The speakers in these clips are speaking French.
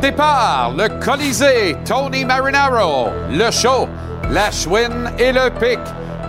Départ, le Colisée, Tony Marinaro, le show, la chouine et le pic.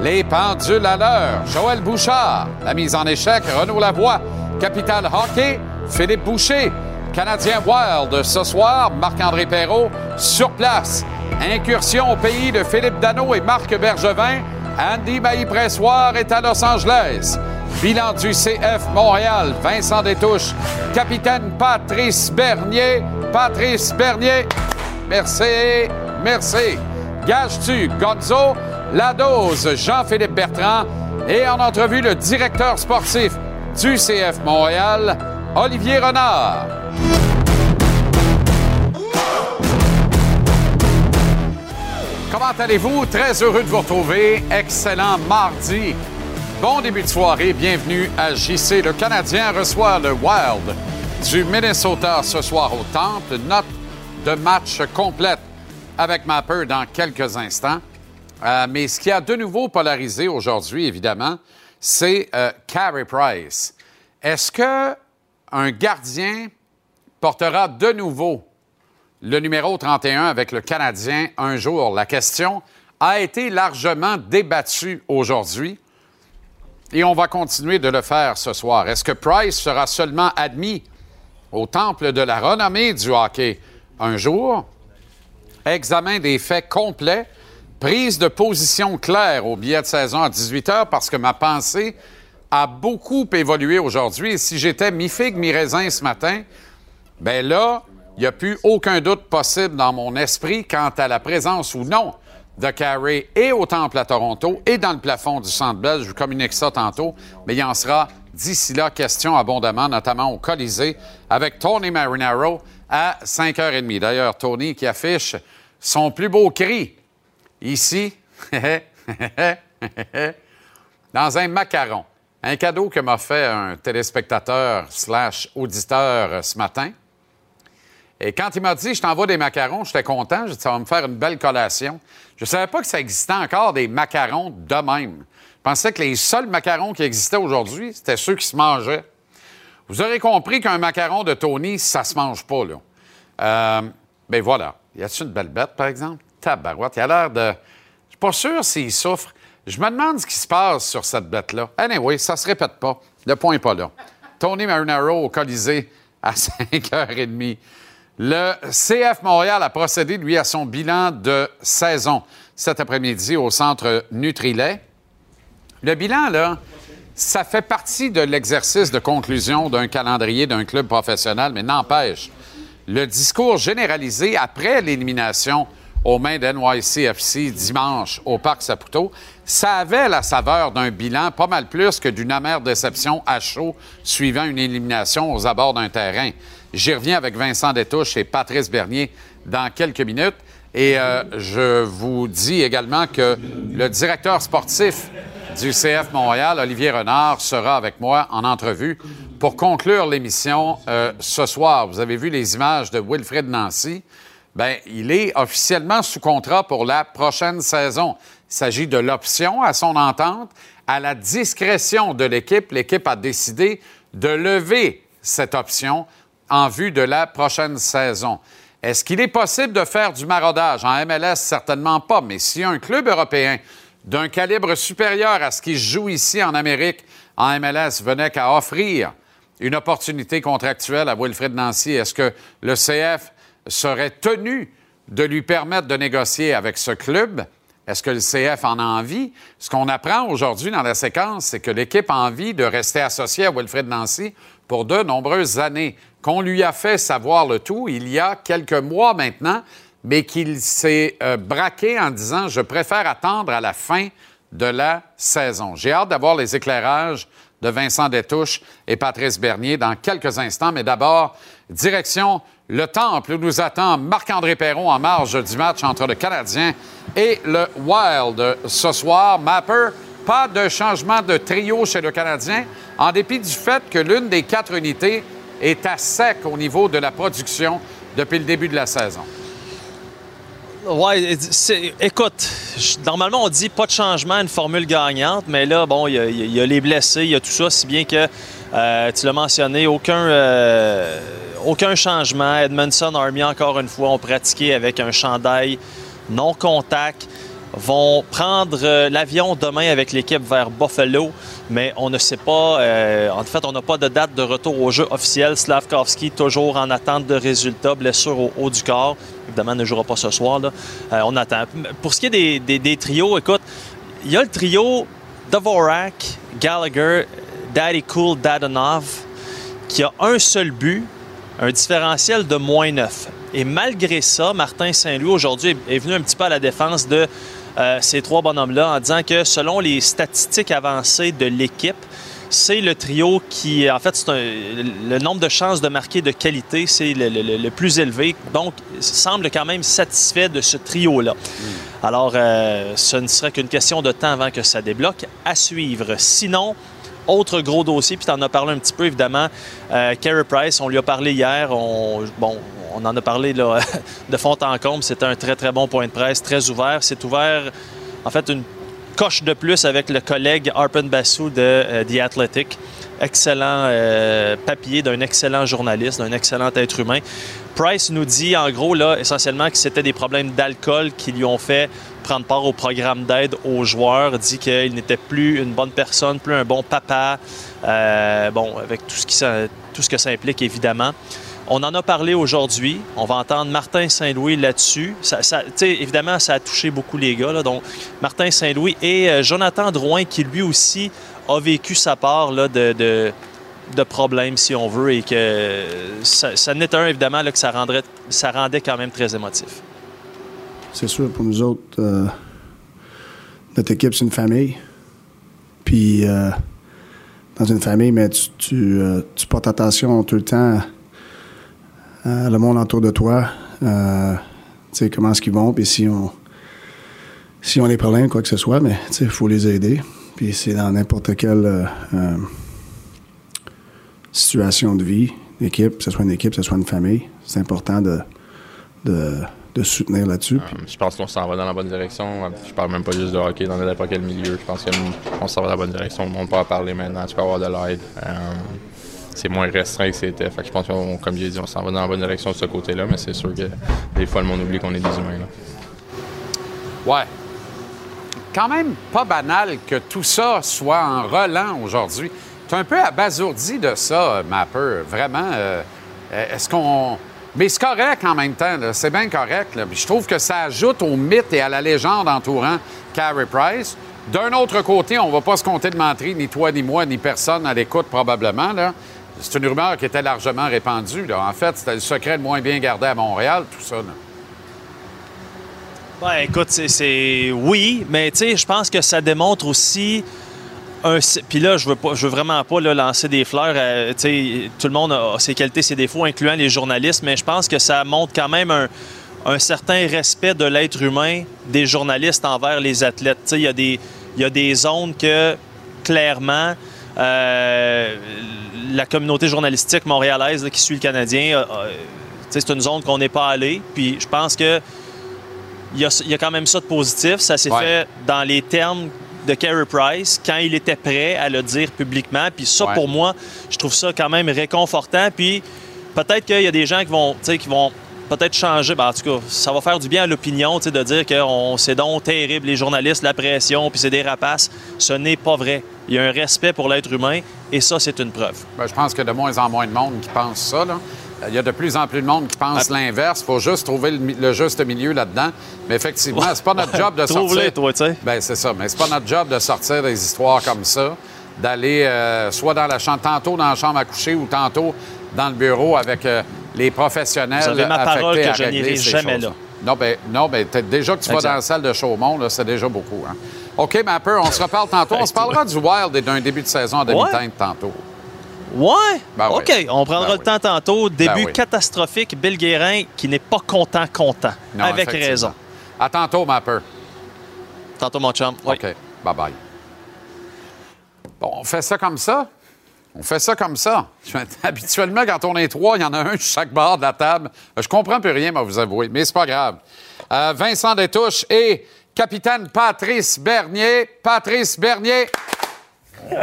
Les pendules à l'heure, Joël Bouchard. La mise en échec, Renaud Lavoie. Capital Hockey, Philippe Boucher. Canadien Wild ce soir, Marc-André Perrault sur place. Incursion au pays de Philippe Dano et Marc Bergevin. Andy Mailly-Pressoir est à Los Angeles. Bilan du CF Montréal, Vincent Détouche. Capitaine Patrice Bernier. Patrice Bernier. Merci, merci. Gage-tu, Gonzo, La Dose, Jean-Philippe Bertrand. Et en entrevue, le directeur sportif du CF Montréal, Olivier Renard. Comment allez-vous? Très heureux de vous retrouver. Excellent mardi. Bon début de soirée. Bienvenue à JC. Le Canadien reçoit le Wild du Minnesota ce soir au Temple. Note de match complète avec Mapper dans quelques instants. Euh, mais ce qui a de nouveau polarisé aujourd'hui, évidemment, c'est euh, Carey Price. Est-ce que un gardien portera de nouveau le numéro 31 avec le Canadien un jour? La question a été largement débattue aujourd'hui et on va continuer de le faire ce soir. Est-ce que Price sera seulement admis au temple de la renommée du hockey un jour? Examen des faits complets, prise de position claire au billet de saison à 18 heures parce que ma pensée a beaucoup évolué aujourd'hui. Et si j'étais mi-figue, mi-raisin ce matin, ben là, il n'y a plus aucun doute possible dans mon esprit quant à la présence ou non de Carey et au Temple à Toronto et dans le plafond du Centre Bell. Je vous communique ça tantôt, mais il en sera d'ici là question abondamment, notamment au Colisée, avec Tony Marinaro à 5h30. D'ailleurs, Tony qui affiche son plus beau cri ici, dans un macaron. Un cadeau que m'a fait un téléspectateur slash auditeur ce matin. Et quand il m'a dit je t'envoie des macarons, j'étais content. J'ai dit ça va me faire une belle collation. Je ne savais pas que ça existait encore des macarons de même. Pensais que les seuls macarons qui existaient aujourd'hui, c'était ceux qui se mangeaient. Vous aurez compris qu'un macaron de Tony, ça se mange pas, là. Euh, ben voilà. Y a-t-il une belle bête, par exemple? Tabarouette. Il a l'air de. Je suis pas sûr s'il souffre. Je me demande ce qui se passe sur cette bête-là. Anyway, ça se répète pas. Le point n'est pas là. Tony Marinaro au Colisée à 5h30. Le CF Montréal a procédé, lui, à son bilan de saison cet après-midi au centre Nutrilet. Le bilan, là, ça fait partie de l'exercice de conclusion d'un calendrier d'un club professionnel, mais n'empêche, le discours généralisé après l'élimination aux mains d'NYCFC dimanche au Parc Saputo, ça avait la saveur d'un bilan pas mal plus que d'une amère déception à chaud suivant une élimination aux abords d'un terrain. J'y reviens avec Vincent Détouche et Patrice Bernier dans quelques minutes. Et euh, je vous dis également que le directeur sportif du CF Montréal, Olivier Renard, sera avec moi en entrevue pour conclure l'émission euh, ce soir. Vous avez vu les images de Wilfred Nancy? Bien, il est officiellement sous contrat pour la prochaine saison. Il s'agit de l'option à son entente. À la discrétion de l'équipe, l'équipe a décidé de lever cette option en vue de la prochaine saison. Est-ce qu'il est possible de faire du maraudage? En MLS, certainement pas, mais si un club européen d'un calibre supérieur à ce qui joue ici en Amérique, en MLS, venait qu'à offrir une opportunité contractuelle à Wilfred Nancy, est-ce que le CF serait tenu de lui permettre de négocier avec ce club? Est-ce que le CF en a envie? Ce qu'on apprend aujourd'hui dans la séquence, c'est que l'équipe a envie de rester associée à Wilfred Nancy pour de nombreuses années qu'on lui a fait savoir le tout il y a quelques mois maintenant, mais qu'il s'est euh, braqué en disant Je préfère attendre à la fin de la saison. J'ai hâte d'avoir les éclairages de Vincent Détouche et Patrice Bernier dans quelques instants, mais d'abord, direction le Temple où nous attend Marc-André Perron en marge du match entre le Canadien et le Wild ce soir. Mapper, pas de changement de trio chez le Canadien, en dépit du fait que l'une des quatre unités est à sec au niveau de la production depuis le début de la saison. Oui, écoute, normalement on dit pas de changement, une formule gagnante, mais là, bon, il y, a les blessés, il y a tout ça, si bien que, euh, tu l'as mentionné, aucun, euh, aucun changement. Edmondson Army, encore une fois, ont pratiqué avec un chandail non contact vont prendre euh, l'avion demain avec l'équipe vers Buffalo, mais on ne sait pas, en fait, on n'a pas de date de retour au jeu officiel. Slavkovski, toujours en attente de résultats, blessure au haut du corps. Évidemment, ne jouera pas ce soir. Euh, on attend. Pour ce qui est des, des trios, écoute, il y a le trio Dvorak, Gallagher, Daddy Cool, Dadonov, qui a un seul but, un différentiel de moins 9. Et malgré ça, Martin Saint-Louis aujourd'hui est venu un petit peu à la défense de euh, ces trois bonhommes-là en disant que selon les statistiques avancées de l'équipe, c'est le trio qui, en fait, le nombre de chances de marquer de qualité, c'est le, plus élevé. Donc, semble quand même satisfait de ce trio-là. Hmm. Alors, euh, ce ne serait qu'une question de temps avant que ça débloque. À suivre. Sinon, autre gros dossier, puis tu en as parlé un petit peu, évidemment, euh, Carey Price, on lui a parlé hier. On, bon, on en a parlé là, de fond en comble. C'était un très, très bon point de presse, très ouvert. C'est ouvert, en fait, une coche de plus avec le collègue Arpen Bassou de euh, The Athletic. Excellent euh, papier d'un excellent journaliste, d'un excellent être humain. Price nous dit, en gros, là, essentiellement, que c'était des problèmes d'alcool qui lui ont fait prendre part au programme d'aide aux joueurs. Dit qu'il n'était plus une bonne personne, plus un bon papa. Euh, bon, avec tout ce, qui, tout ce que ça implique, évidemment. On en a parlé aujourd'hui. On va entendre Martin Saint-Louis là-dessus. Évidemment, ça a touché beaucoup les gars. donc, Martin Saint-Louis et euh, Jonathan Drouin, qui lui aussi a vécu sa part là, de, de, problèmes, si on veut, et que ça, ça n'est un, évidemment, là, que ça, rendrait, ça rendait quand même très émotif. C'est sûr, pour nous autres, euh, notre équipe, c'est une famille. Puis, euh, dans une famille, mais tu, tu, tu portes attention tout le temps euh, le monde autour de toi, euh, comment est-ce qu'ils vont, puis si on, si on a problèmes, quoi que ce soit, mais il faut les aider. Puis c'est dans n'importe quelle euh, situation de vie, équipe, que ce soit une équipe, que ce soit une famille, c'est important de, de, soutenir là-dessus. je pense qu'on s'en va dans la bonne direction. Je parle même pas juste de hockey dans n'importe quel milieu. Je pense qu'on s'en va dans la bonne direction. Le monde peut en parler maintenant. Tu peux avoir de l'aide c'est moins restreint que c'était. Fait que je pense que, comme j'ai dit, on s'en va dans la bonne direction de ce côté-là, mais c'est sûr que des fois, le monde oublie qu'on est des humains. Là. Ouais. Quand même pas banal que tout ça soit en relan aujourd'hui. Tu es un peu abasourdi de ça, Mapper. Vraiment. Euh, est-ce qu'on. Mais c'est correct en même temps, c'est bien correct. Je trouve que ça ajoute au mythe et à la légende entourant Carey Price. D'un autre côté, on ne va pas se compter de mentir, ni toi, ni moi, ni personne à l'écoute probablement. Là. C'est une rumeur qui était largement répandue. En fait, c'était le secret le moins bien gardé à Montréal, tout ça. Là. écoute, c'est oui, mais tu sais, je pense que ça démontre aussi un. Puis là, je veux pas, je veux vraiment pas lancer des fleurs. À, tout le monde a ses qualités, ses défauts, incluant les journalistes, mais je pense que ça montre quand même un, un certain respect de l'être humain des journalistes envers les athlètes. Il y, a des, y a des zones que, clairement, euh, la communauté journalistique montréalaise qui suit le Canadien, euh, euh, c'est une zone qu'on n'est pas allé. Puis je pense que il y, a, quand même ça de positif. Ça s'est fait dans les termes de Carey Price quand il était prêt à le dire publiquement. Puis ça, pour moi, je trouve ça quand même réconfortant. Puis peut-être qu'il y a des gens qui vont, qui vont peut-être changer. Ben, en tout cas, ça va faire du bien à l'opinion de dire que c'est donc terrible, les journalistes, la pression, puis c'est des rapaces. Ce n'est pas vrai. Il y a un respect pour l'être humain et ça, c'est une preuve. Ben, je pense qu'il y a de moins en moins de monde qui pense ça. Il y a de plus en plus de monde qui pense ah. l'inverse. Il faut juste trouver le, juste milieu là-dedans. Mais effectivement, c'est pas notre job de sortir. toi, tu sais. Ben, c'est ça. Mais c'est pas notre job de sortir des histoires comme ça, d'aller euh, soit dans la chambre, tantôt dans la chambre à coucher ou tantôt dans le bureau avec euh, les professionnels. Vous avez ma parole que je n'irai jamais là. Non, ben, non, ben, déjà que tu vas dans la salle de Chaumont, c'est déjà beaucoup. Hein? OK, Mapper, on se reparle tantôt. On se parlera du Wild et d'un début de saison en demi-teinte tantôt. Ouais? Ben OK, on prendra ben le temps tantôt. Début catastrophique. Bill Guérin qui n'est pas content, content. avec raison. À tantôt, Mapper. Tantôt, mon chum. OK, bye-bye. Bon, on fait ça comme ça? On fait ça comme ça. Habituellement, quand on est trois, il y en a un chaque bord de la table. Je comprends plus rien, mais vous avouer, mais c'est pas grave. Euh, Vincent Détouche et capitaine Patrice Bernier. Patrice Bernier.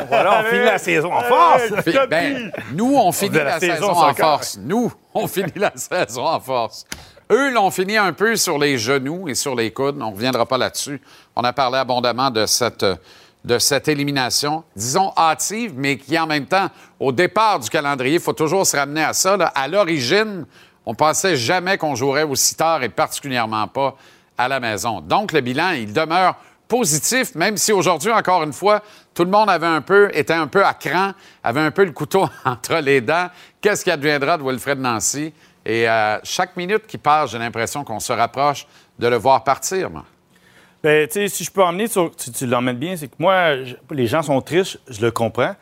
Voilà, on finit la saison en force. Ben, nous, on finit la la, saison saison, en force. Nous, on finit la saison en force. Eux l'ont fini un peu sur les genoux et sur les coudes. On ne reviendra pas là-dessus. On a parlé abondamment de cette, de cette élimination, disons hâtive, mais qui en même temps, au départ du calendrier, il faut toujours se ramener à ça. À l'origine, on pensait jamais qu'on jouerait aussi tard et particulièrement pas à la maison. Donc, le bilan, il demeure positif, même si aujourd'hui, encore une fois, tout le monde avait un peu, était un peu à cran, avait un peu le couteau entre les dents. Qu'est-ce qui adviendra de Wilfred Nancy? Et euh, chaque minute qui passe, j'ai l'impression qu'on se rapproche de le voir partir. Ben, tu sais, si je peux emmener. Tu, l'emmènes bien, c'est que moi, les gens sont tristes, je le comprends.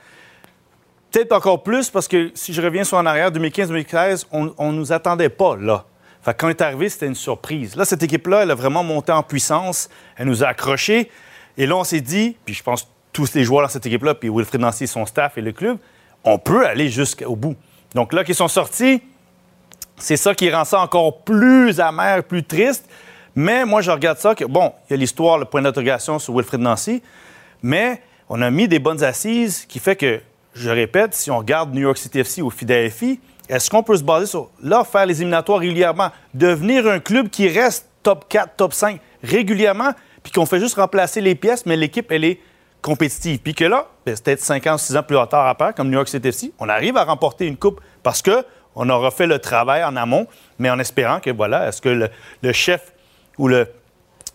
Peut-être encore plus parce que si je reviens sur en arrière, 2015-2016, on ne nous attendait pas là. Fait quand est arrivé, c'était une surprise. Là, cette équipe-là, elle a vraiment monté en puissance. Elle nous a accrochés. Et là, on s'est dit, puis je pense tous les joueurs dans cette équipe-là, puis Wilfried Nancy, son staff et le club, on peut aller jusqu'au bout. Donc là, qu'ils sont sortis, c'est ça qui rend ça encore plus amer, plus triste. Mais moi, je regarde ça que, bon, il y a l'histoire, le point d'interrogation sur Wilfred Nancy, mais on a mis des bonnes assises qui fait que, je répète, si on regarde New York City FC ou Philadelphie, est-ce qu'on peut se baser sur, là, faire les éliminatoires régulièrement, devenir un club qui reste top 4, top 5 régulièrement, puis qu'on fait juste remplacer les pièces, mais l'équipe, elle est compétitive. Puis que là, ben, peut-être 5 ans, 6 ans plus tard après, comme New York City FC, on arrive à remporter une coupe parce que on aura fait le travail en amont, mais en espérant que, voilà, est-ce que le, le chef ou le,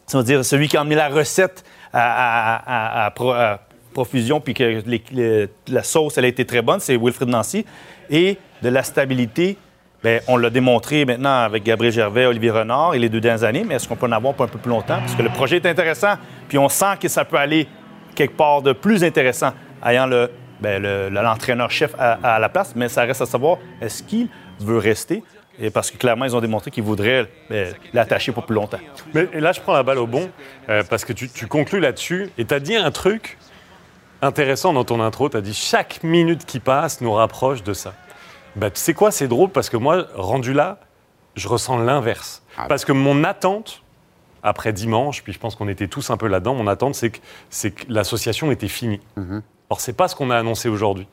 ça veut dire celui qui a amené la recette à, à- à- à pro- à profusion, puis que la sauce, elle a été très bonne, c'est Wilfred Nancy. Et de la stabilité, bien, on l'a démontré maintenant avec Gabriel Gervais, Olivier Renard et les deux dernières années, mais est-ce qu'on peut en avoir pour un peu plus longtemps? Parce que le projet est intéressant, puis on sent que ça peut aller quelque part de plus intéressant, ayant le, ben, le- le- l'entraîneur-chef à la place, mais ça reste à savoir, est-ce qu'il veut rester? Et parce que clairement, ils ont démontré qu'ils voudraient ben, l'attacher pour plus longtemps. Mais et là, je prends la balle au bon, euh, parce que tu, tu conclus là-dessus, et tu as dit un truc intéressant dans ton intro. Tu as dit chaque minute qui passe nous rapproche de ça. Bah, tu sais quoi, c'est drôle, parce que moi, rendu là, je ressens l'inverse. Ah. Parce que mon attente, après dimanche, puis je pense qu'on était tous un peu là-dedans, mon attente, c'est que, l'association était finie. Or, c'est pas ce qu'on a annoncé aujourd'hui.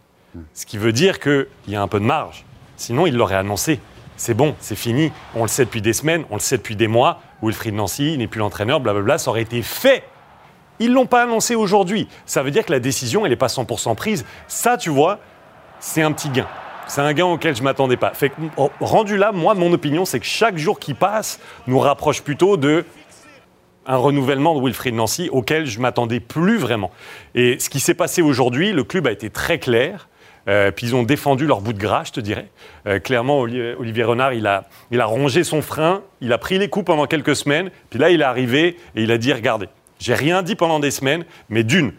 Ce qui veut dire qu'il y a un peu de marge. Sinon, il l'aurait annoncé. C'est bon, c'est fini. On le sait depuis des semaines, on le sait depuis des mois. Wilfried Nancy n'est plus l'entraîneur, blablabla. Ça aurait été fait. Ils l'ont pas annoncé aujourd'hui. Ça veut dire que la décision, elle n'est pas 100% prise. Ça, tu vois, c'est un petit gain. C'est un gain auquel je m'attendais pas. Oh, rendu là, moi, mon opinion, c'est que chaque jour qui passe nous rapproche plutôt de un renouvellement de Wilfried Nancy auquel je m'attendais plus vraiment. Et ce qui s'est passé aujourd'hui, le club a été très clair. Euh, puis ils ont défendu leur bout de gras, je te dirais. Euh, clairement, Oli- Olivier Renard, il a, il a rongé son frein, il a pris les coups pendant quelques semaines, puis là, il est arrivé et il a dit, regardez, j'ai rien dit pendant des semaines, mais d'une,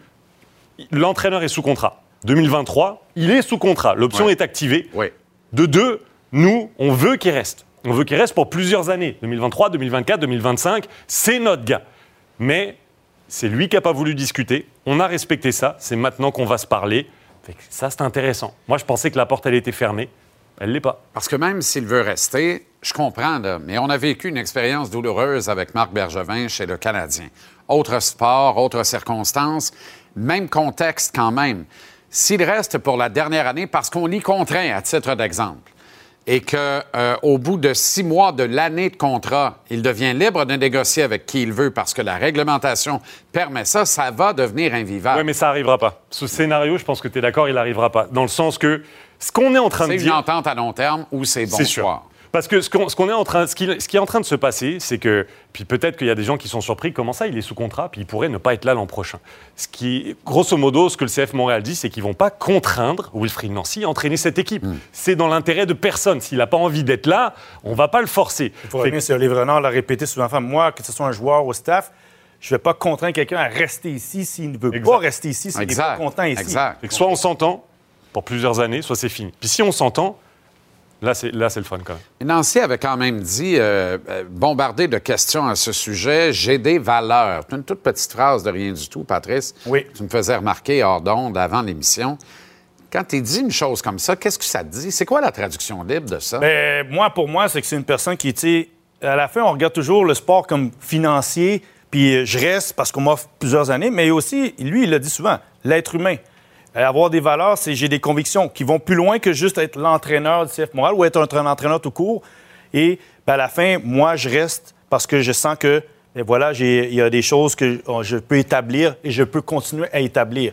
l'entraîneur est sous contrat. 2023, il est sous contrat, l'option Ouais. est activée. De deux, nous, on veut qu'il reste. On veut qu'il reste pour plusieurs années. 2023, 2024, 2025, c'est notre gars. Mais c'est lui qui n'a pas voulu discuter. On a respecté ça. C'est maintenant qu'on va se parler. Ça, c'est intéressant. Moi, je pensais que la porte, elle était fermée. Elle l'est pas. Parce que même s'il veut rester, je comprends, mais on a vécu une expérience douloureuse avec Marc Bergevin chez le Canadien. Autre sport, autre circonstances, même contexte quand même. S'il reste pour la dernière année, parce qu'on l'y contraint à titre d'exemple, et qu'au bout de six mois de l'année de contrat, il devient libre de négocier avec qui il veut parce que la réglementation permet ça, ça va devenir invivable. Oui, mais ça n'arrivera pas. Ce scénario, je pense que tu es d'accord, il n'arrivera pas. Dans le sens que ce qu'on est en train de c'est une dire. entente à long terme ou c'est C'est sûr. bonsoir. Parce que ce qu'on ce qu'on est en train, ce qui, ce qui est en train de se passer, c'est que, puis peut-être qu'il y a des gens qui sont surpris, comment ça, il est sous contrat, puis il pourrait ne pas être là l'an prochain. Ce qui, grosso modo, ce que le CF Montréal dit, c'est qu'ils vont pas contraindre Wilfried Nancy à entraîner cette équipe. Hmm. C'est dans l'intérêt de personne. S'il n'a pas envie d'être là, on va pas le forcer. Il faut revenir, c'est Olivier Renard l'a répété souvent. Enfin, moi, que ce soit un joueur ou staff, je ne vais pas contraindre quelqu'un à rester ici s'il ne veut Exact. pas rester ici, s'il n'est pas content ici. Exact. Fait que soit on s'entend pour plusieurs années, soit c'est fini. Puis si on s'entend, là c'est là c'est le fun quand même. Nancy avait quand même dit, euh, euh, bombardé de questions à ce sujet, j'ai des valeurs. C'est une toute petite phrase de rien du tout, Patrice. Oui. Tu me faisais remarquer hors d'onde avant l'émission. Quand tu dis une chose comme ça, qu'est-ce que ça te dit? C'est quoi la traduction libre de ça? Ben, moi, pour moi, c'est que c'est une personne qui, tu sais, à la fin, on regarde toujours le sport comme financier, puis je reste parce qu'on m'offre plusieurs années, mais aussi, lui, il l'a dit souvent, l'être humain. Euh, Avoir des valeurs, c'est j'ai des convictions qui vont plus loin que juste être l'entraîneur du CF Montréal ou être un, entraîneur tout court. Et ben, à la fin, moi, je reste parce que je sens que ben, voilà, il y a des choses que oh, je peux établir et je peux continuer à établir.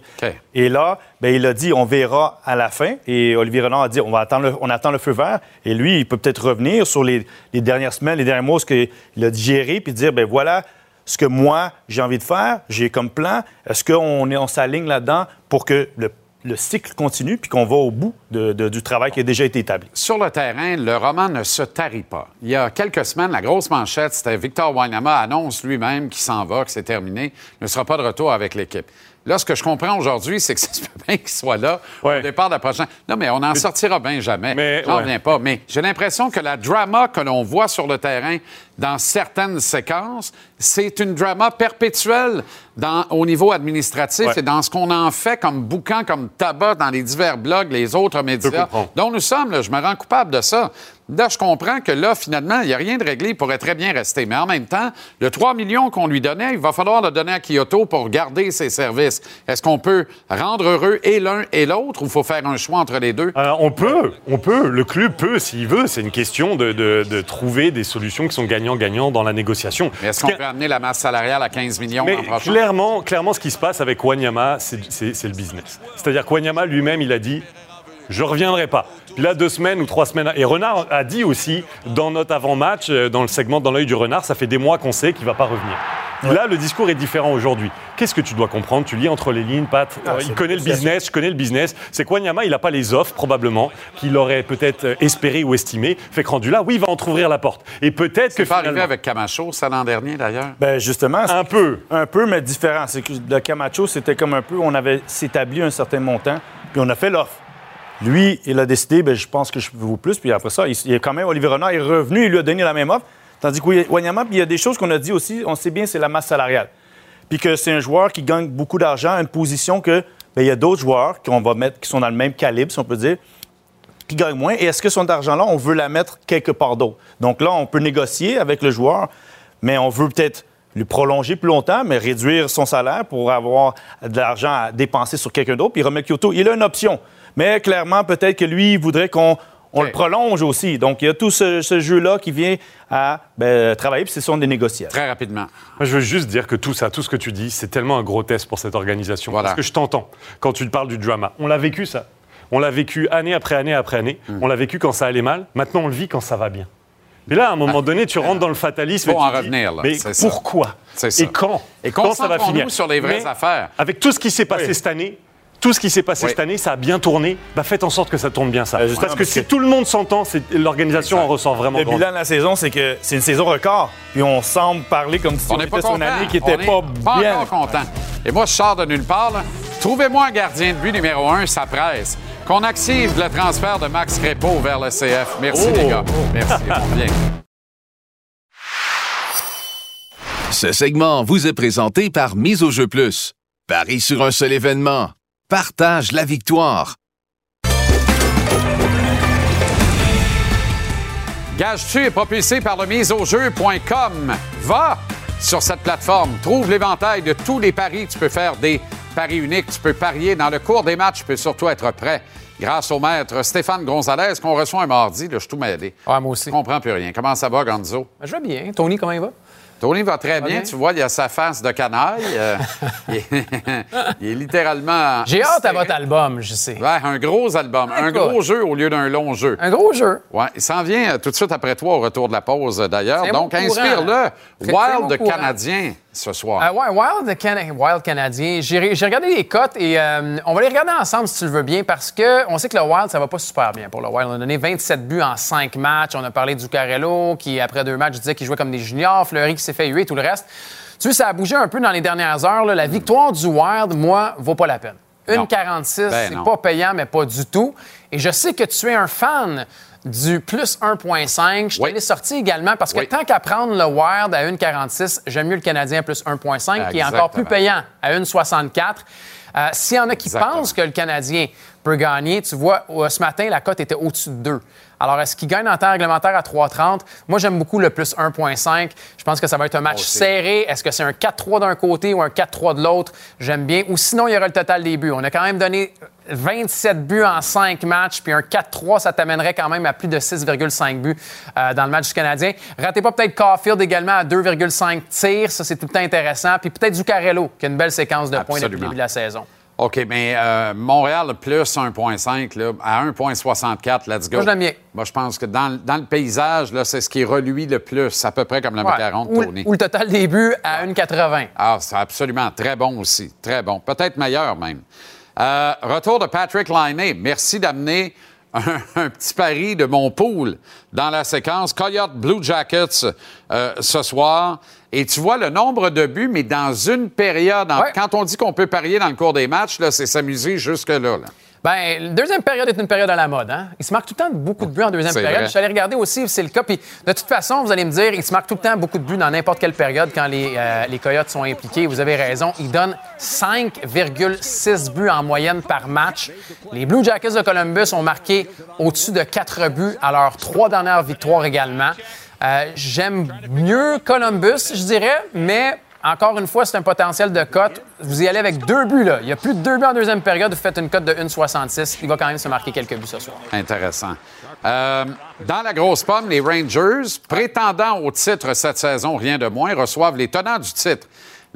Et là, ben, il a dit, on verra à la fin. Et Olivier Renard a dit, on, va attendre le, on attend le feu vert. Et lui, il peut peut-être revenir sur les, les dernières semaines, les derniers mois, ce qu'il a digéré, puis dire, ben voilà ce que moi, j'ai envie de faire, j'ai comme plan. Est-ce qu'on s'aligne là-dedans pour que le, le cycle continue, puis qu'on va au bout du travail qui a déjà été établi? Sur le terrain, le roman ne se tarit pas. Il y a quelques semaines, la grosse manchette, c'était Victor Wanyama annonce lui-même qu'il s'en va, que c'est terminé, ne sera pas de retour avec l'équipe. Là, ce que je comprends aujourd'hui, c'est que ça se peut bien qu'il soit là Ouais. au départ de la prochaine. Non, mais on n'en sortira bien jamais. Mais, J'en ouais. reviens pas. Mais j'ai l'impression que la drama que l'on voit sur le terrain dans certaines séquences, c'est une drama perpétuelle dans, au niveau administratif Ouais. et dans ce qu'on en fait comme boucan, comme tabac dans les divers blogs, les autres médias dont nous sommes. là, je me rends coupable de ça. Là, je comprends que là, finalement, il n'y a rien de réglé. Il pourrait très bien rester. Mais en même temps, le 3 millions qu'on lui donnait, il va falloir le donner à Kyoto pour garder ses services. Est-ce qu'on peut rendre heureux et l'un et l'autre ou il faut faire un choix entre les deux? Euh, on peut, on peut. Le club peut, s'il veut. C'est une question de, de- de trouver des solutions qui sont gagnant-gagnant dans la négociation. Mais est-ce Ce qu'on peut amener la masse salariale à 15 millions Mais clairement, clairement, ce qui se passe avec Wanyama, c'est le business. C'est-à-dire que Wanyama lui-même, il a dit je reviendrai pas. Puis là, deux semaines ou trois semaines. Et Renard a dit aussi, dans notre avant-match, euh, dans le segment Dans l'œil du renard, ça fait des mois qu'on sait qu'il va pas revenir. Là, le discours est différent aujourd'hui. Qu'est-ce que tu dois comprendre? Tu lis entre les lignes, Pat? Ah, Euh, c'est il connaît le business, je connais le business. C'est que Wanyama, il n'a pas les offres, probablement, qu'il aurait peut-être euh, espéré ou estimé. Fait que rendu là, oui, il va entrouvrir la porte. Et peut-être que C'est pas arrivé finalement... avec Camacho, ça l'an dernier, d'ailleurs? Ben justement, c'est Un peu. un peu, mais différent. C'est que le Camacho, c'était comme un peu, on avait s'établi un certain montant, puis on a fait l'offre. Lui, il a décidé, ben, je pense que je veux plus, puis après ça, il, est quand même, Olivier Renard est revenu, il lui a donné la même offre. Tandis puis il y a des choses qu'on a dit aussi, on sait bien, c'est la masse salariale. Puis que c'est un joueur qui gagne beaucoup d'argent une position que, ben, il y a d'autres joueurs qu'on va mettre, qui sont dans le même calibre, si on peut dire, qui gagne moins. Et est-ce que son argent-là, on veut la mettre quelque part d'autre? Donc là, on peut négocier avec le joueur, mais on veut peut-être lui prolonger plus longtemps, mais réduire son salaire pour avoir de l'argent à dépenser sur quelqu'un d'autre. Puis Romel Kyoto, il a une option. Mais clairement, peut-être que lui, il voudrait qu'on on le prolonge aussi. Donc, il y a tout ce, ce jeu-là qui vient à ben, travailler, puis ce sont des négociations. Très rapidement. Moi, je veux juste dire que tout ça, tout ce que tu dis, c'est tellement un gros test pour cette organisation. Voilà. Parce que je t'entends quand tu te parles du drama. On l'a vécu, ça. On l'a vécu année après année après année. Hmm. On l'a vécu quand ça allait mal. Maintenant, on le vit quand ça va bien. Mais là, à un moment donné, tu rentres dans le fatalisme. Faut et tu en dis, revenir, là. Mais pourquoi? C'est ça. Et quand? Et Quand ça va finir? sur les vraies Mais affaires. Avec tout ce qui s'est passé Oui. cette année, tout ce qui s'est passé cette année, ça a bien tourné. Bah, faites en sorte que ça tourne bien, ça. Euh, parce que si tout le monde s'entend, l'organisation en ressort vraiment Le grande. bilan de la saison, c'est que c'est une saison record. Puis on semble parler comme si on, On était pas sur une année qui n'était est pas bien. encore content. Et moi, je sors de nulle part. Trouvez-moi un gardien de but numéro un, ça presse. Qu'on active le transfert de Max Crépeau vers le CF. Merci, Oh! les gars. Merci. on revient. Ce segment vous est présenté par Mise au jeu plus. Parie sur un seul événement. Partage la victoire. Gage-tu est propulsé par le miseaujeu.com. Va sur cette plateforme, trouve l'éventail de tous les paris. Tu peux faire des paris uniques, tu peux parier dans le cours des matchs, tu peux surtout être prêt. Grâce au maître Stéphane Gonzalez, qu'on reçoit un mardi, là, je suis tout mêlé. Ouais, moi aussi. Je comprends plus rien. Comment ça va, Gonzo? Ben, Je vais bien. Tony, comment il va? Tony va très bien. Tu vois, il a sa face de canaille. Euh, il, est, il est littéralement. J'ai hâte à votre album, je sais. Ouais, un gros album. Un Écoute. gros jeu au lieu d'un long jeu. Un gros jeu. Ouais, il s'en vient euh, tout de suite après toi au retour de la pause, d'ailleurs. Donc, inspire-le. Wild. Canadien ce soir. Euh, ouais, Wild, Cana- Wild Canadien. J'ai regardé les cotes et euh, on va les regarder ensemble si tu le veux bien parce qu'on sait que le Wild, ça va pas super bien pour le Wild. On a donné 27 buts en 5 matchs. On a parlé du Carello qui, après deux matchs, disait qu'il jouait comme des juniors. Fleury qui s'est fait huer, tout le reste. Tu sais, ça a bougé un peu dans les dernières heures. là. La victoire du Wild, moi, vaut pas la peine. Non. 1,46, Ben c'est pas payant, mais pas du tout. Et je sais que tu es un fan du plus 1,5. Je Oui. t'ai sorti également parce que Oui. tant qu'à prendre le Wild à 1,46, j'aime mieux le Canadien plus 1,5 qui est encore plus payant à 1,64. Euh, S'il y en a qui Exactement. pensent que le Canadien peut gagner, tu vois, euh, ce matin, la cote était au-dessus de 2. Alors, est-ce qu'il gagne en temps réglementaire à 3,30? Moi, j'aime beaucoup le plus 1,5. Je pense que ça va être un match aussi. serré. Est-ce que c'est un 4-3 d'un côté ou un 4-3 de l'autre? J'aime bien. Ou sinon, il y aura le total des buts. On a quand même donné 27 buts en 5 matchs, puis un 4-3, ça t'amènerait quand même à plus de 6,5 buts euh, dans le match du Canadien. Ratez pas peut-être Caulfield également à 2,5 tirs. Ça, c'est tout le temps intéressant. Puis peut-être Zuccarello, qui a une belle séquence de points depuis le début de la saison. OK, mais euh, Montréal plus 1,5, là, à 1,64, let's go. Moi, je l'aime bien. Moi, je pense que dans, le- dans le paysage, là, c'est ce qui reluit le plus, à peu près comme le Ouais. macaron de ou, Tony. ou le total des buts à 1,80. Ah, c'est absolument très bon aussi. Très bon. Peut-être meilleur même. Euh, retour de Patrick Liney. Merci d'amener un, un petit pari de mon pool dans la séquence Coyote Blue Jackets euh, ce soir. Et tu vois le nombre de buts, mais dans une période. en- Ouais. Quand on dit qu'on peut parier dans le cours des matchs, là, c'est s'amuser jusque-là. là. Ben, la deuxième période est une période à la mode. Hein? Il se marque tout le temps beaucoup de buts en deuxième période. vrai. Je suis allé regarder aussi si c'est le cas. Puis, de toute façon, vous allez me dire, il se marque tout le temps beaucoup de buts dans n'importe quelle période quand les, euh, les Coyotes sont impliqués. Vous avez raison. Ils donnent 5,6 buts en moyenne par match. Les Blue Jackets de Columbus ont marqué au-dessus de 4 buts à leurs trois dernières victoires également. Euh, J'aime mieux Columbus, je dirais, mais encore une fois, c'est un potentiel de cote. Vous y allez avec deux buts, là. Il y a plus de deux buts en deuxième période. Vous faites une cote de 1,66. Il va quand même se marquer quelques buts ce soir. Intéressant. Euh, dans la grosse pomme, les Rangers, prétendant au titre cette saison, rien de moins, reçoivent les tenants du titre,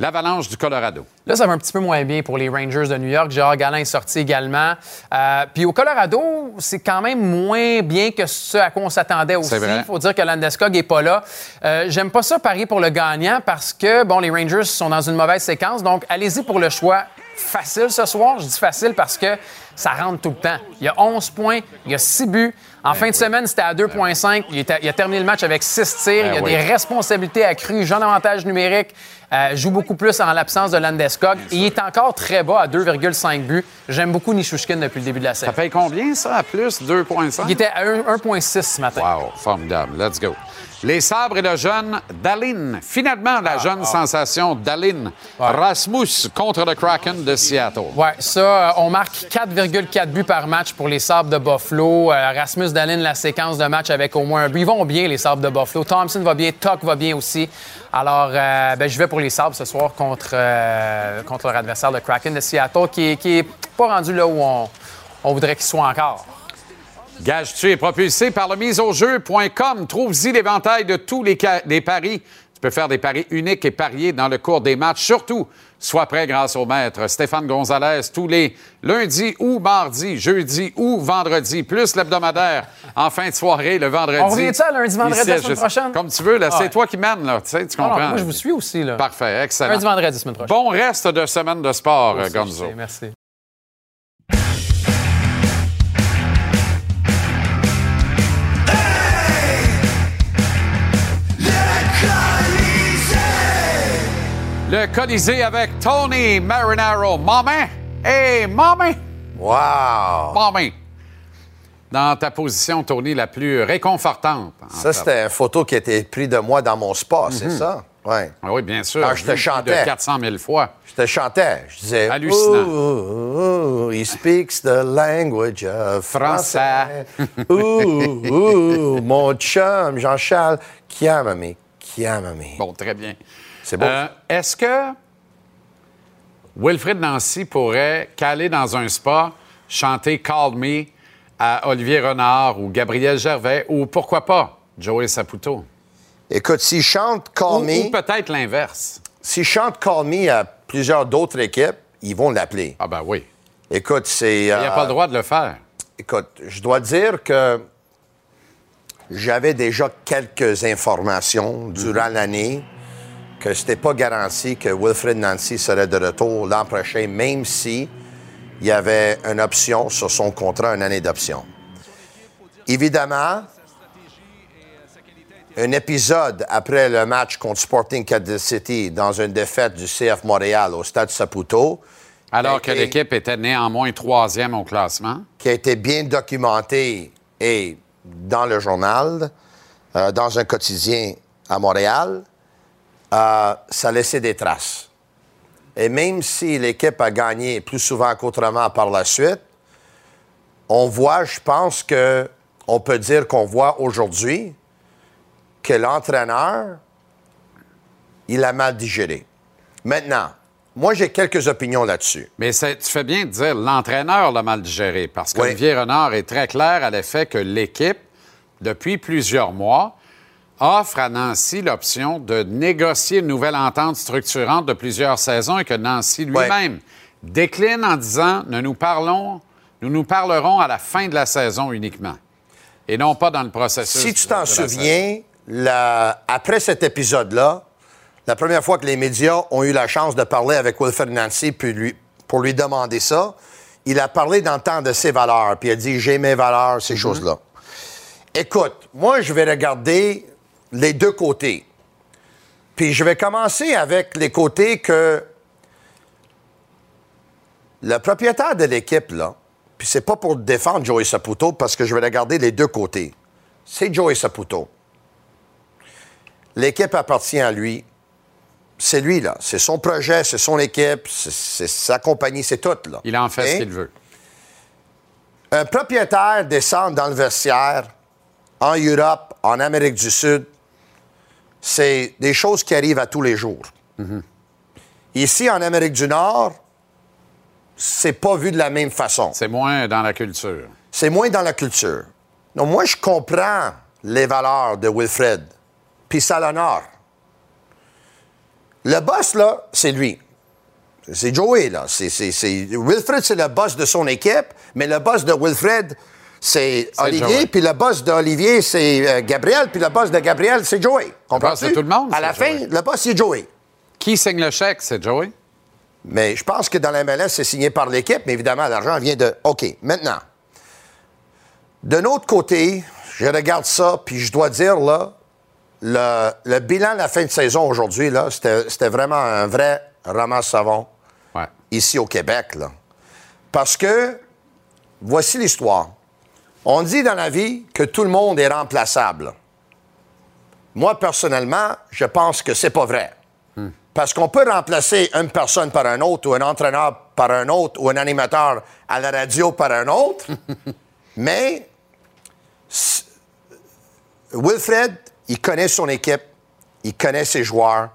l'Avalanche du Colorado. Là, ça va un petit peu moins bien pour les Rangers de New York. Gérard Gallin est sorti également. Euh, puis au Colorado, c'est quand même moins bien que ce à quoi on s'attendait aussi. C'est vrai. Il faut dire que Landeskog n'est pas là. Euh, J'aime pas ça parier pour le gagnant parce que, bon, les Rangers sont dans une mauvaise séquence. Donc, allez-y pour le choix facile ce soir. Je dis facile parce que ça rentre tout le temps. Il y a 11 points, il y a 6 buts. En fin de semaine, c'était à 2,5. Il, il a terminé le match avec 6 tirs. Ben il y a oui. des responsabilités accrues, jeune avantage numérique, euh, joue beaucoup plus en l'absence de Landeskog. Et il est encore très bas à 2,5 buts. J'aime beaucoup Nishushkin depuis le début de la Ça saison. paye combien, ça, à plus? 2,5? Il était à 1 1,6 ce matin. Wow, formidable. Let's go. Les sabres et le jeune Dallin. Finalement, la jeune sensation Dallin. Rasmus contre le Kraken de Seattle. Ouais, ça, euh, on marque 4,4 buts par match pour les Sabres de Buffalo. Euh, Rasmus Dallin, la séquence de match avec au moins un but. Ils vont bien, les Sabres de Buffalo. Thompson va bien, Tuck va bien aussi. Alors, euh, ben, je vais pour les Sabres ce soir contre, euh, contre leur adversaire, le Kraken de Seattle, qui, qui est pas rendu là où on, on voudrait qu'il soit encore. Gage-tu est propulsé par le miseaujeu.com. Trouve-y l'éventail de tous les, paris. Tu peux faire des paris uniques et parier dans le cours des matchs. Surtout, sois prêt grâce au maître Stéphane Gonzalez tous les lundis ou mardis, jeudi ou vendredi, plus l'hebdomadaire en fin de soirée le vendredi. On revient de ça lundi, vendredi, la semaine prochaine? Comme tu veux, là, Ah c'est toi qui mènes, là. Tu sais, tu non, comprends? moi, je vous suis aussi. Là. Parfait, excellent. Lundi, vendredi, semaine prochaine. Bon reste de semaine de sport, Aussi, Gonzo. sais, Merci. Le Colisée avec Tony Marinaro. Maman! Hey, maman! Wow! Maman! Dans ta position, Tony, la plus réconfortante. Ça, c'était une photo qui a été prise de moi dans mon spa, c'est ça? Oui. Ah oui, bien sûr. Ah, je te chantais. De 400 000 fois. Je te chantais. Je disais. Hallucinant. Ooh, ooh, he speaks the language of Français. français. Ouh, ouh, mon chum, Jean-Charles, chiamami, chiamami. Bon, très bien. C'est. Euh, Est-ce que Wilfrid Nancy pourrait caler dans un spa, chanter Call Me à Olivier Renard ou Gabriel Gervais ou pourquoi pas Joey Saputo? Écoute, s'il chante Call Ou, Me, ou peut-être l'inverse. s'il chante Call Me à plusieurs d'autres équipes, ils vont l'appeler. Ah ben oui. Écoute, c'est. Il n'y a euh, pas le droit de le faire. Écoute, je dois dire que j'avais déjà quelques informations durant l'année que c'était pas garanti que Wilfred Nancy serait de retour l'an prochain, même si il y avait une option sur son contrat, une année d'option. Évidemment, un épisode après le match contre Sporting Kansas City dans une défaite du CF Montréal au Stade Saputo, Alors que l'équipe était néanmoins troisième au classement. qui a été bien documenté et dans le journal, euh, dans un quotidien à Montréal, euh, ça laissait des traces. Et même si l'équipe a gagné plus souvent qu'autrement par la suite, on voit, je pense que on peut dire qu'on voit aujourd'hui que l'entraîneur, il a mal digéré. Maintenant, moi, j'ai quelques opinions là-dessus. Mais tu fais bien de dire l'entraîneur l'a mal digéré parce qu'Olivier Renard est très clair à l'effet que l'équipe, depuis plusieurs mois, offre à Nancy l'option de négocier une nouvelle entente structurante de plusieurs saisons et que Nancy lui-même décline en disant ne nous parlons, nous nous parlerons à la fin de la saison uniquement et non pas dans le processus. Si tu t'en souviens, la- après cet épisode-là, la première fois que les médias ont eu la chance de parler avec Wilfred Nancy puis lui, pour lui demander ça, il a parlé dans le temps de ses valeurs, puis il a dit j'ai mes valeurs, Mhm. ces choses-là. Écoute, moi, je vais regarder les deux côtés. Puis je vais commencer avec les côtés que le propriétaire de l'équipe, là, puis c'est pas pour défendre Joey Saputo parce que je vais regarder les deux côtés. C'est Joey Saputo. L'équipe appartient à lui. C'est lui, là. C'est son projet, c'est son équipe, c'est- sa compagnie, c'est tout, là. Il en fait ce qu'il veut. Un propriétaire descend dans le vestiaire en Europe, en Amérique du Sud, c'est des choses qui arrivent à tous les jours. Ici, en Amérique du Nord, c'est pas vu de la même façon. C'est moins dans la culture. C'est moins dans la culture. Donc, moi, je comprends les valeurs de Wilfred, puis ça l'honore. Le boss, là, c'est lui. C'est Joey, là. C'est- Wilfred, c'est le boss de son équipe, mais le boss de Wilfred, c'est Olivier, puis le boss d'Olivier, c'est euh, Gabriel, puis le boss de Gabriel, c'est Joey. Comprends-tu? tout le monde, À la fin, le boss, c'est Joey. Qui signe le chèque? C'est Joey? Mais je pense que dans la MLS, c'est signé par l'équipe, mais évidemment, l'argent vient de. OK, maintenant. D'un autre côté, je regarde ça, puis je dois dire, là, le, le bilan de la fin de saison aujourd'hui, là, c'était vraiment un vrai ramasse savon Ouais. ici au Québec, là. Parce que, voici l'histoire. On dit dans la vie que tout le monde est remplaçable. Moi, personnellement, je pense que c'est pas vrai. Parce qu'on peut remplacer une personne par un autre, ou un entraîneur par un autre, ou un animateur à la radio par un autre. mais Wilfred, il connaît son équipe, il connaît ses joueurs,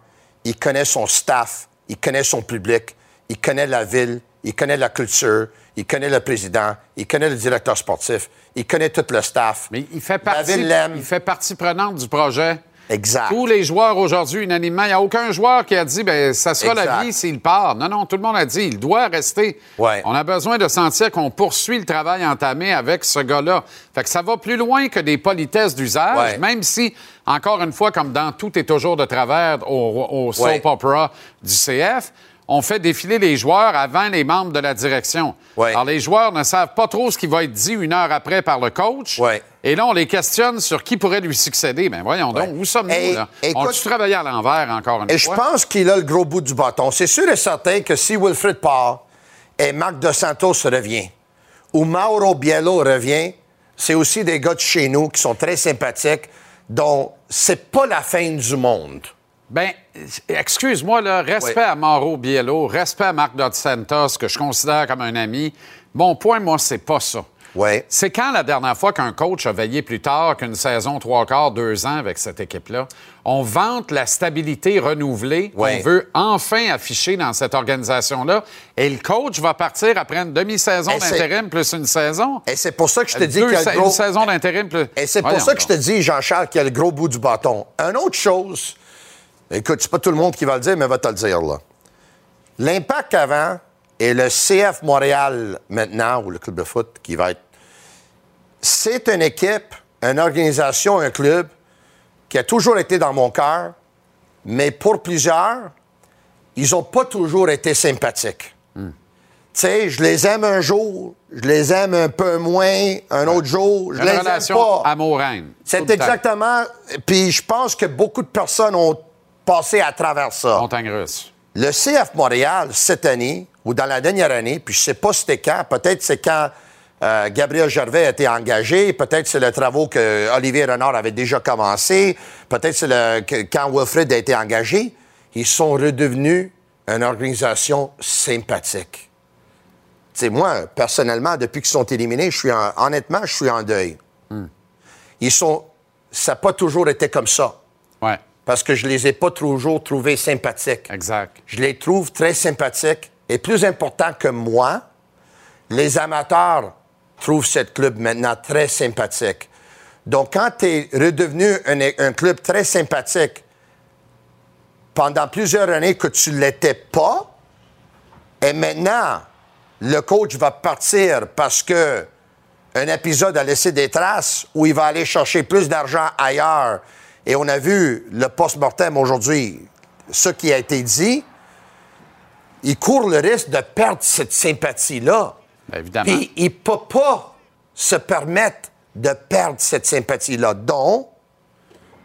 il connaît son staff, il connaît son public, il connaît la ville, il connaît la culture, il connaît le président, il connaît le directeur sportif, il connaît tout le staff. Mais il fait La partie, il fait partie prenante du projet. Exact. Tous les joueurs aujourd'hui, unanimement, il n'y a aucun joueur qui a dit ben ça sera la vie s'il part. Non, non, tout le monde a dit il doit rester. Ouais. On a besoin de sentir qu'on poursuit le travail entamé avec ce gars-là. Fait que ça va plus loin que des politesses d'usage, Ouais. même si, encore une fois, comme dans Tout est toujours de travers au, au soap Ouais. opera du CF, on fait défiler les joueurs avant les membres de la direction. Ouais. Alors, les joueurs ne savent pas trop ce qui va être dit une heure après par le coach. Ouais. Et là, on les questionne sur qui pourrait lui succéder. Ben voyons donc, où sommes-nous, là? écoute- On a-tu travaillé à l'envers, encore une Et je pense qu'il a le gros bout du bâton. C'est sûr et certain que si Wilfred part et Marc Dos Santos revient, ou Mauro Biello revient, c'est aussi des gars de chez nous qui sont très sympathiques, dont c'est pas la fin du monde. Ben, excuse-moi, là, respect Oui. à Mauro Biello, respect à Marc Dos Santos, que je considère comme un ami. Mon point, moi, c'est pas ça. Ouais. C'est quand la dernière fois qu'un coach a veillé plus tard qu'une saison, trois quarts, deux ans avec cette équipe-là? On vante la stabilité renouvelée qu'on veut enfin afficher dans cette organisation-là. Et le coach va partir après une demi-saison d'intérim plus une saison. Et c'est pour ça que je te dis qu'il y a le gros... Une saison d'intérim plus. Et c'est pour ça que je te dis, Jean-Charles, qu'il y a le gros bout du bâton. Une autre chose, écoute, c'est pas tout le monde qui va le dire, mais va te le dire, là. L'impact avant et le CF Montréal maintenant, ou le club de foot qui va être. C'est une équipe, une organisation, un club qui a toujours été dans mon cœur, mais pour plusieurs, ils n'ont pas toujours été sympathiques. Hmm. Tu sais, je les aime un jour, je les aime un peu moins un autre jour, je Une les aime pas. amoureuse. C'est exactement. Puis je pense que beaucoup de personnes ont passé à travers ça. Montagne russe. Le CF Montréal, cette année, ou dans la dernière année, puis je sais pas c'était quand, peut-être c'est quand euh, Gabriel Gervais a été engagé, peut-être c'est le travaux que Olivier Renard avait déjà commencé, peut-être c'est le, quand Wilfred a été engagé, ils sont redevenus une organisation sympathique. Tu sais, moi, personnellement, depuis qu'ils sont éliminés, je suis en- honnêtement, je suis en deuil. Ils sont. Ça n'a pas toujours été comme ça. Ouais, Parce que je les ai pas toujours trouvés sympathiques. exact. Je les trouve très sympathiques. Et plus important que moi, les amateurs trouvent cette club maintenant très sympathique. Donc, quand tu es redevenu un, un club très sympathique pendant plusieurs années que tu ne l'étais pas, et maintenant, le coach va partir parce que un épisode a laissé des traces où il va aller chercher plus d'argent ailleurs. Et on a vu le post-mortem aujourd'hui, ce qui a été dit, il court le risque de perdre cette sympathie-là. Ben, évidemment. Puis il ne peut pas se permettre de perdre cette sympathie-là. Donc,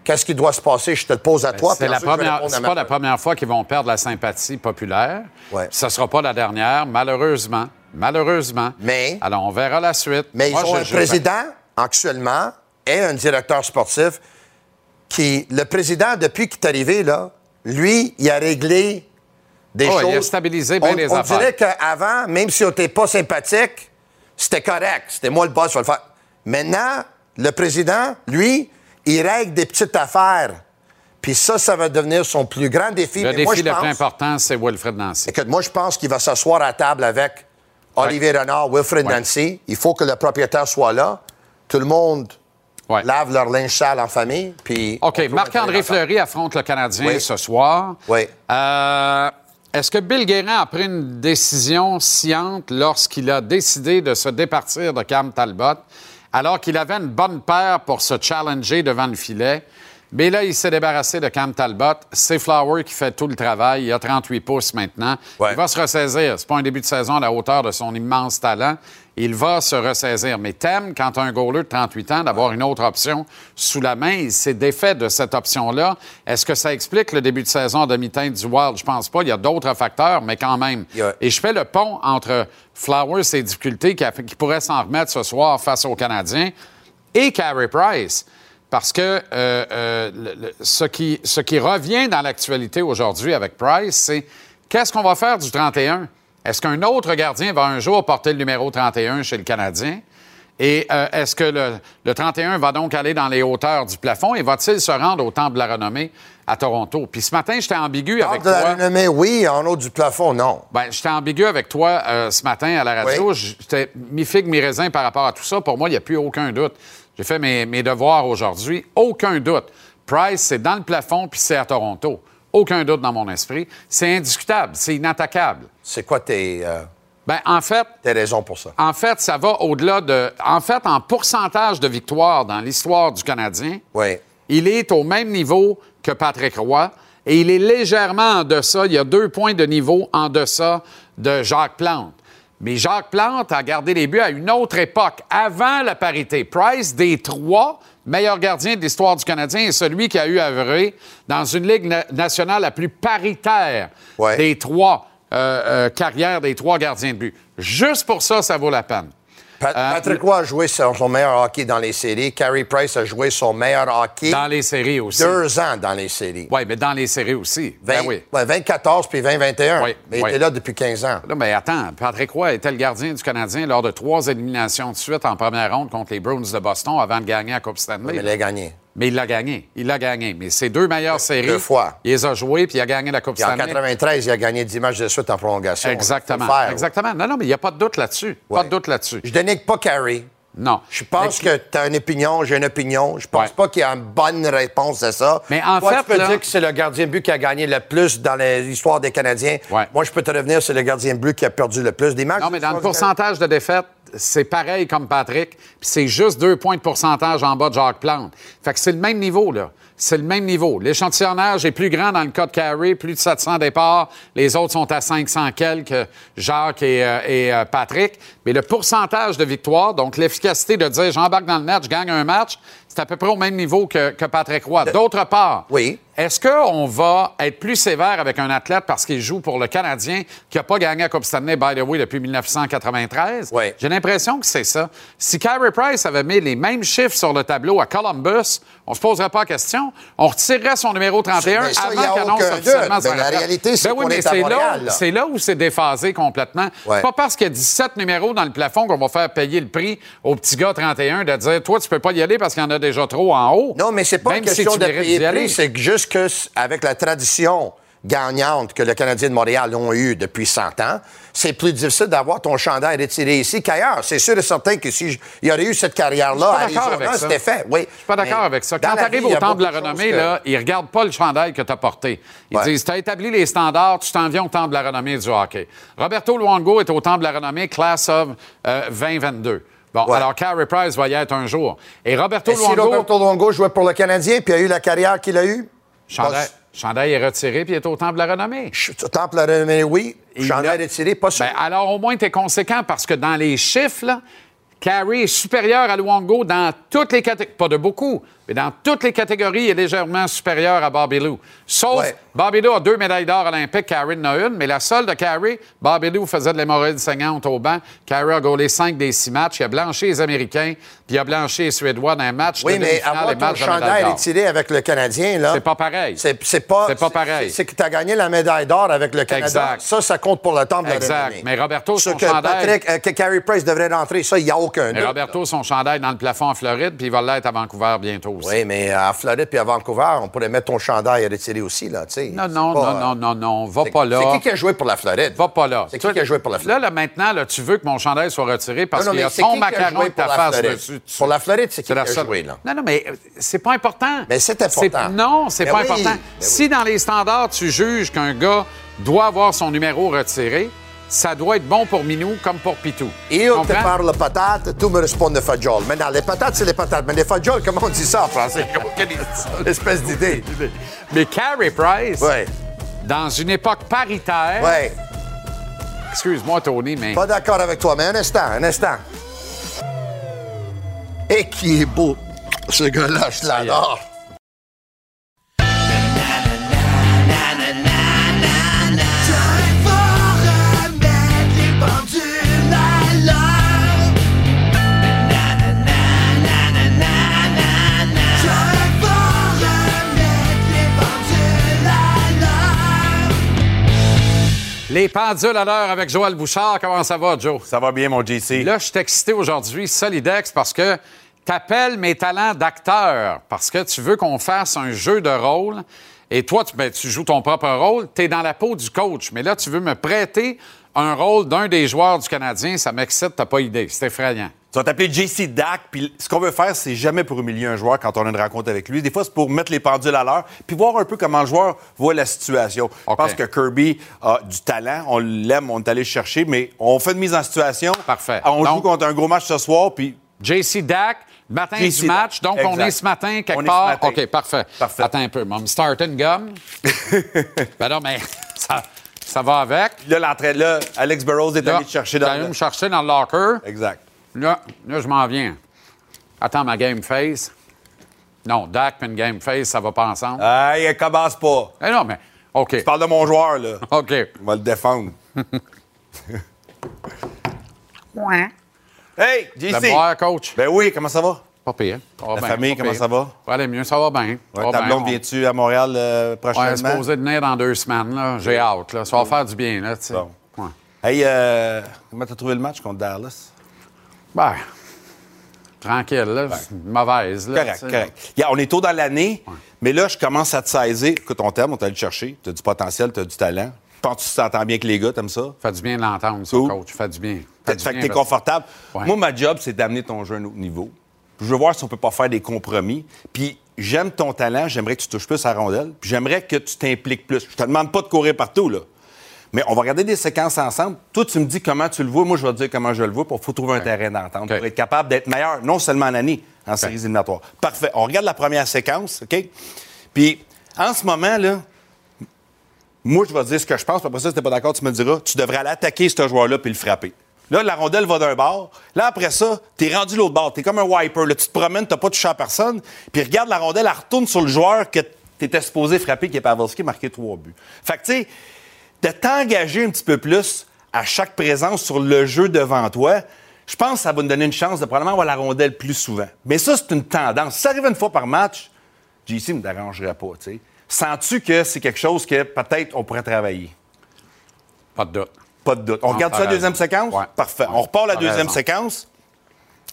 qu'est-ce qui doit se passer? Je te le pose à toi. Ben, C'est puis la première, c'est pas la première fois qu'ils vont perdre la sympathie populaire. Ouais. Ce ne sera pas la dernière, malheureusement. Malheureusement. Mais- Alors, on verra la suite. Mais Moi, ils ont je- un je- président actuellement et un directeur sportif qui, le président, depuis qu'il est arrivé, là, lui, il a réglé des Oh, choses. il a stabilisé bien on, les on affaires. dirait qu'avant, même si on n'était pas sympathique, c'était correct. C'était moi le boss, je vais le faire. Maintenant, le président, lui, il règle des petites affaires. Puis ça, ça va devenir son plus grand défi. Le Mais moi, défi je le plus pense- important, c'est Wilfred Nancy. Écoute, moi, je pense qu'il va s'asseoir à table avec Olivier Renard, Wilfred Ouais. Nancy. Il faut que le propriétaire soit là. Tout le monde Ouais. lave leur linge sale en famille. Puis OK, Marc-André Fleury affronte le Canadien Oui. ce soir. Oui. Euh, Est-ce que Bill Guérin a pris une décision sciente lorsqu'il a décidé de se départir de Cam Talbot, alors qu'il avait une bonne paire pour se challenger devant le filet? Mais là, il s'est débarrassé de Cam Talbot. C'est Flower qui fait tout le travail. Il a 38 pouces maintenant. Ouais. Il va se ressaisir. C'est pas un début de saison à la hauteur de son immense talent. Il va se ressaisir. Mais t'aimes, quand as un goaler de 38 ans, d'avoir une autre option sous la main. Il s'est défait de cette option-là. Est-ce que ça explique le début de saison à demi-teinte du Wild? Je pense pas. Il y a d'autres facteurs, mais quand même. Et je fais le pont entre Flowers, ses difficultés, qui, pourrait s'en remettre ce soir face aux Canadiens, et Carey Price. Parce que euh, euh, le- le- ce, qui, ce qui revient dans l'actualité aujourd'hui avec Price, c'est qu'est-ce qu'on va faire du 31? Est-ce qu'un autre gardien va un jour porter le numéro 31 chez le Canadien? Et euh, est-ce que le, le 31 va donc aller dans les hauteurs du plafond et va-t-il se rendre au Temple de la Renommée à Toronto? Puis ce matin, j'étais ambigu avec de la toi. renommée, oui. En haut du plafond, non. Ben, j'étais ambigu avec toi euh, ce matin à la radio. Oui. J'étais mi-figue, mi-raisin par rapport à tout ça. Pour moi, il n'y a plus aucun doute. J'ai fait mes, mes devoirs aujourd'hui. Aucun doute. Price, c'est dans le plafond, puis c'est à Toronto. Aucun doute dans mon esprit. C'est indiscutable. C'est inattaquable. C'est quoi tes, euh, Ben, en fait, tes raisons pour ça? en fait, ça va au-delà de. En fait, en pourcentage de victoires dans l'histoire du Canadien, Oui. il est au même niveau que Patrick Roy et il est légèrement en deçà. Il y a deux points de niveau en deçà de Jacques Plante. Mais Jacques Plante a gardé les buts à une autre époque, avant la parité. Price, des trois meilleurs gardiens de l'histoire du Canadien, est celui qui a eu à œuvrer dans une Ligue na- nationale la plus paritaire Ouais. des trois euh, euh, carrières des trois gardiens de but. Juste pour ça, ça vaut la peine. Euh, Patrick Roy a joué son, son meilleur hockey dans les séries. Carey Price a joué son meilleur hockey Dans les séries aussi. deux ans dans les séries. Oui, mais dans les séries aussi. Ben 20 oui. ouais, 2014 puis 2021. Oui, mais il oui. était là depuis 15 ans. Là, mais attends, Patrick Roy était le gardien du Canadien lors de trois éliminations de suite en première ronde contre les Bruins de Boston avant de gagner la Coupe Stanley. Mais il a gagné. Mais il l'a gagné. Il l'a gagné. Mais ses deux meilleures séries, deux fois. il les a jouées puis il a gagné la Coupe Puis en Stanley. 93, il a gagné 10 matchs de suite en prolongation. Exactement. Faire. Exactement. Non, non, mais il n'y a pas de doute là-dessus. Pas de doute là-dessus. Je dénigre pas Carey. Non. Je pense que tu as une opinion, j'ai une opinion. Je pense Ouais. pas qu'il y a une bonne réponse à ça. Mais en Toi, fait, tu peux là- dire que c'est le gardien de but qui a gagné le plus dans l'histoire des Canadiens. Ouais. Moi, je peux te revenir, c'est le gardien de but qui a perdu le plus des matchs. Non, mais dans le pourcentage de défaites, c'est pareil comme Patrick, puis c'est juste deux points de pourcentage en bas de Jacques Plante. Fait que c'est le même niveau, là. C'est le même niveau. L'échantillonnage est plus grand dans le cas de plus de 700 départs. Les autres sont à 500 quelques, Jacques et, euh, euh, Patrick. Mais le pourcentage de victoire, donc l'efficacité de dire j'embarque dans le net, je gagne un match, c'est à peu près au même niveau que, que Patrick Roy. D'autre part, Oui. Est-ce qu'on va être plus sévère avec un athlète parce qu'il joue pour le Canadien qui n'a pas gagné la Coupe Stanley, by the way, depuis 1993? Ouais. J'ai l'impression que c'est ça. Si Carey Price avait mis les mêmes chiffres sur le tableau à Columbus, on se poserait pas la question. On retirerait son numéro 31 Mais ça, avant qu'il annonce officiellement Mais la réalité, c'est Ben oui, mais à c'est là, Montréal, là. c'est là où c'est déphasé complètement. Ouais. C'est pas parce qu'il y a 17 numéros dans le plafond qu'on va faire payer le prix au petit gars 31 de dire Toi, tu peux pas y aller parce qu'il y en a déjà trop en haut. Non, mais c'est pas une question si de payer prix, c'est juste que avec la tradition gagnante que le Canadien de Montréal ont eu depuis 100 ans, c'est plus difficile d'avoir ton chandail retiré ici qu'ailleurs. C'est sûr et certain que si j- il y aurait eu cette carrière-là à c'était fait. Oui. Je suis pas d'accord avec ça. Quand tu arrives au a Temple de la Renommée, que- là, ils regardent pas le chandail que tu as porté. Ils Ouais. disent, tu as établi les standards, tu t'en viens au Temple de la Renommée du hockey. Roberto Luongo est au Temple de la Renommée, class of euh, 2022. Bon, Ouais. alors Carey Price va y être un jour. Et Roberto Et si Luongo, Roberto Longo jouait pour le Canadien puis a eu la carrière qu'il a eue, chandail, chandail est retiré puis il est au Temple de la Renommée. je- Temple de la Renommée, oui. Et Chandail là- retiré, pas sûr. Ben, alors, au moins, tu es conséquent parce que dans les chiffres, là, Carey est supérieur à Luongo dans toutes les catégories. Pas de beaucoup, mais dans toutes les catégories, il est légèrement supérieur à Bobby Lou. Sauf, Ouais. Bobby Lou a deux médailles d'or olympiques, Carey en a une, mais la seule de Carey, Bobby Lou faisait de l'hémorroïde saignante au banc. Carey a gaulé cinq des six matchs. Il a blanchi les Américains, puis il a blanchi les Suédois dans un match oui, de mais avoir ton chandail retiré avec le Canadien, là. C'est pas pareil. C'est pas. C'est pas pareil. C'est que tu as gagné la médaille d'or avec le Canada. Exact. Ça, ça compte pour le temps de la Exact. Mais Roberto, Ce son que chandail- Patrick, euh, que Carey Price devrait rentrer, ça, il n'y a aucun Mais doute. Roberto, son chandail dans le plafond en Floride, puis il va l'être à Vancouver bientôt aussi. Oui, mais à Floride puis à Vancouver, on pourrait mettre ton chandail retiré aussi, là, tu sais. Non, non, pas, non, non, non, non, va pas là. C'est qui qui a joué pour la Floride? Va pas là. C'est qui qui a joué pour la Là, Floride? là, maintenant, là, tu veux que mon chandail soit retiré parce qu'il y a ton macaron et ta face dessus. Pour la Floride, c'est qui qui a joué, là? Non, non, mais euh, c'est pas important. Mais c'est important. Non, c'est Ben pas important. ben si dans les standards, tu juges qu'un gars doit avoir son numéro retiré, ça doit être bon pour Minou comme pour Pitou. Io te Comprends? parle patate, tu me réponds de fagioli. Maintenant, les patates, c'est les patates. Mais les fagioles, comment on dit ça en français? Quelle espèce d'idée. Mais Carey Price, Ouais, dans une époque paritaire, ouais. excuse-moi, Tony, mais Pas d'accord avec toi, mais un instant, un instant. Et qui est beau, ce gars-là, je l'adore. Les pendules à l'heure avec Joël Bouchard, comment ça va, Joe? Ça va bien, mon JC? Là, je suis excité aujourd'hui, Solidex, parce que t'appelles mes talents d'acteur, parce que tu veux qu'on fasse un jeu de rôle. Et toi, tu, ben, tu joues ton propre rôle, tu es dans la peau du coach. Mais là, tu veux me prêter un rôle d'un des joueurs du Canadien. Ça m'excite, t'as pas idée. C'est effrayant. Tu vas t'appeler JC Dak, puis ce qu'on veut faire, c'est jamais pour humilier un joueur quand on a une rencontre avec lui. Des fois, c'est pour mettre les pendules à l'heure, puis voir un peu comment le joueur voit la situation. Je pense que Kirby a du talent, on l'aime, on est allé le chercher, mais on fait une mise en situation. Parfait. On Donc- joue contre un gros match ce soir, puis JC Dak, matin du match. Donc, on est ce matin quelque On part. matin. OK, parfait. Parfait. Attends un peu. Mom, start une gomme. ben non, mais ça, ça va avec. là, l'entraîne, là, Alex Burrows est allé te chercher dans le... me chercher dans le locker. Exact. Là, là je m'en viens. Attends ma game face. Non, Dak et une game face, ça va pas ensemble. Hey, commence pas. Eh non, mais OK. Je parle de mon joueur, là. OK. On va le défendre. hey, Le JC! coach? Ben oui, comment ça va? Pas pire. Ça va La bien, famille, comment pire. ça va? Va aller mieux, ça va bien. Ouais, va ta bien. blonde, On- viens-tu à Montréal euh, On est prochainement? supposé de venir dans deux semaines. là. J'ai hâte. Là. Ça va faire du bien. Là, tu sais. Bon. Ouais. Hey, euh, comment t'as trouvé le match contre Dallas? Ben, tranquille. Là. Mauvaise. Là, Correct, tu correct. Yeah, on est tôt dans l'année, mais là, je commence à te saisir. Écoute, on t'aime, on t'a allé te chercher. T'as du potentiel, t'as du talent. Je pense que tu t'entends bien avec les gars, t'aimes ça? Fait du bien de l'entendre, ça, coach. Fait du bien. Fait, du fait que t'es confortable. Ouais. Moi, ma job, c'est d'amener ton jeu à un autre niveau. Je veux voir si on peut pas faire des compromis. Puis j'aime ton talent, j'aimerais que tu touches plus à la rondelle, puis j'aimerais que tu t'impliques plus. Je te demande pas de courir partout, là. Mais on va regarder des séquences ensemble. Toi, tu me dis comment tu le vois. Moi, je vais te dire comment je le vois. Il faut trouver un terrain d'entente pour être capable d'être meilleur, non seulement en année, en séries éliminatoires. Parfait. On regarde la première séquence, OK? Puis, en ce moment, là, moi, je vais te dire ce que je pense. Puis après ça, si t'es pas d'accord, tu me diras, tu devrais aller attaquer ce joueur-là puis le frapper. Là, la rondelle va d'un bord. Là, après ça, t'es rendu l'autre bord. T'es comme un wiper. Là, tu te promènes, t'as pas touché à personne. Puis regarde la rondelle, elle retourne sur le joueur que tu étais supposé frapper qui est Pavelski marquer trois buts. Fait que, tu sais, de t'engager un petit peu plus à chaque présence sur le jeu devant toi, je pense que ça va nous donner une chance de probablement avoir la rondelle plus souvent. Mais ça, c'est une tendance. Si ça arrive une fois par match, JC ne me dérangerait pas, tu sais. Sens-tu que c'est quelque chose que peut-être on pourrait travailler? Pas de doute. Pas de doute. On regarde ça la deuxième séquence? Ouais. Parfait. On repart la deuxième raison. séquence.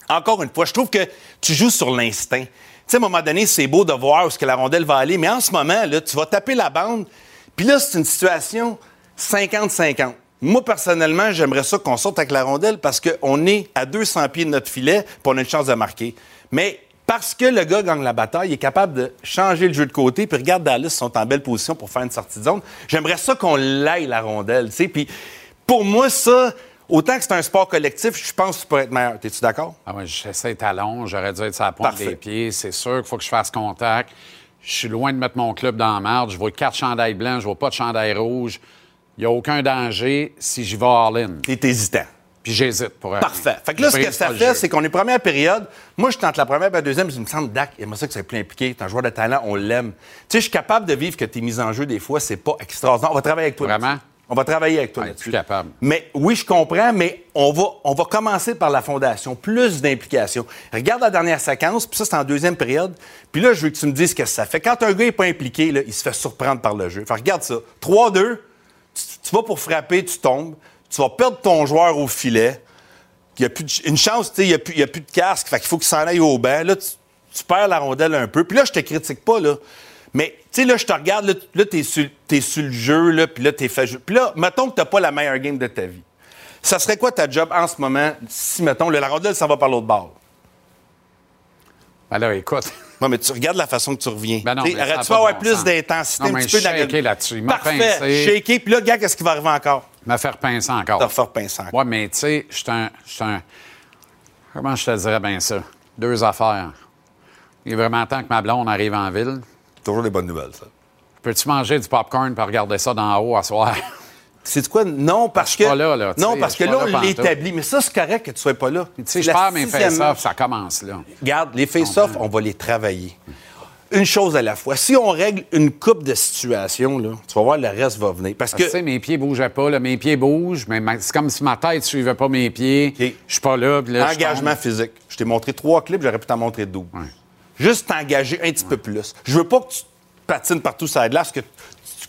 Encore une fois, je trouve que tu joues sur l'instinct. Tu sais, à un moment donné, c'est beau de voir où est-ce que la rondelle va aller, mais en ce moment, là, tu vas taper la bande, puis là, c'est une situation 50-50. Moi, personnellement, j'aimerais ça qu'on sorte avec la rondelle parce qu'on est à 200 pieds de notre filet, puis on a une chance de marquer. Mais parce que le gars gagne la bataille, il est capable de changer le jeu de côté, puis regarde Dallas, ils sont en belle position pour faire une sortie de zone. J'aimerais ça qu'on l'aille, la rondelle, tu sais. Puis pour moi, ça, autant que c'est un sport collectif, je pense que tu pourrais être meilleur. T'es-tu d'accord? Ah ouais, j'essaie talon, j'aurais dû être sur la pointe Parfait. des pieds. C'est sûr qu'il faut que je fasse contact. Je suis loin de mettre mon club dans la marde. Je vois quatre chandails blancs, je vois pas de chandail rouge. Il n'y a aucun danger si j'y vais all-in. T'es hésitant. Puis j'hésite pour aller. Parfait. Fait que là, ce que ça fait, c'est qu'on est première période. Moi, je tente la première, la deuxième, je me sens Dak, il ça que c'est plus impliqué. T'es un joueur de talent, on l'aime. Tu sais, je suis capable de vivre que tes mises en jeu, des fois, c'est pas extraordinaire. On va travailler avec toi. Vraiment? On va travailler avec toi Ouais, là-dessus. plus capable. Mais oui, je comprends, mais on va, on va commencer par la fondation, plus d'implication. Regarde la dernière séquence, puis ça, c'est en deuxième période. Puis là, je veux que tu me dises ce que ça fait. Quand un gars n'est pas impliqué, là, il se fait surprendre par le jeu. Fait regarde ça. 3-2, tu, vas pour frapper, tu tombes. Tu vas perdre ton joueur au filet. Il y a plus de- une chance, il n'y a, plus- de casque. Fait qu'il faut qu'il s'en aille au banc. Là, tu, perds la rondelle un peu. Puis là, je te critique pas, là. Mais, tu sais, là, je te regarde, là, là t'es sur, le jeu, puis là, t'es fait. Puis là, mettons que t'as pas la meilleure game de ta vie. Ça serait quoi ta job en ce moment si, mettons, la rondelle s'en va par l'autre bord? Ben là, écoute. Non, mais tu regardes la façon que tu reviens. Ben Aurais-tu avoir bon plus d'intensité, un petit peu shaker là-dessus. Il m'a Parfait. Shaker, puis là, gars, qu'est-ce qui va arriver encore? Me faire pincer encore. Te pincer encore. Ouais, mais tu sais, je suis un, je suis un- Comment je te dirais bien ça? Deux affaires. Il est vraiment temps que ma blonde arrive en ville. Toujours des bonnes nouvelles, ça. Peux-tu manger du popcorn pour regarder ça d'en haut à soir? C'est quoi? Non, parce que. pas là, là, non, parce que là, on l'établit. Mais ça, c'est correct que tu sois pas là. Tu sais, je perds mes face-offs, match. ça commence là. Regarde, les face-offs, on va les travailler. Une chose à la fois. Si on règle une coupe de situations, là, tu vas voir, le reste va venir. Parce Parce que, tu sais, mes pieds bougeaient pas, là. Mes pieds bougent, mais ma- c'est comme si ma tête suivait pas mes pieds. OK. Je suis pas là, Engagement physique. Je t'ai montré trois clips, j'aurais pu t'en montrer deux. Juste t'engager un petit peu plus. Je veux pas que tu patines partout sur la glace, que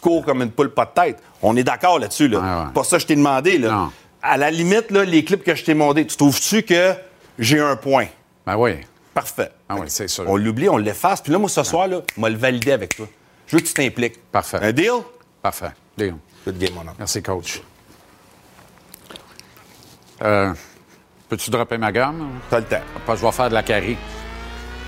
comme une poule pas de tête. On est d'accord là-dessus. Là. Ouais, ouais. Pas ça que je t'ai demandé. Là. Non. À la limite, là, les clips que je t'ai montrés, tu trouves-tu que j'ai un point? Ben oui. Parfait. Ah oui, c'est sûr. On l'oublie, on l'efface. Puis là, moi, ce soir, là, on va le valider avec toi. Je veux que tu t'impliques. Parfait. Un deal? Parfait. Deal. Good game, mon homme. Merci, coach. Euh, Peux-tu dropper ma gamme? T'as le temps. Pas, je vais faire de la carie.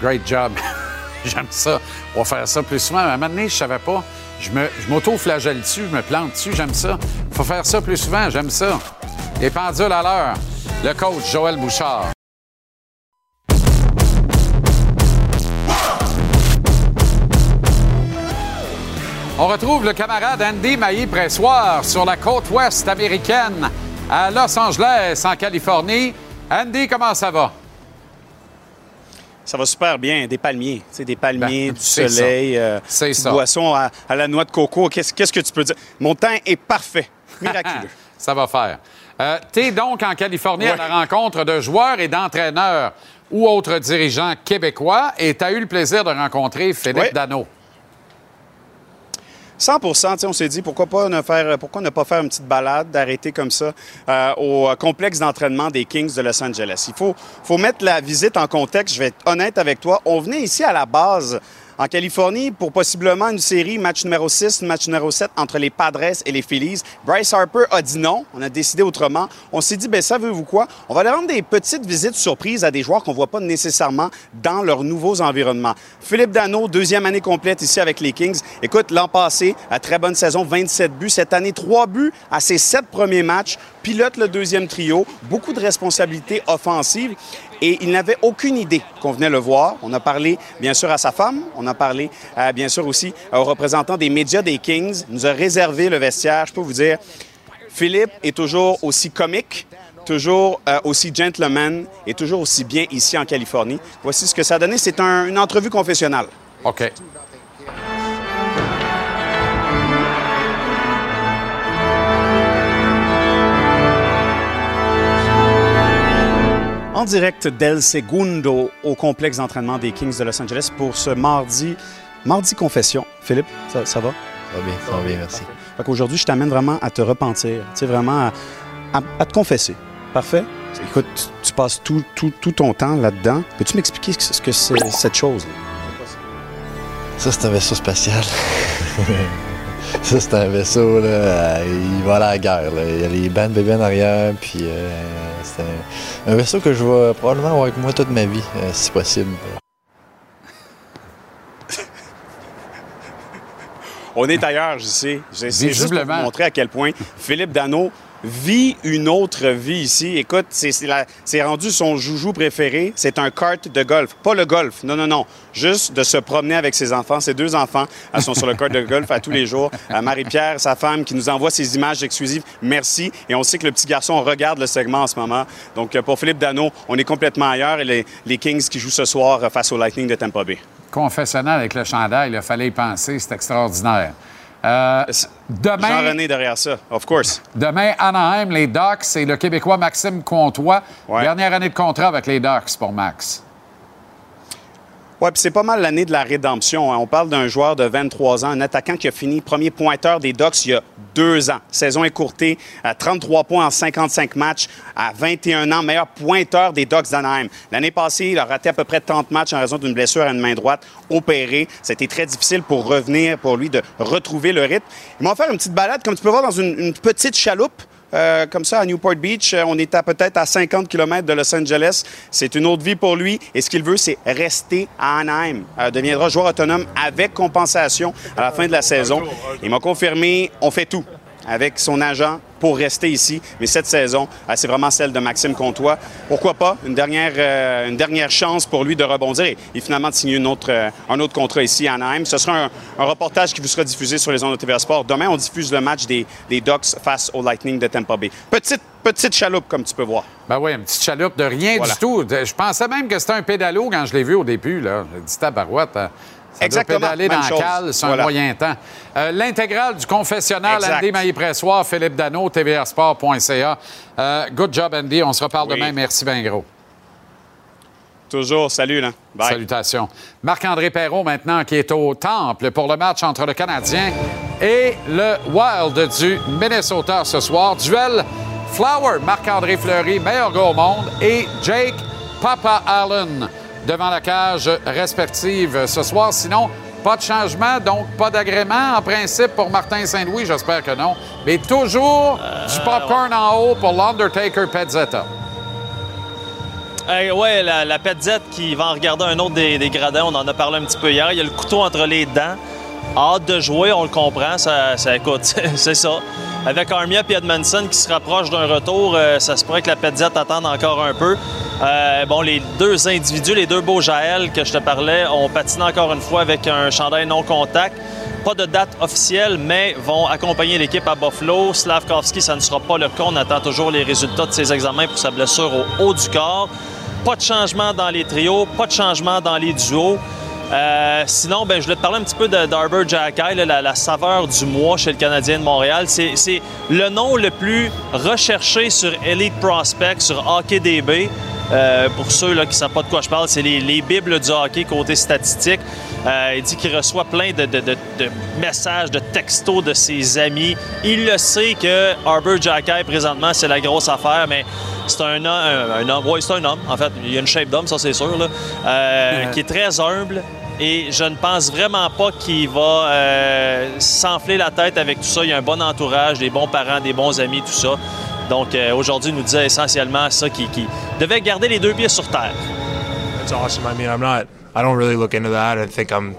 Great job. J'aime ça. On va faire ça plus souvent. À un moment donné, je savais pas. Je m'auto-flagelle dessus, je me plante dessus. J'aime ça. faut faire ça plus souvent. J'aime ça. Les pendules à l'heure. Le coach Joël Bouchard. On retrouve le camarade Andy Maillé-Pressoir sur la côte ouest américaine à Los Angeles, en Californie. Andy, comment ça va? Ça va super bien. Des palmiers. Des palmiers, Ben, du soleil, ça. euh, C'est petite ça. boisson à, à la noix de coco. Qu'est-ce que tu peux dire? Mon temps est parfait. Miraculeux. ça va faire. Euh, tu es donc en Californie à la rencontre de joueurs et d'entraîneurs ou autres dirigeants québécois et tu as eu le plaisir de rencontrer Philippe. Dano. 100% tu sais, on s'est dit pourquoi pas ne faire pourquoi ne pas faire une petite balade d'arrêter comme ça euh, au complexe d'entraînement des Kings de Los Angeles. Il faut faut mettre la visite en contexte, je vais être honnête avec toi, on venait ici à la base en Californie pour possiblement une série match numéro 6, match numéro 7 entre les Padres et les Phillies. Bryce Harper a dit non, on a décidé autrement. On s'est dit ben savez-vous quoi? On va aller rendre des petites visites surprises à des joueurs qu'on voit pas nécessairement dans leurs nouveaux environnements. Philippe Dano, deuxième année complète ici avec les Kings. Écoute, l'an passé, à très bonne saison, 27 buts. Cette année, 3 buts à ses sept premiers matchs. Pilote le deuxième trio. Beaucoup de responsabilités offensives. Et il n'avait aucune idée qu'on venait le voir. On a parlé, bien sûr, à sa femme. On a parlé, euh, bien sûr, aussi aux représentants des médias des Kings. Il nous a réservé le vestiaire. Je peux vous dire, Philippe est toujours aussi comique, toujours euh, aussi gentleman et toujours aussi bien ici en Californie. Voici ce que ça a donné. C'est un- une entrevue confessionnelle. OK. En direct d'El Segundo au complexe d'entraînement des Kings de Los Angeles pour ce mardi, mardi confession. Philippe, ça, ça va? Ça va bien, ça va bien, merci. Fait qu'aujourd'hui, je t'amène vraiment à te repentir, tu sais, vraiment à, à- à te confesser. Parfait? Écoute, tu, tu passes tout, tout- tout ton temps là-dedans. Peux-tu m'expliquer ce que c'est cette chose? Ça, c'est un vaisseau spatial. ça, c'est un vaisseau, là, il va à la guerre. là. Il y a les bandes bébés en arrière, puis euh, c'est un, un vaisseau que je vais probablement avoir avec moi toute ma vie, euh, si possible. On est ailleurs, je sais. Je- C'est juste pour vous Visiblement. montrer à quel point Philippe Dano vit une autre vie ici. Écoute, c'est rendu son joujou préféré. C'est un kart de golf. Pas le golf, non, non, non. Juste de se promener avec ses enfants. Ses deux enfants elles sont sur le kart de golf à tous les jours. Euh, Marie-Pierre, sa femme, qui nous envoie ces images exclusives. Merci. Et on sait que le petit garçon regarde le segment en ce moment. Donc, euh, pour Philippe Dano, on est complètement ailleurs. Et les, Kings qui jouent ce soir euh, face au Lightning de Tampa Bay. Confessionnal avec le chandail, il fallait y penser, c'est extraordinaire. Euh, demain, Jean-René derrière ça, of course. demain, Anaheim, les Ducks et le Québécois Maxime Comtois. Ouais. Dernière année de contrat avec les Ducks pour Max. Oui, puis c'est pas mal l'année de la rédemption. hein. On parle d'un joueur de 23 ans, un attaquant qui a fini premier pointeur des Ducks il y a deux ans. Saison écourtée, à 33 points en 55 matchs, à 21 ans, meilleur pointeur des Ducks d'Anaheim. L'année passée, il a raté à peu près 30 matchs en raison d'une blessure à une main droite opérée. C'était très difficile pour revenir, pour lui, de retrouver le rythme. Ils vont faire une petite balade, comme tu peux voir, dans une petite chaloupe. Euh, comme ça, à Newport Beach, euh, on est à peut-être à 50 km de Los Angeles. C'est une autre vie pour lui. Et ce qu'il veut, c'est rester à Anaheim. Euh, deviendra joueur autonome avec compensation à la fin de la saison. Il m'a confirmé, on fait tout avec son agent pour rester ici. Mais cette saison, euh, c'est vraiment celle de Maxime Comtois. Pourquoi pas une dernière, euh, une dernière chance pour lui de rebondir et, et finalement de signer une autre, euh, un autre contrat ici à Anaheim. Ce sera un, un reportage qui vous sera diffusé sur les ondes de TVA Sport. Demain, on diffuse le match des, des Ducks face au Lightning de Tampa Bay. Petite, petite chaloupe, comme tu peux voir. Ben oui, une petite chaloupe de rien Voilà. du tout. Je pensais même que c'était un pédalo quand je l'ai vu au début. Là. J'ai dit, tabarouette. Ça Exactement, doit pédaler dans la chose. cale, c'est un moyen temps. Euh, L'intégrale du confessionnal, Exact. Andy Maillé-Pressoir, Philippe Dano, tvrsport.ca. Euh, good job, Andy. On se reparle Oui. demain. Merci bien gros. Toujours, salut, là. Bye. Salutations. Marc-André Perrault, maintenant, qui est au Temple pour le match entre le Canadien et le Wild du Minnesota ce soir. Duel Flower, Marc-André Fleury, meilleur gars au monde, et Jake Papa Allen devant la cage respective ce soir. Sinon, pas de changement, donc pas d'agrément en principe pour Martin Saint-Louis, j'espère que non. Mais toujours du popcorn en haut pour l'Undertaker Pezzetta. Hey, ouais, la, la Petzette qui va en regarder un autre des, des gradins, on en a parlé un petit peu hier. Il y a le couteau entre les dents. Hâte de jouer, on le comprend, ça, ça écoute, c'est ça. Avec Armia et Edmondson qui se rapprochent d'un retour, euh, ça se pourrait que la Petzette attende encore un peu. Euh, bon, les deux individus, les deux beaux Jaël que je te parlais, ont patiné encore une fois avec un chandail non contact. Pas de date officielle, mais vont accompagner l'équipe à Buffalo. Slavkovski, ça ne sera pas le cas. On attend toujours les résultats de ses examens pour sa blessure au haut du corps. Pas de changement dans les trios, pas de changement dans les duos. Euh, sinon, ben, je voulais te parler un petit peu d'Arbor Jackay, la, la saveur du mois chez le Canadien de Montréal. C'est le nom le plus recherché sur Elite Prospect, sur HockeyDB. Euh, pour ceux là, qui ne savent pas de quoi je parle, c'est les, les bibles du hockey côté statistique. Euh, il dit qu'il reçoit plein de, de- de- de messages, de textos de ses amis. Il le sait que Arbor Jackay, présentement, c'est la grosse affaire, mais c'est un, homme- un, un homme. Oui, c'est un homme, en fait. Il a une shape d'homme, ça, c'est sûr. là. Euh, qui est très humble. Et je ne pense vraiment pas qu'il va euh, s'enfler la tête avec tout ça. Il a un bon entourage, des bons parents, des bons amis, tout ça. Donc euh, aujourd'hui, nous disait essentiellement ça, qu'il devait garder les deux pieds sur terre. It's awesome. I mean, I'm not. I don't really look into that. I think I'm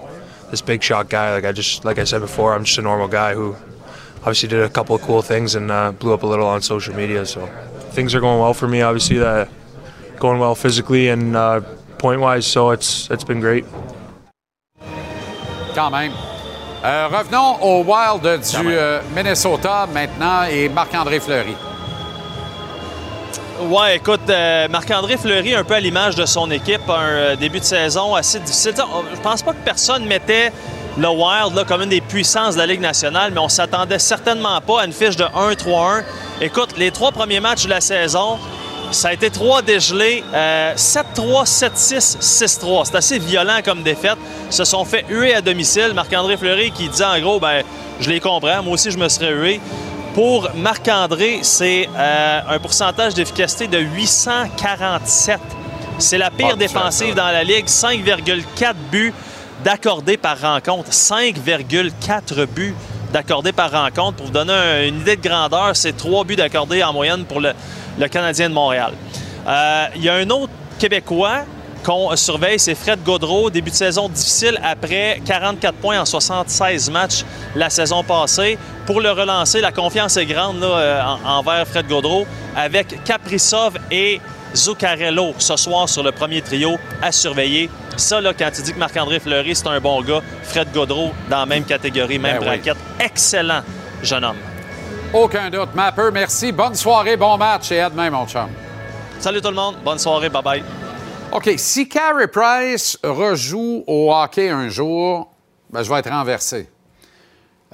this big shot guy. Like I just, like I said before, I'm just a normal guy who obviously did a couple of cool things and uh, blew up a little on social media. So things are going well for me. Obviously, that going well physically and uh, point wise. So it's it's been great. Quand même. Euh, revenons au Wild du euh, Minnesota maintenant et Marc-André Fleury. Ouais, écoute, euh, Marc-André Fleury, un peu à l'image de son équipe, un euh, début de saison assez difficile. Je pense pas que personne mettait le Wild là, comme une des puissances de la Ligue nationale, mais on s'attendait certainement pas à une fiche de 1-3-1. Écoute, les trois premiers matchs de la saison, Ça a été trois dégelés, euh, 7-3, 7-6, 6-3. C'est assez violent comme défaite. Ils se sont fait huer à domicile. Marc-André Fleury qui dit en gros, ben, je les comprends, moi aussi je me serais hué. Pour Marc-André, c'est euh, un pourcentage d'efficacité de 847. C'est la pire de défensive dans la Ligue. 5,4 buts d'accordés par rencontre. 5,4 buts d'accordés par rencontre. Pour vous donner un- une idée de grandeur, c'est 3 buts d'accordés en moyenne pour le, Canadien de Montréal. Euh, Il y a un autre Québécois qu'on surveille, c'est Fred Gaudreau. Début de saison difficile après 44 points en 76 matchs la saison passée. Pour le relancer, la confiance est grande euh, en- envers Fred Gaudreau avec Kaprizov et Zuccarello ce soir sur le premier trio à surveiller. Ça, là, quand tu dis que Marc-André Fleury, c'est un bon gars, Fred Gaudreau, dans la même catégorie, même Ben oui. braquette. Excellent jeune homme. Aucun doute. Mapper, merci. Bonne soirée, bon match et à demain, mon chum. Salut tout le monde, bonne soirée, bye bye. OK, si Carey Price rejoue au hockey un jour, ben, je vais être renversé.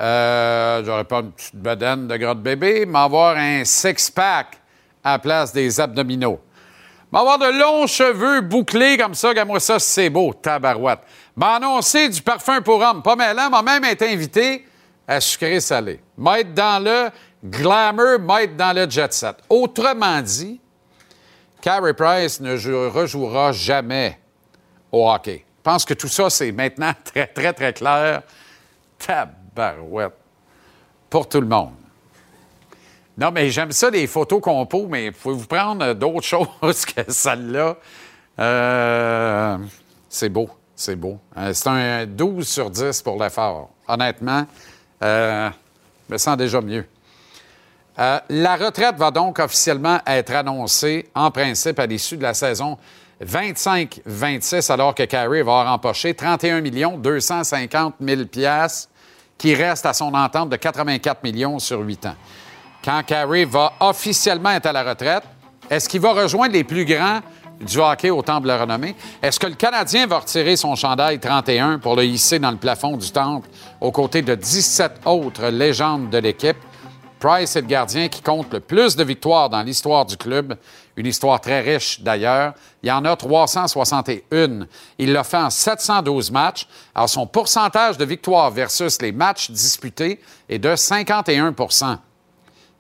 Euh, J'aurais pas une petite bedaine de grotte bébé, mais avoir un six-pack à la place des abdominaux. Mais avoir de longs cheveux bouclés comme ça, regarde-moi ça, c'est beau, tabarouette. M'annoncer du parfum pour homme, pas mal, m'a même été invité à sucré salé. M'être dans le glamour, m'être dans le jet set. Autrement dit, Carey Price ne jou- rejouera jamais au hockey. Je pense que tout ça, c'est maintenant très, très, très clair. Tabarouette. Pour tout le monde. Non, mais j'aime ça, les photos compo, mais pouvez-vous prendre euh, d'autres choses que celle-là? Euh, c'est beau, c'est beau. Euh, c'est un 12 sur 10 pour l'effort. Honnêtement, je me sens déjà mieux. La retraite va donc officiellement être annoncée, en principe, à l'issue de la saison 25-26, alors que Carey va avoir empoché 31 250 000 piastres, qui reste à son entente de 84 millions sur 8 ans. Quand Carey va officiellement être à la retraite, est-ce qu'il va rejoindre les plus grands du hockey au Temple de la Renommée? Est-ce que le Canadien va retirer son chandail 31 pour le hisser dans le plafond du Temple aux côtés de 17 autres légendes de l'équipe? Price est le gardien qui compte le plus de victoires dans l'histoire du club, une histoire très riche d'ailleurs. Il y en a 361. Il l'a fait en 712 matchs. Alors son pourcentage de victoires versus les matchs disputés est de 51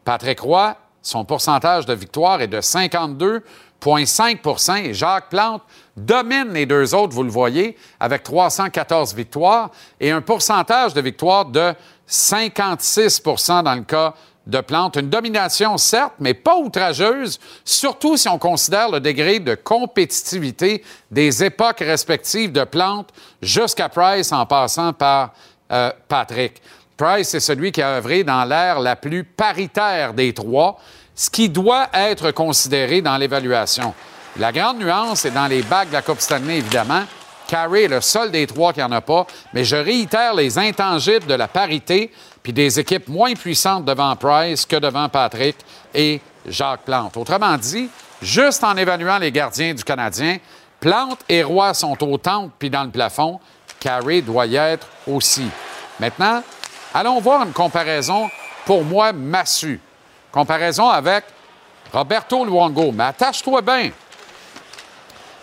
Patrick Roy, son pourcentage de victoire est de 52,5 et Jacques Plante domine les deux autres, vous le voyez, avec 314 victoires et un pourcentage de victoire de 56% dans le cas de Plante. Une domination, certes, mais pas outrageuse, surtout si on considère le degré de compétitivité des époques respectives de Plante jusqu'à Price en passant par euh, Patrick. Price est celui qui a œuvré dans l'ère la plus paritaire des trois, ce qui doit être considéré dans l'évaluation. La grande nuance est dans les bagues de la Coupe Stanley, évidemment. Carey est le seul des trois qui n'en a pas, mais je réitère les intangibles de la parité puis des équipes moins puissantes devant Price que devant Patrick et Jacques Plante. Autrement dit, juste en évaluant les gardiens du Canadien, Plante et Roy sont au temple puis dans le plafond. Carey doit y être aussi. Maintenant, allons voir une comparaison, pour moi, massue. Comparaison avec Roberto Luongo. Mais attache-toi bien.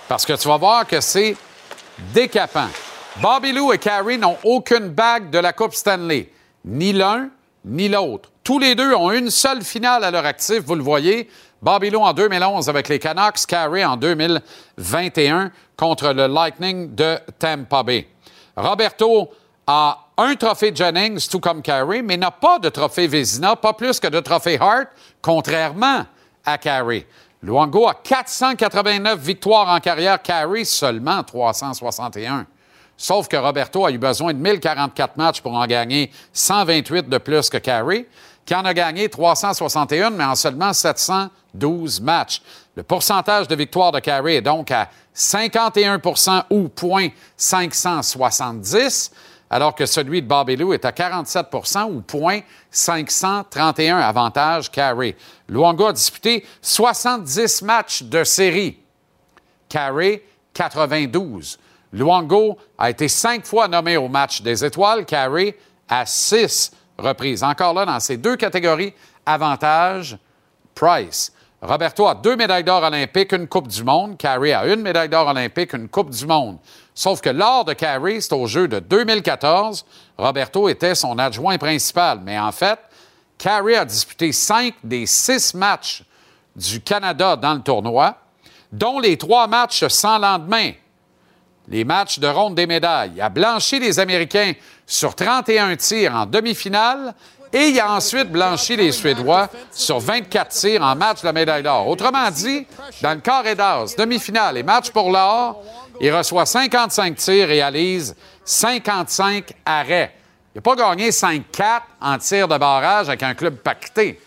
Parce que tu vas voir que c'est décapant. Bobby Lou et Carey n'ont aucune bague de la Coupe Stanley. Ni l'un, ni l'autre. Tous les deux ont une seule finale à leur actif, vous le voyez. Bobby Lou en 2011 avec les Canucks, Carey en 2021 contre le Lightning de Tampa Bay. Roberto a un trophée Jennings, tout comme Carey, mais n'a pas de trophée Vézina, pas plus que de trophée Hart, contrairement à Carey. Luongo a 489 victoires en carrière, Carey seulement 361. Sauf que Roberto a eu besoin de 1044 matchs pour en gagner 128 de plus que Carey, qui en a gagné 361, mais en seulement 712 matchs. Le pourcentage de victoire de Carey est donc à 51% ou point 570, alors que celui de Bobby Lou est à 47% ou point 531 avantage Carey. Luongo a disputé 70 matchs de série. Carey, 92. Luongo a été cinq fois nommé au match des étoiles, Carey à six reprises. Encore là, dans ces deux catégories, avantage Price. Roberto a deux médailles d'or olympiques, une Coupe du Monde. Carey a une médaille d'or olympique, une Coupe du Monde. Sauf que lors de Carey, c'est au jeu de 2014, Roberto était son adjoint principal. Mais en fait, Carey a disputé cinq des six matchs du Canada dans le tournoi, dont les trois matchs sans lendemain. Les matchs de ronde des médailles. Il a blanchi les Américains sur 31 tirs en demi-finale et il a ensuite blanchi les Suédois sur 24 tirs en match de la médaille d'or. Autrement dit, dans le carré d'as, demi-finale et match pour l'or, il reçoit 55 tirs, réalise 55 arrêts. Il n'a pas gagné 5-4 en tir de barrage avec un club pacté.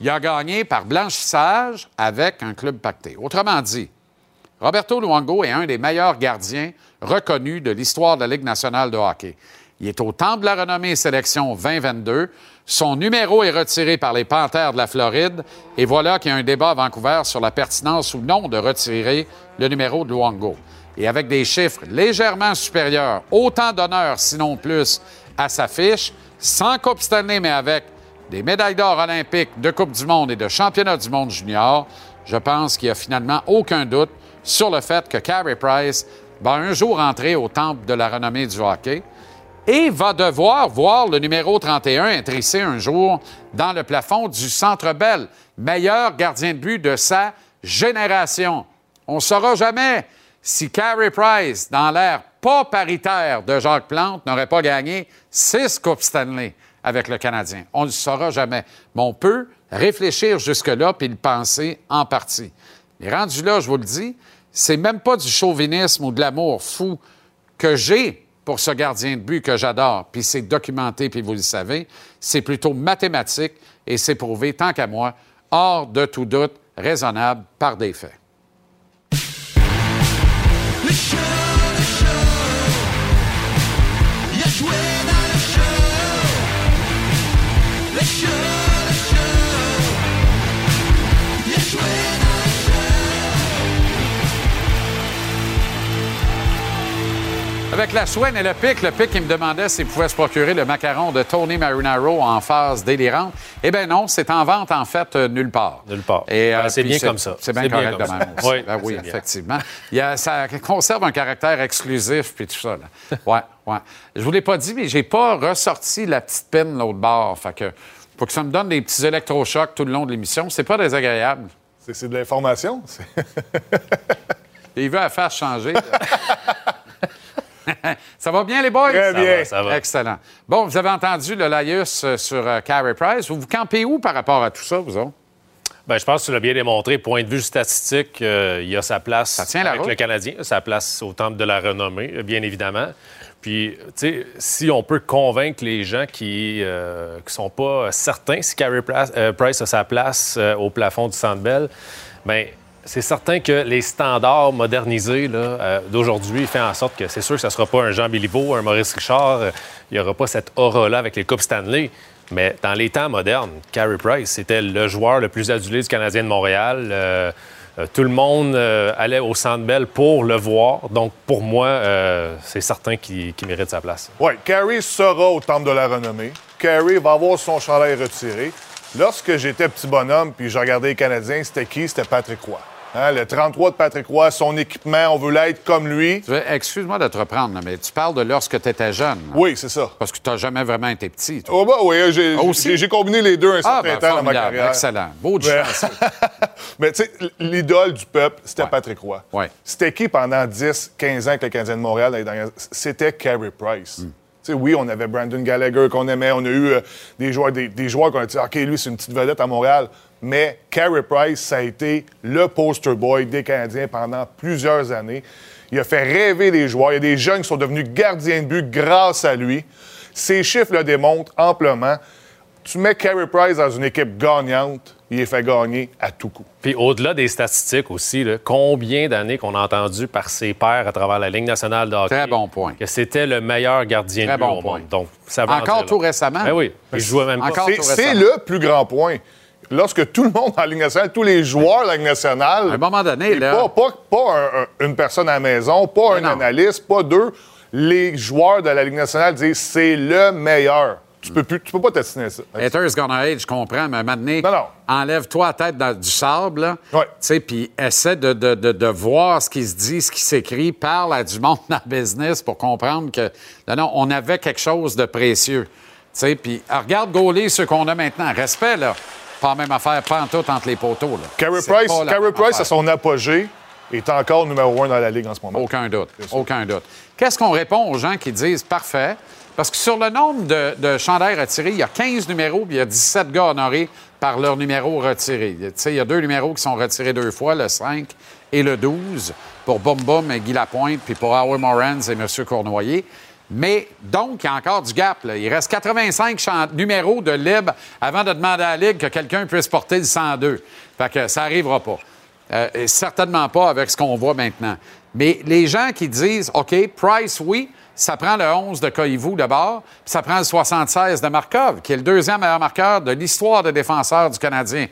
Il a gagné par blanchissage avec un club pacté. Autrement dit, Roberto Luongo est un des meilleurs gardiens reconnus de l'histoire de la Ligue nationale de hockey. Il est au temple de la renommée sélection 2022. Son numéro est retiré par les Panthères de la Floride. Et voilà qu'il y a un débat à Vancouver sur la pertinence ou non de retirer le numéro de Luongo. Et avec des chiffres légèrement supérieurs, autant d'honneur, sinon plus, à sa fiche, sans Coupe Stanley, mais avec des médailles d'or olympiques, de Coupe du Monde et de Championnat du Monde junior, je pense qu'il n'y a finalement aucun doute sur le fait que Carey Price va un jour entrer au temple de la renommée du hockey et va devoir voir le numéro 31 être un jour dans le plafond du Centre Bell, meilleur gardien de but de sa génération. On ne saura jamais si Carey Price, dans l'ère pas paritaire de Jacques Plante, n'aurait pas gagné six Coupes Stanley avec le Canadien. On ne le saura jamais. Mais on peut réfléchir jusque-là puis le penser en partie. Et rendu là, je vous le dis, c'est même pas du chauvinisme ou de l'amour fou que j'ai pour ce gardien de but que j'adore, puis c'est documenté, puis vous le savez, c'est plutôt mathématique et c'est prouvé, tant qu'à moi, hors de tout doute raisonnable par des faits. Avec la soigne et le pic, le pic qui me demandait s'il pouvait se procurer le macaron de Tony Marinaro en phase délirante. Eh bien non, c'est en vente en fait euh, nulle part. Nulle part. Et, Ben, euh, c'est puis bien comme ça. C'est bien C'est bien correct de même. aussi. Oui, Ben oui, c'est bien. effectivement. Il y a- ça conserve un caractère exclusif puis tout ça. Là. Ouais, ouais. Je vous l'ai pas dit, mais j'ai pas ressorti la petite pine l'autre bord. Fait que faut que ça me donne des petits électrochocs tout le long de l'émission. C'est pas désagréable. C'est c'est de l'information. c'est- Il veut la faire changer. ça va bien, les boys? Très Ça bien. va, ça va. Excellent. Bon, vous avez entendu le laïus euh, sur euh, Carey Price. Vous vous campez où par rapport à tout ça, vous autres? Ben, je pense que tu l'as bien démontré. Point de vue statistique, euh, il y a sa place Ça tient la avec route. le Canadien, sa place au temple de la renommée, euh, bien évidemment. Puis, tu sais, si on peut convaincre les gens qui ne sont pas certains si Carey Price, euh, a sa place euh, au plafond du Centre Bell, bien, c'est certain que les standards modernisés euh, d'aujourd'hui font en sorte que c'est sûr que ce ne sera pas un Jean Béliveau, un Maurice Richard. euh, Il n'y aura pas cette aura-là avec les Coupes Stanley. Mais dans les temps modernes, Carey Price, c'était le joueur le plus adulé du Canadien de Montréal. Euh, tout le monde allait au Centre Bell pour le voir. Donc, pour moi, c'est certain qu'il qu'il mérite sa place. Oui, Carey sera au Temple de la Renommée. Carey va avoir son chandail retiré. Lorsque j'étais petit bonhomme puis je regardais les Canadiens, c'était qui? C'était Patrick Roy. Hein, le 33 de Patrick Roy, son équipement, on veut l'être comme lui. Excuse-moi de te reprendre, mais tu parles de lorsque tu étais jeune. là. Oui, c'est ça. Parce que tu n'as jamais vraiment été petit. toi. Oh, bah oui, j'ai aussi? j'ai- combiné les deux un Ah, certain ben, temps dans ma carrière. Excellent. Beau de Mais- chance. Mais tu sais, l'idole du peuple, c'était Ouais. Patrick Roy. Ouais. C'était qui pendant 10, 15 ans avec le Canadien de Montréal? C'était Carey Price. Hmm. Tu sais, oui, on avait Brandon Gallagher qu'on aimait. On a eu euh, des joueurs, des, des joueurs qu'on a dit, OK, lui, c'est une petite vedette à Montréal. Mais Carey Price, ça a été le poster boy des Canadiens pendant plusieurs années. Il a fait rêver les joueurs. Il y a des jeunes qui sont devenus gardiens de but grâce à lui. Ces chiffres le démontrent amplement. Tu mets Carey Price dans une équipe gagnante, il est fait gagner à tout coup. Puis au-delà des statistiques aussi, là, combien d'années qu'on a entendu par ses pairs à travers la Ligue nationale de hockey Très bon point. que c'était le meilleur gardien Très de but bon au point. monde. Donc, ça Encore tout récemment. Ben oui, il jouait même Encore pas. C'est le plus grand point. Lorsque tout le monde la Ligue nationale, tous les joueurs de la Ligue nationale. À un moment donné, là- Pas, pas- pas un- un- une personne à la maison, pas Mais un non. analyste, pas deux. Les joueurs de la Ligue nationale disent c'est le meilleur. Tu peux, plus, tu peux pas t'assiner ça. Haters gonna hate, je comprends, mais maintenant, enlève-toi la tête dans du sable, là. Ouais. Tu sais, puis essaie de, de- de- de voir ce qui se dit, ce qui s'écrit, parle à du monde dans le business pour comprendre que, non, non, on avait quelque chose de précieux. Tu sais, puis regarde Gauler, ceux qu'on a maintenant. Respect, là. Pas la même affaire, pas en tout entre les poteaux, là. Carey Price, Carey Price, à son apogée, est encore numéro un dans la Ligue en ce moment. Aucun doute. Aucun doute. Qu'est-ce qu'on répond aux gens qui disent parfait? Parce que sur le nombre de, de chandails retirés, il y a 15 numéros, puis il y a 17 gars honorés par leur numéro retiré. Tu sais, il y a deux numéros qui sont retirés deux fois, le 5 et le 12, pour Bum Bum et Guy Lapointe, puis pour Howard Morans et M. Cournoyer. Mais donc, il y a encore du gap. Il reste 85 chan- numéros de libre avant de demander à la Ligue que quelqu'un puisse porter le 102. Fait que ça n'arrivera pas. Euh, certainement pas avec ce qu'on voit maintenant. Mais les gens qui disent, OK, Price, oui, ça prend le 11 de Koivu d'abord, puis ça prend le 76 de Markov, qui est le deuxième meilleur marqueur de l'histoire des défenseurs du Canadien.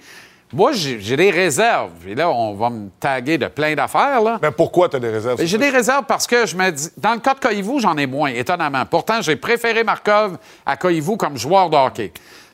Moi, j'ai des réserves. Et là, on va me taguer de plein d'affaires, là. Mais pourquoi tu as des réserves? J'ai des réserves parce que je me dis. Dans le cas de Koivu, j'en ai moins, étonnamment. Pourtant, j'ai préféré Markov à Koivu comme joueur de hockey.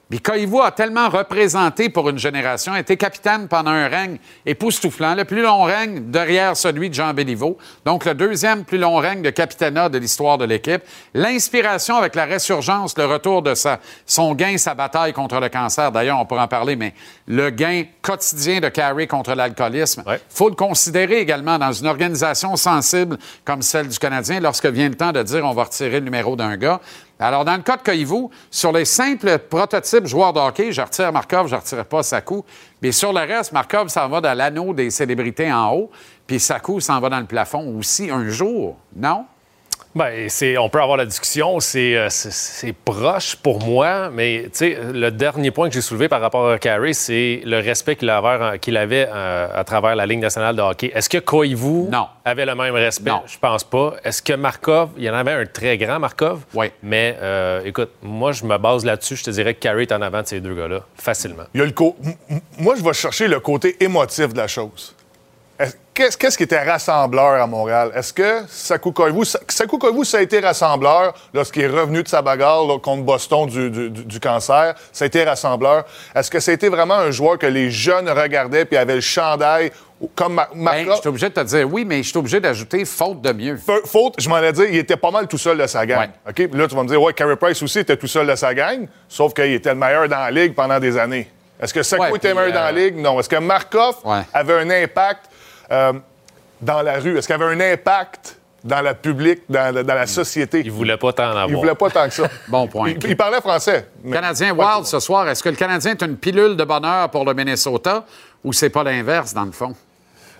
Puis Koivu a tellement représenté pour une génération, a été capitaine pendant un règne époustouflant, le plus long règne derrière celui de Jean Béliveau, donc le deuxième plus long règne de capitanat de l'histoire de l'équipe. L'inspiration avec la résurgence, le retour de sa, son gain, sa bataille contre le cancer, d'ailleurs, on pourra en parler, mais le gain quotidien de Carey contre l'alcoolisme, il faut le considérer également dans une organisation sensible comme celle du Canadien lorsque vient le temps de dire on va retirer le numéro d'un gars. Alors, dans le cas de Koivu, sur les simples prototypes joueurs de je retire Markov, je ne retire pas Sakou. Mais sur le reste, Markov s'en va dans l'anneau des célébrités en haut, puis Sakou s'en va dans le plafond aussi un jour, non? Ben, c'est, on peut avoir la discussion, c'est, euh, c'est, c'est proche pour moi, mais tu sais, le dernier point que j'ai soulevé par rapport à Carey, c'est le respect qu'il avait, qu'il avait euh, à travers la Ligue nationale de hockey. Est-ce que Koivu avait le même respect? Non. Je pense pas. Est-ce que Markov, il y en avait un très grand Markov? Oui. Mais euh, écoute, moi, je me base là-dessus. Je te dirais que Carey est en avant de ces deux gars-là, facilement. Il y a le co- Moi, je vais chercher le côté émotif de la chose. Est-ce- Qu'est-ce qui était rassembleur à Montréal? Est-ce que Sakou Koivu, Sa- Sakou Koivu, ça a été rassembleur lorsqu'il est revenu de sa bagarre là, contre Boston du, du- du- du cancer? Ça a été rassembleur. Est-ce que ça a été vraiment un joueur que les jeunes regardaient puis avaient le chandail comme Mar- Ben, Markov? je suis obligé de te dire oui, mais je suis obligé d'ajouter faute de mieux. Fa- Faute, je m'en ai dit, il était pas mal tout seul de sa gang. OK? Puis Là, tu vas me dire, ouais, Carey Price aussi était tout seul de sa gang, sauf qu'il était le meilleur dans la ligue pendant des années. Est-ce que Sakou Ouais, était meilleur dans la euh, ligue? Non. Est-ce que Markov Ouais. avait un impact euh, dans la rue? Est-ce qu'il avait un impact dans la public, dans, la- dans la société? Il voulait pas tant en avoir. Il voulait pas tant que ça. Bon point. Il, il parlait français. mais- Canadien Wild ce soir, est-ce que le Canadien est une pilule de bonheur pour le Minnesota ou c'est pas l'inverse, dans le fond?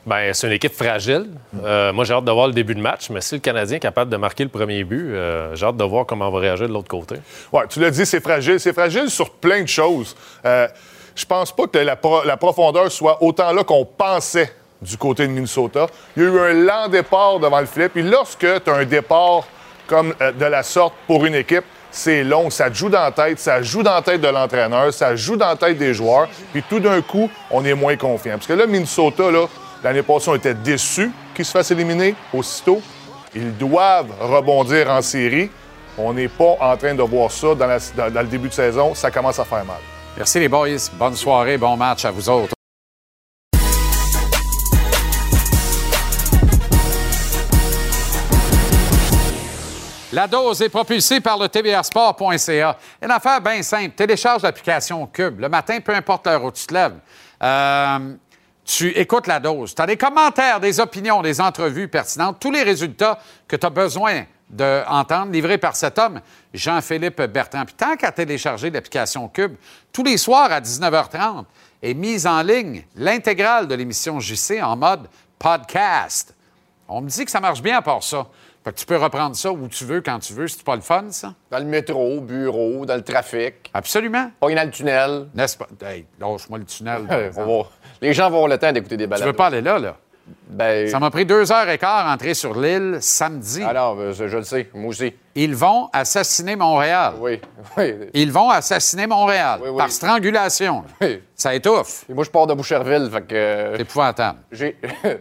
Ben, c'est une équipe fragile. Euh, moi, j'ai hâte de voir le début de match, mais si le Canadien est capable de marquer le premier but, euh, j'ai hâte de voir comment on va réagir de l'autre côté. Oui, tu l'as dit, c'est fragile. C'est fragile sur plein de choses. Euh, je pense pas que la, pro- la profondeur soit autant là qu'on pensait du côté de Minnesota. Il y a eu un lent départ devant le filet. Puis lorsque tu as un départ comme euh, de la sorte pour une équipe, c'est long, ça joue dans la tête, ça joue dans la tête de l'entraîneur, ça joue dans la tête des joueurs. Puis tout d'un coup, on est moins confiant. Parce que là, Minnesota, là, l'année passée, on était déçus qu'ils se fassent éliminer aussitôt. Ils doivent rebondir en série. On n'est pas en train de voir ça dans le début de saison. Ça commence à faire mal. Merci les boys. Bonne soirée, bon match à vous autres. La dose est propulsée par le tvrsport.ca. Une affaire bien simple. Télécharge l'application Cube. Le matin, peu importe l'heure où tu te lèves. Euh, tu écoutes la dose. Tu as des commentaires, des opinions, des entrevues pertinentes, tous les résultats que tu as besoin d'entendre livrés par cet homme, Jean-Philippe Bertrand. Puis tant qu'à télécharger l'application Cube, tous les soirs à 19h30 est mise en ligne l'intégrale de l'émission JC en mode podcast. On me dit que ça marche bien à part ça. Fait que tu peux reprendre ça où tu veux, quand tu veux. C'est pas le fun, ça? Dans le métro, au bureau, dans le trafic. Absolument. Pas dans le tunnel. N'est-ce pas? Hey, lâche-moi le tunnel. par On exemple. va- Les gens vont avoir le temps d'écouter des Tu balades. veux pas aller là, là? Ben... Ça m'a pris deux heures et quart entrer sur l'île samedi. Alors, euh, je, je le sais, moi aussi. Ils vont assassiner Montréal. Oui, oui. Ils vont assassiner Montréal Oui, oui. par strangulation. Oui. Ça étouffe. Et moi, je pars de Boucherville, fait que... euh, C'est épouvantable. J'ai...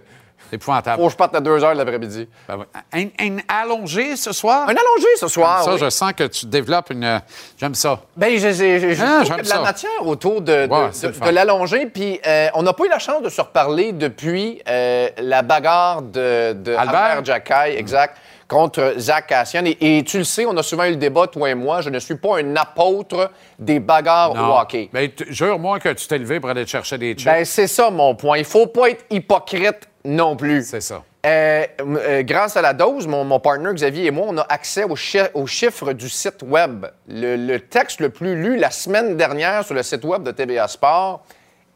C'est épouvantable. Faut que je parte à 2 heures de l'après-midi. Ben un, un allongé ce soir? Un allongé ce soir. Ça, oui. je sens que tu développes une. J'aime ça. Ben, j'ai Ah, de la matière autour de, de, Ouais, l'allongé. Puis euh, on n'a pas eu la chance de se reparler depuis euh, la bagarre de, Albert? Albert Jacquet, exact, contre Zach Cassian. Et, et tu le sais, on a souvent eu le débat, toi et moi. Je ne suis pas un apôtre des bagarres au Non. hockey. Ben, jure-moi que tu t'es levé pour aller te chercher des chips. Ben, c'est ça mon point. Il faut pas être hypocrite non plus. c'est ça. Euh, euh, grâce à la dose, mon, mon partner Xavier et moi, on a accès aux, chi- aux chiffres du site Web. Le, le texte le plus lu la semaine dernière sur le site Web de TVA Sport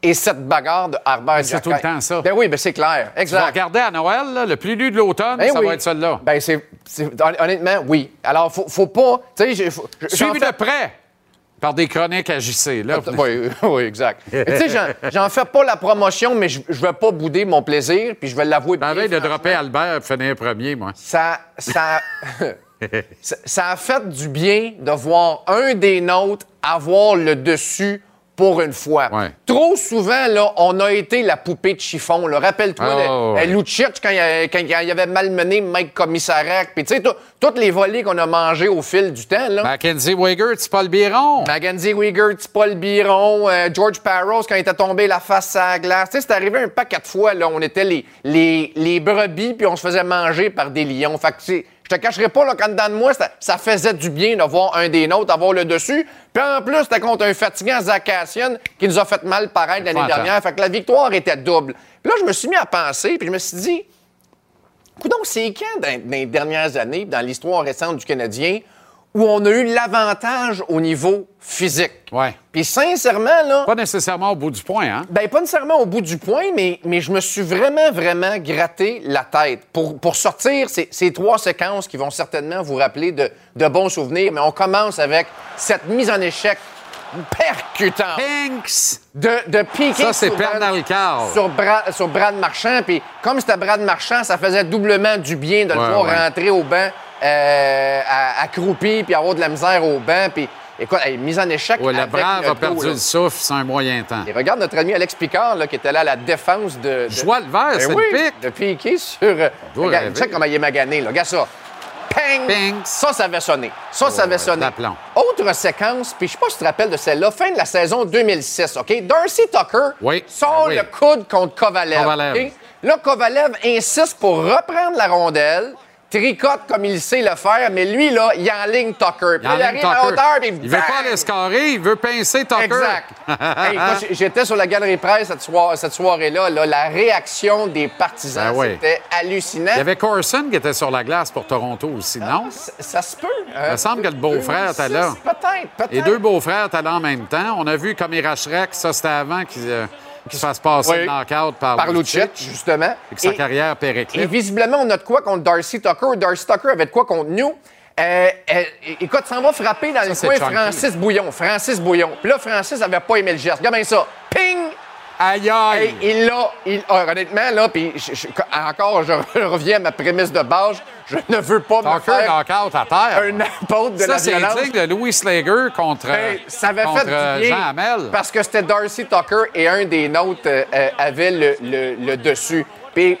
est cette bagarre de Harbert c'est tout le temps ça. Ben oui, ben c'est clair. Exact. regarder à Noël, là, le plus lu de l'automne, Ben ça oui. va être celui-là. Ben c'est, c'est- hon- honnêtement, oui. Alors, faut, faut pas. Fais- de près par des chroniques à JC. Là. Oui, oui, exact. Tu sais, j'en- fais pas la promotion, mais je, je vais pas bouder mon plaisir, puis je vais l'avouer. Veille de dropper Albert finir premier, moi. ça, ça, ça, ça a fait du bien de voir un des nôtres avoir le dessus pour une fois. Ouais. Trop souvent, là, on a été la poupée de chiffon. Rappelle-toi, Oh, ouais. quand quand il avait malmené Mike Commissarac, puis tu sais, tout- toutes les volées qu'on a mangées au fil du temps, là. Mackenzie Wigert, c'est pas le biron. Mackenzie Wigert, Paul Biron, euh, George Parros quand il était tombé la face à la glace. Tu sais, c'est arrivé un paquet de fois, là. On était les, les, les brebis, puis on se faisait manger par des lions. Fait que, je te cacherai pas, là, qu'en dedans de moi, ça, ça faisait du bien de voir un des nôtres avoir le dessus. Puis en plus, c'était contre un fatigant Zach Cassian qui nous a fait mal paraître l'année dernière. Fait que la victoire était double. Puis là, je me suis mis à penser, puis je me suis dit, Coudon, c'est quand, dans, dans les dernières années, dans l'histoire récente du Canadien, où on a eu l'avantage au niveau physique? Ouais. Puis sincèrement, là, Pas nécessairement au bout du point, hein? ben, pas nécessairement au bout du point, mais, mais je me suis vraiment, vraiment gratté la tête pour, pour sortir ces, ces trois séquences qui vont certainement vous rappeler de, de bons souvenirs. Mais on commence avec cette mise en échec percutante Pinks! de, de Piqué Ça, Pernal Carl. sur, Bra- sur Brad Marchand. Puis comme c'était Brad Marchand, ça faisait doublement du bien de le voir ouais. rentrer au banc euh, accroupi puis avoir de la misère au banc. Puis écoute, hey, mise en échec. Ouais, le brave a perdu le souffle, c'est un moyen temps. Et regarde notre ami Alex Picard là, qui était là à la défense de. de... Joie le vert, Ben c'est oui, le pic. De Piqué sur. euh, regarde, check comment il est magané. Là. Regarde ça. Ping! Ping! Ça, ça avait sonné. Ça, ça avait sonné. d'aplomb. Autre séquence, puis je sais pas si tu te rappelles de celle-là, fin de la saison 2006, OK? Darcy Tucker Oui, sort ben oui. le coude contre Kovalev. Là, Kovalev insiste pour reprendre la rondelle, tricote comme il sait le faire, mais lui, là, il enligne Tucker. Puis Il arrive à hauteur, puis Il veut pas scorer, il veut pincer Tucker. Exact. Hey, j'étais sur la galerie presse cette, soir- cette soirée-là. là. la réaction des partisans, Ben oui. c'était hallucinant. Il y avait Corson qui était sur la glace pour Toronto aussi, non? Ça, ça se peut. hein? Il me semble que le beau-frère était là. Peut-être, peut-être. Les deux beaux-frères étaient là en même temps. On a vu comme Irachrek, ça c'était avant qu'il euh, qu'il se fasse passer Oui. knockout par, Par Lucic, justement. Et que sa Et- carrière Et périclite. visiblement, on a de quoi contre Darcy Tucker. Darcy Tucker avait de quoi contre nous. Euh, euh, écoute, ça va frapper dans le coin. Francis Bouillon. Francis Bouillon. Puis là, Francis avait pas aimé le geste. Regarde bien ça. Ping! Aïe aïe! Hey, il l'a, il, ah, honnêtement, là, puis encore, je reviens à ma prémisse de base. Je ne veux pas me faire knockout à terre. un apôtre de ça, la c'est violence. digne de Louis Slager contre, Hey, ça avait contre, fait euh, Jean Hamel. parce que c'était Darcy Tucker et un des nôtres euh, euh, avait le, le- le dessus. Puis,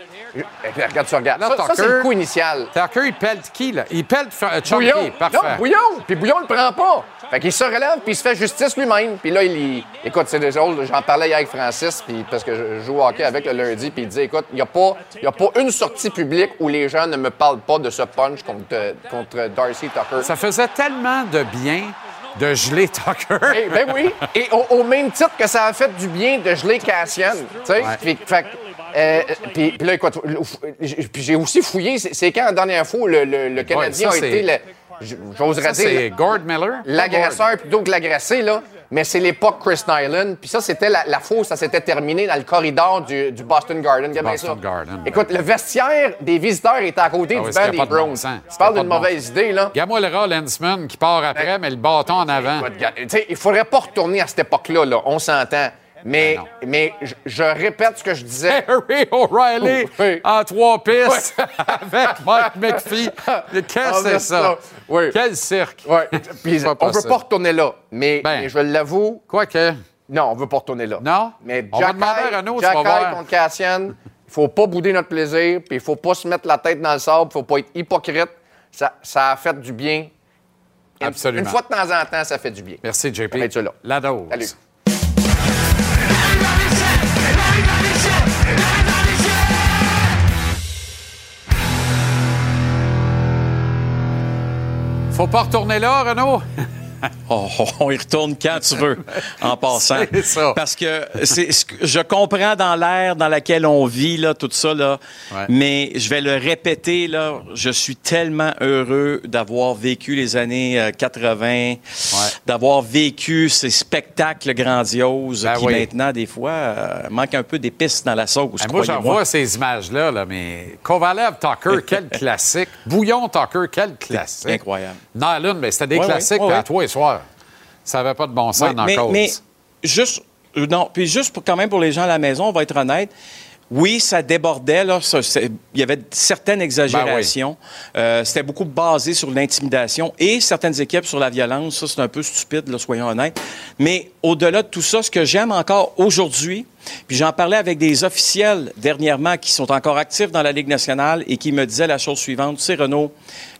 regarde ça, regarde. Là, ça, ça, c'est le coup initial. Tucker, il pèle qui, là? Il pèle euh, Chunky. Bouillon. Parfait. Non, Bouillon. Puis Bouillon le prend pas. Fait qu'il se relève puis il se fait justice lui-même. Puis là, il, écoute, c'est des drôle. J'en parlais hier avec Francis puis parce que je joue au hockey avec le lundi puis il dit écoute, il n'y a pas y a pas une sortie publique où les gens ne me parlent pas de ce punch contre contre Darcy Tucker. Ça faisait tellement de bien de geler Tucker. Eh, ben oui. Et au, au même titre que ça a fait du bien de geler Cassian. Tu sais? Fait euh, puis, puis là, écoute, puis j'ai aussi fouillé. C'est quand la dernière fois le, le- le Canadien ça, a été, j'oserais dire, c'est Gord Miller? l'agresseur plutôt que l'agressé, là. Mais c'est l'époque Chris Nyland. Puis ça, c'était la, la où ça s'était terminé dans le corridor du, du Boston Garden. Boston ça? Garden. Écoute, le vestiaire des visiteurs était à côté Ah du oui, banc des Browns. Tu parles d'une mauvaise idée, là. Regarde-moi le rat Lensman qui part après, mais le bâton en avant. Écoute, gars, tu sais, il faudrait pas retourner à cette époque-là, là. on s'entend. Mais, mais je, je répète ce que je disais. Harry O'Reilly Oui. en trois pistes avec Mike McPhee. Qu'est-ce que c'est ça? oui. Quel cirque! Puis, on veut possible. pas retourner là. Mais, Ben. mais je l'avoue, Quoique, non, on veut pas retourner là. non? Mais On va demander à Renaud, contre Cassian, Il faut pas bouder notre plaisir, puis il faut pas se mettre la tête dans le sable, il faut pas être hypocrite. Ça, ça a fait du bien. Absolument. Une fois de temps en temps, ça fait du bien. Merci, JP. Là. La dose. Salut. Faut pas retourner là, Renaud? Oh, on y retourne quand tu veux, en passant. C'est ça. Parce que c'est ce que- je comprends dans l'ère dans laquelle on vit, là, tout ça, là, Ouais. mais je vais le répéter, là, je suis tellement heureux d'avoir vécu les années euh, 80, d'avoir vécu ces spectacles grandioses Ben qui oui. maintenant, des fois, euh, manquent un peu d'épices dans la sauce, Ben, moi, j'en vois ces images-là, là, mais Kovalev Tucker, quel classique. Bouillon Tucker, quel classique. Incroyable. Nylon, mais c'était des Ouais, classiques, puis à toi Ça n'avait pas de bon sens Ouais, dans mais, cause. mais juste, euh, non, puis juste pour quand même pour les gens à la maison, on va être honnête. Oui, ça débordait. Là, ça, il y avait certaines exagérations. Euh, C'était beaucoup basé sur l'intimidation et certaines équipes sur la violence. Ça, c'est un peu stupide, là, soyons honnêtes. Mais au-delà de tout ça, ce que j'aime encore aujourd'hui, puis j'en parlais avec des officiels dernièrement qui sont encore actifs dans la Ligue nationale et qui me disaient la chose suivante. Tu sais, Renaud,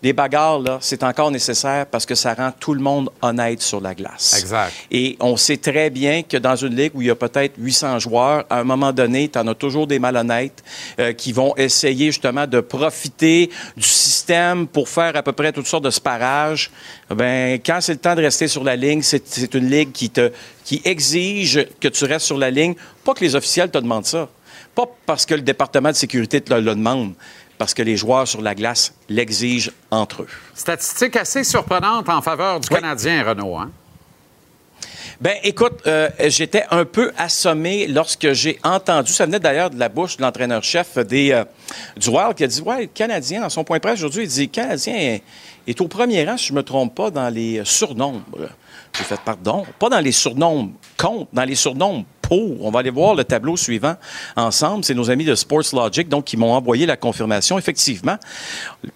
les bagarres, là, c'est encore nécessaire parce que ça rend tout le monde honnête sur la glace. Exact. Et on sait très bien que dans une ligue où il y a peut-être 800 joueurs, à un moment donné, tu en as toujours des malhonnêtes euh, qui vont essayer justement de profiter du système pour faire à peu près toutes sortes de sparages. Ben, quand c'est le temps de rester sur la ligne, c'est c'est une ligue qui, te, qui exige que tu restes sur la ligne. Pas que les officiels te demandent ça. Pas parce que le département de sécurité te le, le demande. Parce que les joueurs sur la glace l'exigent entre eux. Statistique assez surprenante en faveur du Canadien, Renaud. Hein? Ben, écoute, euh, j'étais un peu assommé lorsque j'ai entendu, ça venait d'ailleurs de la bouche de l'entraîneur-chef des, euh, du Wild qui a dit, ouais, le Canadien, dans son point de presse aujourd'hui, il dit, le Canadien est, est au premier rang, si je ne me trompe pas, dans les surnombres. J'ai fait, pardon, pas dans les surnombres contre, dans les surnombres pour. On va aller voir le tableau suivant ensemble. C'est nos amis de Sports Logic, donc, qui m'ont envoyé la confirmation. Effectivement,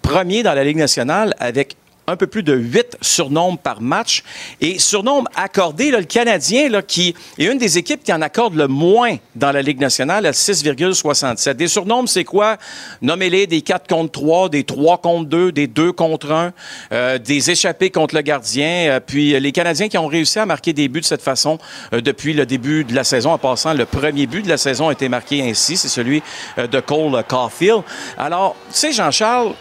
premier dans la Ligue nationale avec un peu plus de 8 surnombres par match. Et surnombre accordé, là, le Canadien, là, qui est une des équipes qui en accorde le moins dans la Ligue nationale, à 6,67. Des surnombres, c'est quoi? Nommez-les des 4 contre 3, des 3 contre 2, des 2 contre 1, euh, des échappés contre le gardien. Euh, puis euh, les Canadiens qui ont réussi à marquer des buts de cette façon depuis le début de la saison, en passant, le premier but de la saison a été marqué ainsi, c'est celui de Cole Caulfield. Alors, tu sais, Jean-Charles,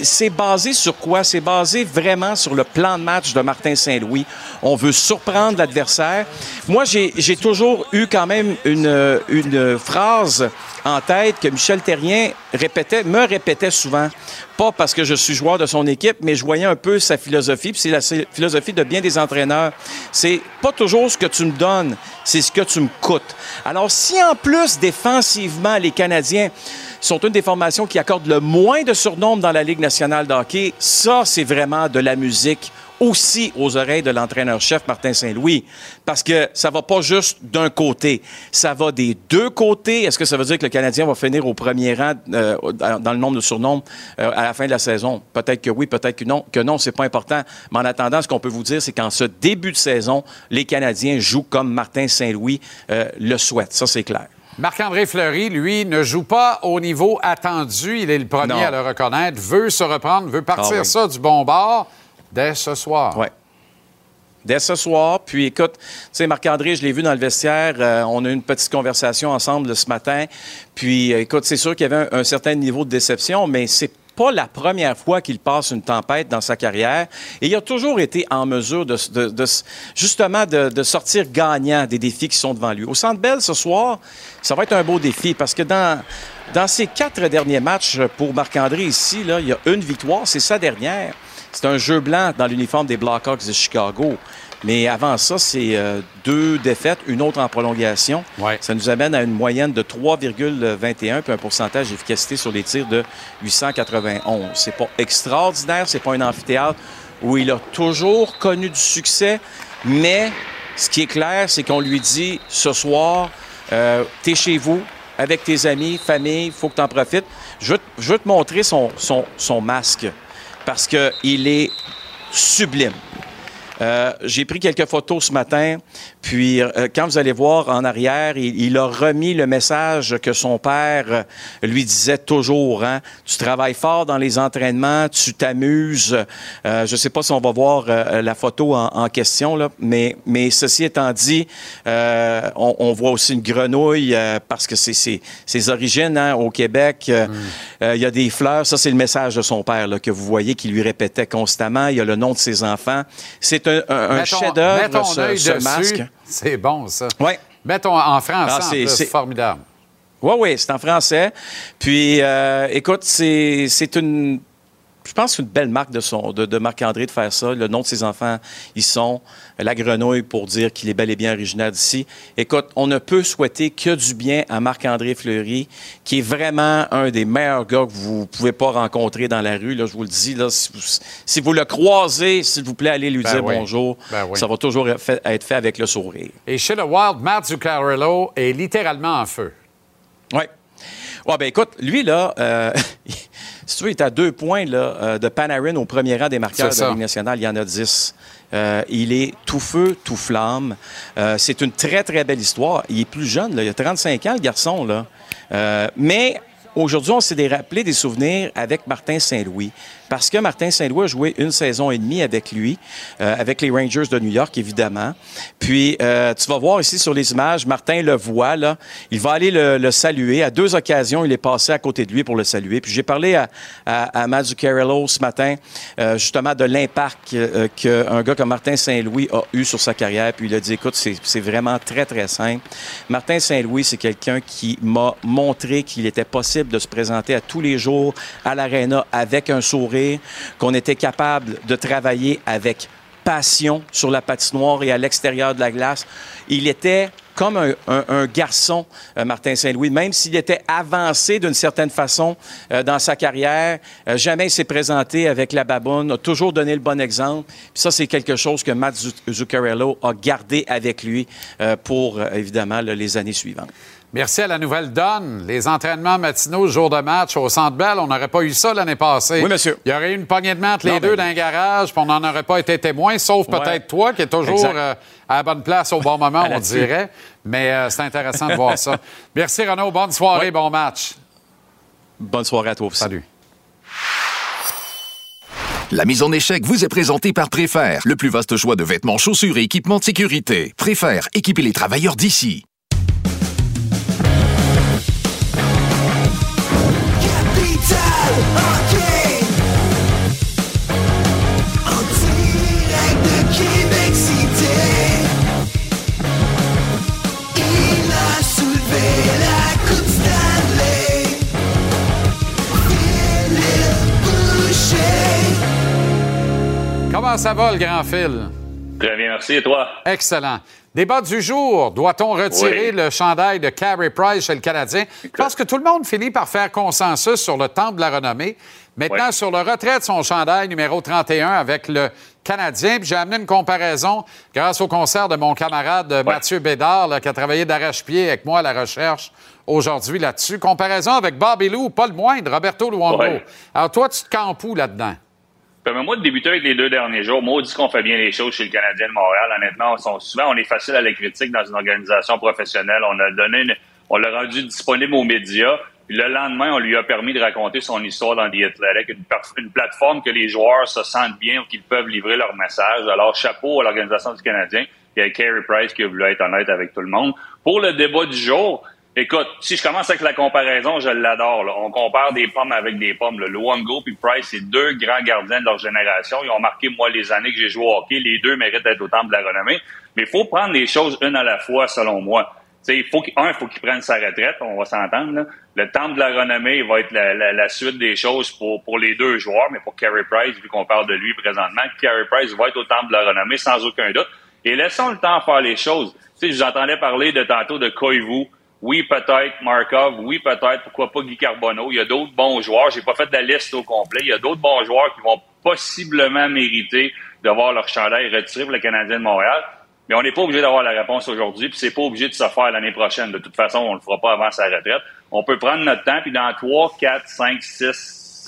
c'est basé sur quoi? C'est basé vraiment sur le plan de match de Martin Saint-Louis. On veut surprendre l'adversaire. Moi, j'ai toujours eu quand même une, une phrase en tête que Michel Terrien répétait, me répétait souvent. Pas parce que je suis joueur de son équipe, mais je voyais un peu sa philosophie. Puis c'est la philosophie de bien des entraîneurs. C'est pas toujours ce que tu me donnes, c'est ce que tu me coûtes. Alors, si en plus, défensivement, les Canadiens sont une des formations qui accorde le moins de surnombres dans la Ligue nationale de hockey. Ça, c'est vraiment de la musique aussi aux oreilles de l'entraîneur-chef Martin Saint-Louis. Parce que ça va pas juste d'un côté, ça va des deux côtés. Est-ce que ça veut dire que le Canadien va finir au premier rang euh, dans le nombre de surnombres euh, à la fin de la saison? Peut-être que oui, peut-être que non. Que non, c'est pas important. Mais en attendant, ce qu'on peut vous dire, c'est qu'en ce début de saison, les Canadiens jouent comme Martin Saint-Louis euh, le souhaite. Ça, c'est clair. Marc-André Fleury, lui, ne joue pas au niveau attendu. Il est le premier Non. à le reconnaître, veut se reprendre, veut partir Ah oui. ça du bon bord dès ce soir. Ouais. Dès ce soir. Puis écoute, tu sais, Marc-André, je l'ai vu dans le vestiaire. euh, on a eu une petite conversation ensemble ce matin. Puis euh, écoute, c'est sûr qu'il y avait un, un certain niveau de déception, mais c'est pas la première fois qu'il passe une tempête dans sa carrière. Et il a toujours été en mesure justement de, sortir gagnant des défis qui sont devant lui. Au Centre Bell ce soir, ça va être un beau défi parce que dans, dans ses quatre derniers matchs pour Marc-André ici, il y a une victoire, c'est sa dernière. C'est un jeu blanc dans l'uniforme des Blackhawks de Chicago. Mais avant ça, c'est euh, deux défaites, une autre en prolongation. Ça nous amène à une moyenne de 3,21 puis un pourcentage d'efficacité sur les tirs de 891. C'est pas extraordinaire, c'est pas un amphithéâtre où il a toujours connu du succès, mais ce qui est clair, c'est qu'on lui dit ce soir, euh, t'es chez vous, avec tes amis, famille, faut que tu en profites. Je veux, te- je veux te montrer son, son, son masque parce qu'il est sublime. Euh, J'ai pris quelques photos ce matin, puis euh, quand vous allez voir en arrière, il, il, a remis le message que son père euh, lui disait toujours. Hein? Tu travailles fort dans les entraînements, tu t'amuses. Euh, je ne sais pas si on va voir euh, la photo en, en, question, là, mais, mais ceci étant dit, on, on, voit aussi une grenouille parce que c'est ses origines hein, au Québec. Mm. Il y a des fleurs. Ça, c'est le message de son père là, que vous voyez qui lui répétait constamment. Il y a le nom de ses enfants. C'est un, un, un chef-d'œuvre, ce, ce masque. C'est bon, ça. Oui. Mettons en français, ah, c'est formidable. Oui, oui, c'est en français. Puis, euh, écoute, c'est une je pense que c'est une belle marque de, son, de, de Marc-André de faire ça. Le nom de ses enfants, ils sont la grenouille pour dire qu'il est bel et bien originaire d'ici. Écoute, on ne peut souhaiter que du bien à Marc-André Fleury, qui est vraiment un des meilleurs gars que vous pouvez pas rencontrer dans la rue. Là, je vous le dis, là, si, vous, si vous le croisez, s'il vous plaît, allez lui ben dire oui. bonjour. Ben oui. Ça va toujours être fait, être fait avec le sourire. Et chez le Wild, Matt Zuccarello est littéralement en feu. Oui. Ouais, ben écoute, lui, là, euh, si tu veux, il est à deux points là, euh, de Panarin au premier rang des marqueurs de la Ligue nationale. Il y en a dix. Euh, il est tout feu, tout flamme. Euh, c'est une très, très belle histoire. Il est plus jeune, là. il a 35 ans, le garçon. là. Euh, mais aujourd'hui, on s'est rappelé des souvenirs avec Martin Saint-Louis. Parce que Martin Saint-Louis a joué une saison et demie avec lui, euh, avec les Rangers de New York, évidemment. Puis, euh, tu vas voir ici sur les images, Martin le voit, là. Il va aller le, le, saluer. À deux occasions, il est passé à côté de lui pour le saluer. Puis, j'ai parlé à, à, à ce matin, euh, justement, de l'impact euh, qu'un gars comme Martin Saint-Louis a eu sur sa carrière. Puis, il a dit, écoute, c'est vraiment très, très simple. Martin Saint-Louis, c'est quelqu'un qui m'a montré qu'il était possible de se présenter à tous les jours à l'Arena avec un sourire qu'on était capable de travailler avec passion sur la patinoire et à l'extérieur de la glace. Il était comme un, garçon, euh, Martin Saint-Louis, même s'il était avancé d'une certaine façon euh, dans sa carrière, euh, jamais il s'est présenté avec la baboune, a toujours donné le bon exemple. Ça, c'est quelque chose que Matt Zuccarello a gardé avec lui pour, évidemment, les années suivantes. Merci à la nouvelle donne. Les entraînements matinaux, jour de match au Centre Bell, on n'aurait pas eu ça l'année passée. Oui, monsieur. Il y aurait eu une poignée de main entre les non, deux dans un garage, puis on n'en aurait pas été témoin, sauf ouais. peut-être toi qui est toujours euh, à la bonne place au bon moment, on dirait. Mais euh, c'est intéressant de voir ça. Merci Renaud, bonne soirée, ouais. bon match. Bonne soirée à toi aussi. Salut. La mise en échec vous est présentée par Préfère, le plus vaste choix de vêtements, chaussures et équipements de sécurité. Préfère, équiper les travailleurs d'ici. Comment ça va, le grand fil? Très bien, merci. Et toi? Excellent. Débat du jour. Doit-on retirer oui. le chandail de Carey Price chez le Canadien? Je pense que tout le monde finit par faire consensus sur le temple de la renommée. Maintenant, oui. sur le retrait de son chandail numéro 31 avec le Canadien, j'ai amené une comparaison grâce au concert de mon camarade oui. Mathieu Bédard, là, qui a travaillé d'arrache-pied avec moi à la recherche aujourd'hui là-dessus. Comparaison avec Bobby Lou, pas le moindre, Roberto Luongo. Alors toi, tu te campes où là-dedans? Comme moi, de débuter avec les deux derniers jours, moi, on dit qu'on fait bien les choses chez le Canadien de Montréal. Honnêtement, on sont, souvent, on est facile à la critique dans une organisation professionnelle. On a donné, une, on l'a rendu disponible aux médias. Puis le lendemain, on lui a permis de raconter son histoire dans The Athletic, une, une plateforme que les joueurs se sentent bien ou qu'ils peuvent livrer leur message. Alors, chapeau à l'organisation du Canadien. Il y a Carey Price qui a voulu être honnête avec tout le monde. Pour le débat du jour, Écoute, si je commence avec la comparaison, je l'adore. On compare des pommes avec des pommes. Le Luongo puis Price, c'est deux grands gardiens de leur génération. Ils ont marqué, moi, les années que j'ai joué au hockey. Les deux méritent d'être au temple de la renommée. Mais il faut prendre les choses une à la fois, selon moi. T'sais, il faut un, il faut qu'il prenne sa retraite, on va s'entendre. Le temple de la renommée va être la, suite des choses pour, pour les deux joueurs, mais pour Carey Price, vu qu'on parle de lui présentement, Carey Price va être au temple de la renommée sans aucun doute. Et laissons le temps faire les choses. T'sais, je vous entendais parler de tantôt de Koivu. Oui, peut-être Markov. Oui, peut-être. Pourquoi pas Guy Carbonneau. Il y a d'autres bons joueurs. J'ai pas fait de la liste au complet. Il y a d'autres bons joueurs qui vont possiblement mériter d'avoir leur chandail retiré pour le Canadien de Montréal. Mais on n'est pas obligé d'avoir la réponse aujourd'hui, puis c'est pas obligé de se faire l'année prochaine. De toute façon, on le fera pas avant sa retraite. On peut prendre notre temps, puis dans 3, 4, 5, 6,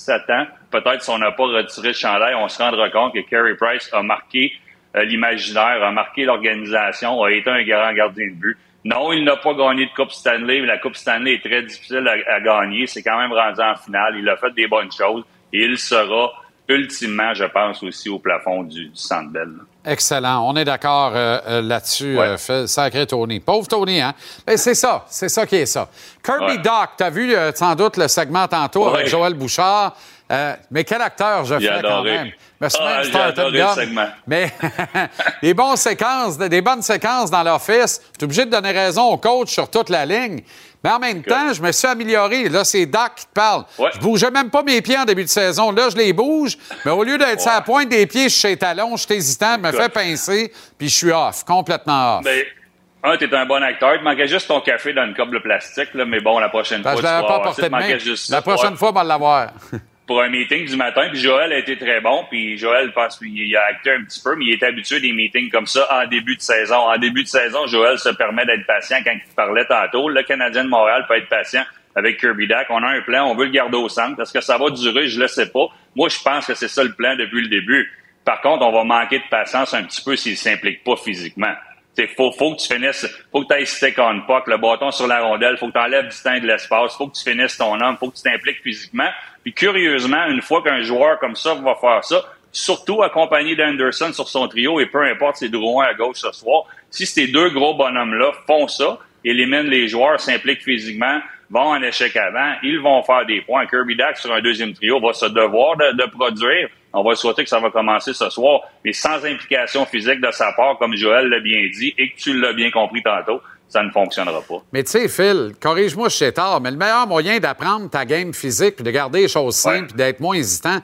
7 ans, peut-être si on n'a pas retiré le chandail, on se rendra compte que Carey Price a marqué l'imaginaire, a marqué l'organisation, a été un grand gardien de but. Non, il n'a pas gagné de Coupe Stanley, mais la Coupe Stanley est très difficile à, à gagner. C'est quand même rendu en finale. Il a fait des bonnes choses et il sera ultimement, je pense, aussi au plafond du, du Centre Bell. Excellent. On est d'accord euh, euh, là-dessus, Ouais. euh, fait- sacré Tony. Pauvre Tony, hein? Mais c'est ça, c'est ça qui est ça. Kirby Ouais. Doc, t'as vu euh, sans doute le segment tantôt Ouais. avec Joël Bouchard. Euh, mais quel acteur je fais quand même. Me suis Ah, même. Mais des bonnes séquences, des bonnes séquences dans l'office. Je suis obligé de donner raison au coach sur toute la ligne. Mais en même temps, je me suis amélioré. Là, c'est Doc qui te parle. Je bougeais même pas mes pieds en début de saison. Là, je les bouge. Mais au lieu d'être sur la pointe des pieds, je suis chez les talons, je suis hésitant, je me fais pincer, puis je suis off, complètement off. Ben, un, t'es un bon acteur. Il te manquait juste ton café dans une coupe de plastique, là, mais bon, la prochaine Ben, fois, je l'avais pas porté de main. juste La prochaine Ouais. fois, on va l'avoir. Pour un meeting du matin. Puis Joël a été très bon. Puis Joël, je pense qu'il a acté un petit peu, mais il est habitué des meetings comme ça en début de saison. En début de saison, Joël se permet d'être patient quand il parlait tantôt. Le Canadien de Montréal peut être patient avec Kirby Dack. On a un plan, on veut le garder au centre. Est-ce que ça va durer? Je le sais pas. Moi, je pense que c'est ça le plan depuis le début. Par contre, on va manquer de patience un petit peu s'il s'implique pas physiquement. Il faut, faut que tu finisses, faut que tu ailles stick on puck, le bâton sur la rondelle, faut que tu enlèves du temps de l'espace, faut que tu finisses ton homme, faut que tu t'impliques physiquement. Puis curieusement, une fois qu'un joueur comme ça va faire ça, surtout accompagné d'Anderson sur son trio, et peu importe ses Drouin à gauche ce soir, si ces deux gros bonhommes-là font ça, éliminent les joueurs, s'impliquent physiquement, vont en échec avant, ils vont faire des points. Kirby Dack sur un deuxième trio va se devoir de, de produire. On va souhaiter que ça va commencer ce soir, mais sans implication physique de sa part, comme Joël l'a bien dit et que tu l'as bien compris tantôt, ça ne fonctionnera pas. Mais tu sais, Phil, corrige-moi si c'est tard, mais le meilleur moyen d'apprendre ta game physique puis de garder les choses simples puis d'être moins hésitant,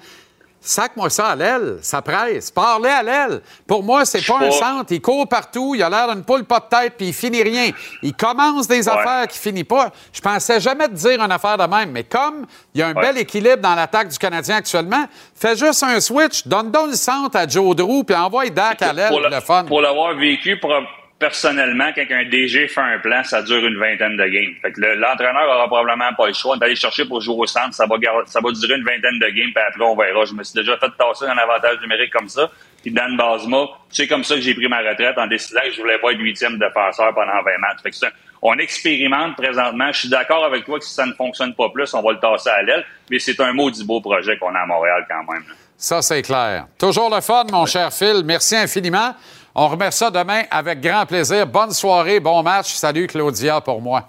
sac-moi ça à l'aile, ça presse. Parlez à l'aile. Pour moi, c'est pas un centre. Il court partout, il a l'air d'une poule pas de tête puis il finit rien. Il commence des affaires qui finit pas. Je pensais jamais te dire une affaire de même, mais comme il y a un bel équilibre dans l'attaque du Canadien actuellement, fais juste un switch, donne donc le centre à Joe Drew puis envoie Dak à l'aile, pour le fun. Pour l'avoir vécu pro- personnellement, quand un DG fait un plan, ça dure une vingtaine de games. Fait que le- l'entraîneur aura probablement pas le choix d'aller chercher pour jouer au centre. Ça va, ça durer une vingtaine de games, puis après, on verra. Je me suis déjà fait tasser un avantage numérique comme ça. Puis Dan Basma, c'est comme ça que j'ai pris ma retraite en décidant que je voulais pas être huitième défenseur pendant 20 matchs. Fait que un- on expérimente présentement. Je suis d'accord avec toi que si ça ne fonctionne pas plus, on va le tasser à l'aile. Mais c'est un maudit beau projet qu'on a à Montréal quand même. Ça, c'est clair. Toujours le fun, mon cher Phil. Merci infiniment. On remet ça demain avec grand plaisir. Bonne soirée, bon match. Salut, Claudia, pour moi.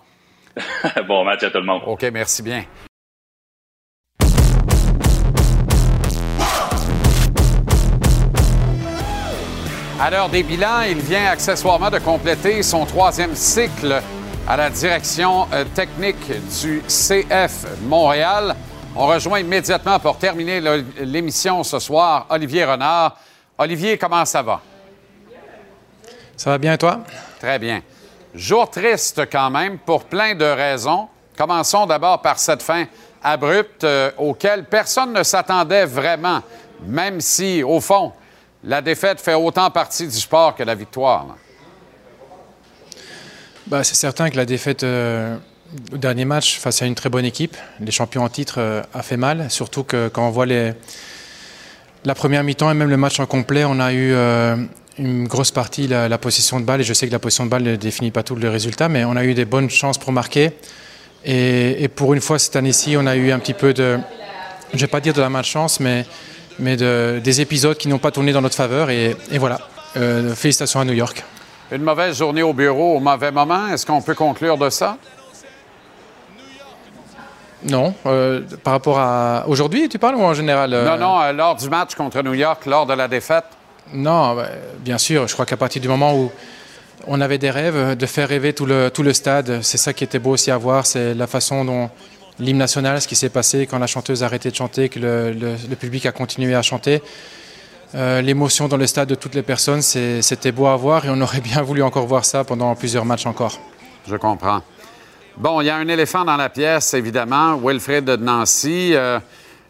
bon match à tout le monde. OK, merci bien. À l'heure des bilans, il vient accessoirement de compléter son troisième cycle à la direction euh, technique du CF Montréal. On rejoint immédiatement pour terminer l'émission ce soir Olivier Renard. Olivier, comment ça va? Ça va bien, et toi? Très bien. Jour triste quand même pour plein de raisons. Commençons d'abord par cette fin abrupte euh, auquel personne ne s'attendait vraiment, même si, au fond, la défaite fait autant partie du sport que la victoire. Bah, c'est certain que la défaite euh, au dernier match face à une très bonne équipe, les champions en titre, euh, a fait mal. Surtout que quand on voit les, la première mi-temps et même le match en complet, on a eu euh, une grosse partie la, la possession de balle. Et je sais que la possession de balle ne définit pas tout le résultat, mais on a eu des bonnes chances pour marquer. Et, et pour une fois cette année-ci, on a eu un petit peu de, je ne vais pas dire de la malchance, mais, mais de- des épisodes qui n'ont pas tourné dans notre faveur. Et, et voilà, Euh, félicitations à New York. Une mauvaise journée au bureau au mauvais moment, est-ce qu'on peut conclure de ça? Non, euh, par rapport à aujourd'hui, tu parles ou en général euh, Non, non, lors du match contre New York, lors de la défaite? Non, bah, bien sûr. Je crois qu'à partir du moment où on avait des rêves, de faire rêver tout le, tout le stade, c'est ça qui était beau aussi à voir. C'est la façon dont l'hymne national, ce qui s'est passé quand la chanteuse a arrêté de chanter, que le, le- public a continué à chanter. Euh, L'émotion dans le stade de toutes les personnes, c'était beau à voir et on aurait bien voulu encore voir ça pendant plusieurs matchs encore. Je comprends. Bon, il y a un éléphant dans la pièce, évidemment, Wilfred de Nancy. Euh,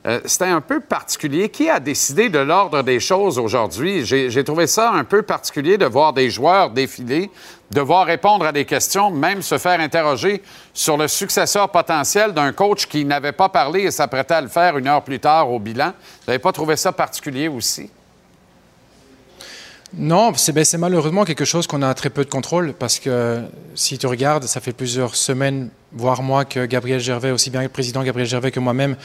euh, C'était un peu particulier. Qui a décidé de l'ordre des choses aujourd'hui? J'ai trouvé ça un peu particulier de voir des joueurs défiler, devoir répondre à des questions, même se faire interroger sur le successeur potentiel d'un coach qui n'avait pas parlé et s'apprêtait à le faire une heure plus tard au bilan. Vous n'avez pas trouvé ça particulier aussi? Non, c'est ben, malheureusement quelque chose qu'on a très peu de contrôle parce que si tu regardes, ça fait plusieurs semaines, voire mois que Gabriel Gervais, aussi bien le président Gabriel Gervais que moi-même,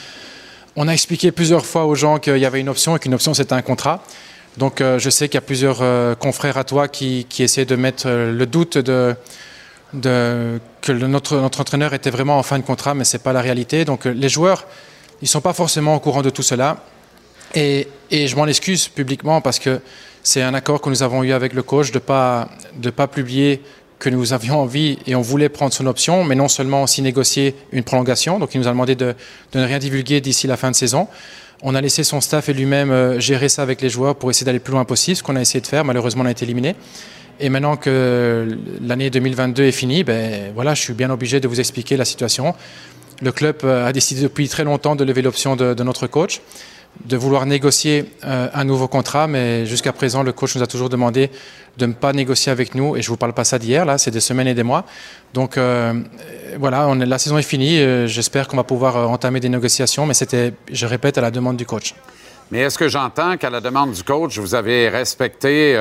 on a expliqué plusieurs fois aux gens qu'il y avait une option et qu'une option c'était un contrat. Donc euh, je sais qu'il y a plusieurs euh, confrères à toi qui, qui essaient de mettre euh, le doute de, que notre, notre entraîneur était vraiment en fin de contrat, mais ce n'est pas la réalité. Donc les joueurs, ils ne sont pas forcément au courant de tout cela. Et, et je m'en excuse publiquement parce que c'est un accord que nous avons eu avec le coach de ne pas, de pas publier que nous avions envie et on voulait prendre son option, mais non seulement aussi négocier une prolongation. Donc il nous a demandé de, ne rien divulguer d'ici la fin de saison. On a laissé son staff et lui-même euh, gérer ça avec les joueurs pour essayer d'aller plus loin possible, ce qu'on a essayé de faire. Malheureusement, on a été éliminé. Et maintenant que l'année 2022 est finie, ben voilà, je suis bien obligé de vous expliquer la situation. Le club euh, a décidé depuis très longtemps de lever l'option de notre coach, de vouloir négocier euh, un nouveau contrat, mais jusqu'à présent, le coach nous a toujours demandé de ne pas négocier avec nous. Et je vous parle pas ça d'hier, là, c'est des semaines et des mois. Donc euh, voilà, la saison est finie. Euh, J'espère qu'on va pouvoir entamer des négociations, mais c'était, je répète, à la demande du coach. Mais est-ce que j'entends qu'à la demande du coach, vous avez respecté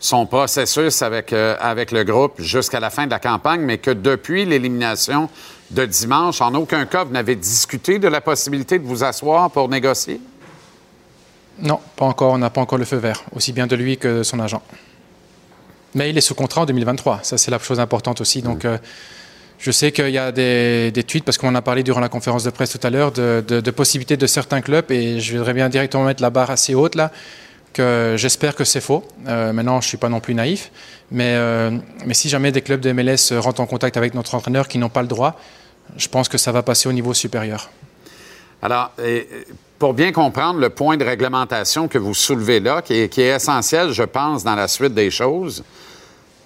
son processus avec, avec le groupe jusqu'à la fin de la campagne, mais que depuis l'élimination de dimanche, en aucun cas, vous n'avez discuté de la possibilité de vous asseoir pour négocier? Non, pas encore. On n'a pas encore le feu vert, aussi bien de lui que de son agent. Mais il est sous contrat en 2023. Ça, c'est la chose importante aussi. Donc, euh, je sais qu'il y a des, des tweets, parce qu'on en a parlé durant la conférence de presse tout à l'heure, de, de- de possibilités de certains clubs, et je voudrais bien directement mettre la barre assez haute là, que j'espère que c'est faux. Euh, maintenant, je ne suis pas non plus naïf, mais, euh, mais si jamais des clubs de MLS rentrent en contact avec notre entraîneur qui n'ont pas le droit, je pense que ça va passer au niveau supérieur. Alors, euh, pour bien comprendre le point de réglementation que vous soulevez là, qui est, qui est essentiel, je pense, dans la suite des choses,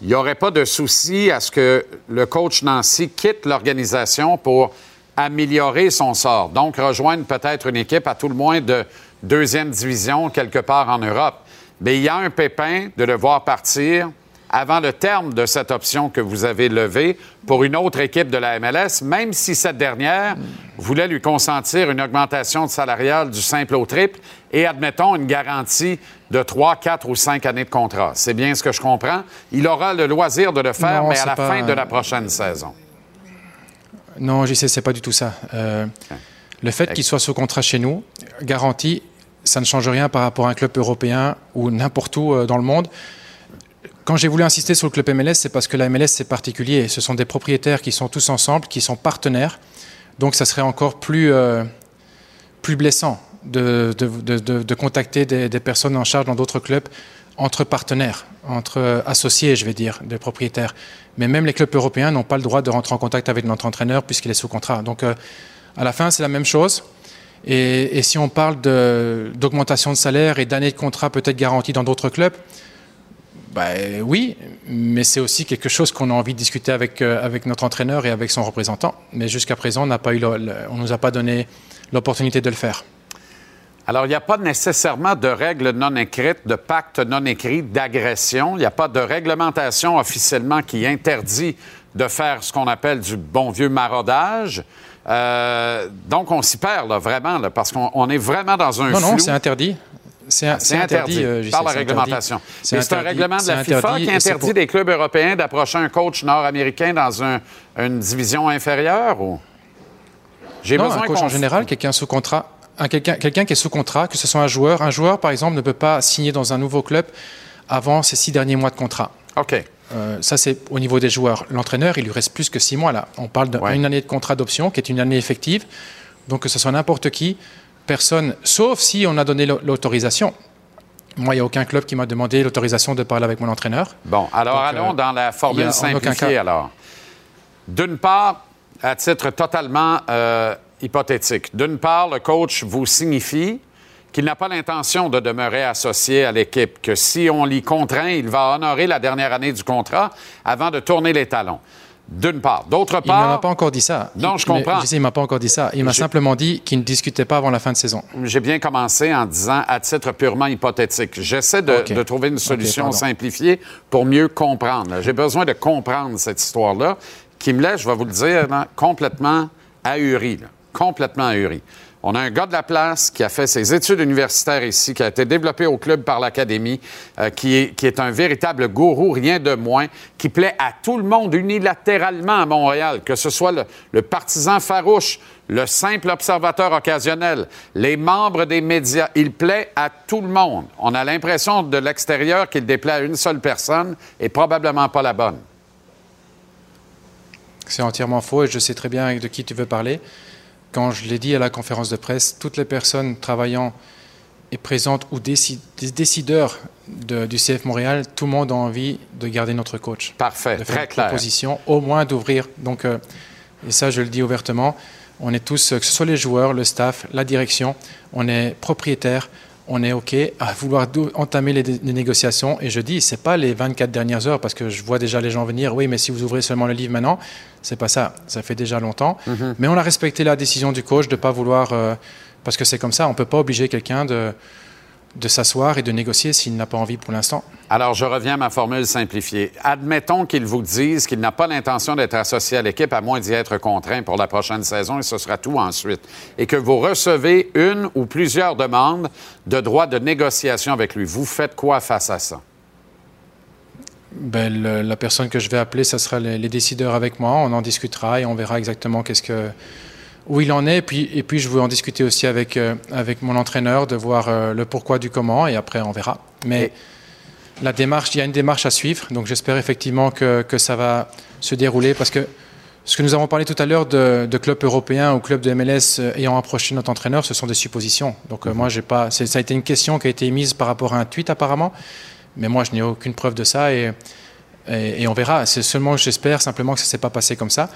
il n'y aurait pas de souci à ce que le coach Nancy quitte l'organisation pour améliorer son sort, donc rejoindre peut-être une équipe à tout le moins de deuxième division quelque part en Europe. Mais il y a un pépin de le voir partir avant le terme de cette option que vous avez levée pour une autre équipe de la MLS, même si cette dernière voulait lui consentir une augmentation de salariale du simple au triple et, admettons, une garantie de 3, 4 ou 5 années de contrat. C'est bien ce que je comprends. Il aura le loisir de le faire, Non, mais à la pas- fin de la prochaine saison. Non, j'y sais, c'est pas du tout ça. Euh, le fait qu'il soit sous contrat chez nous, garanti, ça ne change rien par rapport à un club européen ou n'importe où euh, dans le monde. Quand j'ai voulu insister sur le club MLS, c'est parce que la MLS, c'est particulier. Ce sont des propriétaires qui sont tous ensemble, qui sont partenaires. Donc, ça serait encore plus, euh, plus blessant de, de- de- de- contacter des, des personnes en charge dans d'autres clubs entre partenaires, entre euh, associés, je vais dire, des propriétaires. Mais même les clubs européens n'ont pas le droit de rentrer en contact avec notre entraîneur puisqu'il est sous contrat. Donc, euh, à la fin, c'est la même chose. Et, et si on parle d'augmentation de, salaire et d'années de contrat peut-être garanties dans d'autres clubs, ben oui, mais c'est aussi quelque chose qu'on a envie de discuter avec, euh, avec notre entraîneur et avec son représentant. Mais jusqu'à présent, on n'a pas eu le- le- on nous a pas donné l'opportunité de le faire. Alors, il n'y a pas nécessairement de règles non écrites, de pacte non écrit d'agression. Il n'y a pas de réglementation officiellement qui interdit de faire ce qu'on appelle du bon vieux maraudage. Euh, donc, on s'y perd, là, vraiment, là, parce qu'on on est vraiment dans un non, non, c'est interdit. C'est C'est interdit, euh, par la réglementation. interdit. C'est un interdit, règlement de la FIFA interdit, qui interdit pour- des clubs européens d'approcher un coach nord-américain dans un- une division inférieure ou... J'ai besoin un coach en général, quelqu'un sous contrat, un quelqu'un quelqu'un qui est sous contrat, que ce soit un joueur, un joueur par exemple ne peut pas signer dans un nouveau club avant ses six derniers mois de contrat. OK. Euh, ça c'est au niveau des joueurs. L'entraîneur, il lui reste plus que six mois là. On parle d'une année de contrat d'option qui est une année effective. Donc que ce soit n'importe qui, personne, sauf si on a donné l'au- l'autorisation. Moi, il n'y a aucun club qui m'a demandé l'autorisation de parler avec mon entraîneur. Bon, alors Donc, allons euh, dans la formule a simplifiée alors. D'une part, à titre totalement euh, hypothétique, d'une part, le coach vous signifie qu'il n'a pas l'intention de demeurer associé à l'équipe, que si on l'y contraint, il va honorer la dernière année du contrat avant de tourner les talons. D'une part. D'autre Il ne m'a part, pas encore dit ça. Non, je comprends. je sais, il m'a pas encore dit ça. Il m'a simplement dit qu'il ne discutait pas avant la fin de saison. j'ai bien commencé en disant à titre purement hypothétique. J'essaie de, trouver une solution simplifiée pour mieux comprendre. J'ai besoin de comprendre cette histoire-là qui me laisse, je vais vous le dire, là, complètement ahuri. là. Complètement ahuri. On a un gars de la place qui a fait ses études universitaires ici, qui a été développé au club par l'Académie, euh, qui, est, un véritable gourou, rien de moins, qui plaît à tout le monde unilatéralement à Montréal, que ce soit le, le partisan farouche, le simple observateur occasionnel, les membres des médias. Il plaît à tout le monde. On a l'impression de l'extérieur qu'il déplaît à une seule personne et probablement pas la bonne. C'est entièrement faux et je sais très bien de qui tu veux parler. Quand je l'ai dit à la conférence de presse, toutes les personnes travaillant et présentes ou décideurs de- du CF Montréal, tout le monde a envie de garder notre coach. Parfait, de faire très une clair. proposition, au moins d'ouvrir. Donc, euh, et ça, je le dis ouvertement, on est tous, euh, que ce soit les joueurs, le staff, la direction, on est propriétaire, on est OK à vouloir entamer les, les négociations. Et je dis, c'est pas les 24 dernières heures, parce que je vois déjà les gens venir, oui, mais si vous ouvrez seulement le livre maintenant, c'est pas ça. Ça fait déjà longtemps. Mhm. Mais on a respecté la décision du coach de ne pas vouloir, euh, parce que c'est comme ça, on ne peut pas obliger quelqu'un de, de s'asseoir et de négocier s'il n'a pas envie pour l'instant. Alors, je reviens à ma formule simplifiée. Admettons qu'il vous dise qu'il n'a pas l'intention d'être associé à l'équipe, à moins d'y être contraint pour la prochaine saison, et ce sera tout ensuite. Et que vous recevez une ou plusieurs demandes de droit de négociation avec lui. Vous faites quoi face à ça? Le- la personne que je vais appeler, ce sera les, les décideurs avec moi. On en discutera et on verra exactement qu'est-ce que, où il en est. Et puis, et puis je veux en discuter aussi avec, euh, avec mon entraîneur, de voir euh, le pourquoi du comment, et après on verra. Mais la démarche, il y a une démarche à suivre, donc j'espère effectivement que, que ça va se dérouler, parce que ce que nous avons parlé tout à l'heure de, de clubs européens ou clubs de MLS euh, ayant approché notre entraîneur, ce sont des suppositions. Donc euh, moi, j'ai pas, c'est- ça a été une question qui a été émise par rapport à un tweet apparemment, mais moi, je n'ai aucune preuve de ça et, et, et on verra. C'est seulement, j'espère simplement que ça ne s'est pas passé comme ça.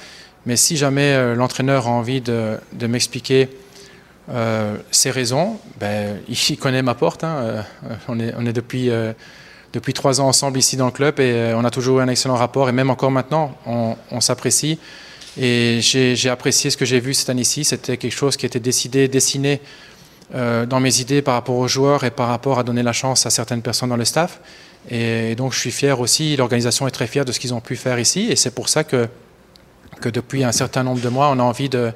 Mais si jamais euh, l'entraîneur a envie de, m'expliquer euh, ses raisons, ben, il connaît ma porte. hein. Euh, on, est, depuis, trois ans ensemble ici dans le club et on a toujours eu un excellent rapport. Et même encore maintenant, on, s'apprécie. Et j'ai apprécié ce que j'ai vu cette année-ci. C'était quelque chose qui était décidé, dessiné dans mes idées par rapport aux joueurs et par rapport à donner la chance à certaines personnes dans le staff. Et donc je suis fier aussi, l'organisation est très fière de ce qu'ils ont pu faire ici. Et c'est pour ça que, que depuis un certain nombre de mois, on a envie de,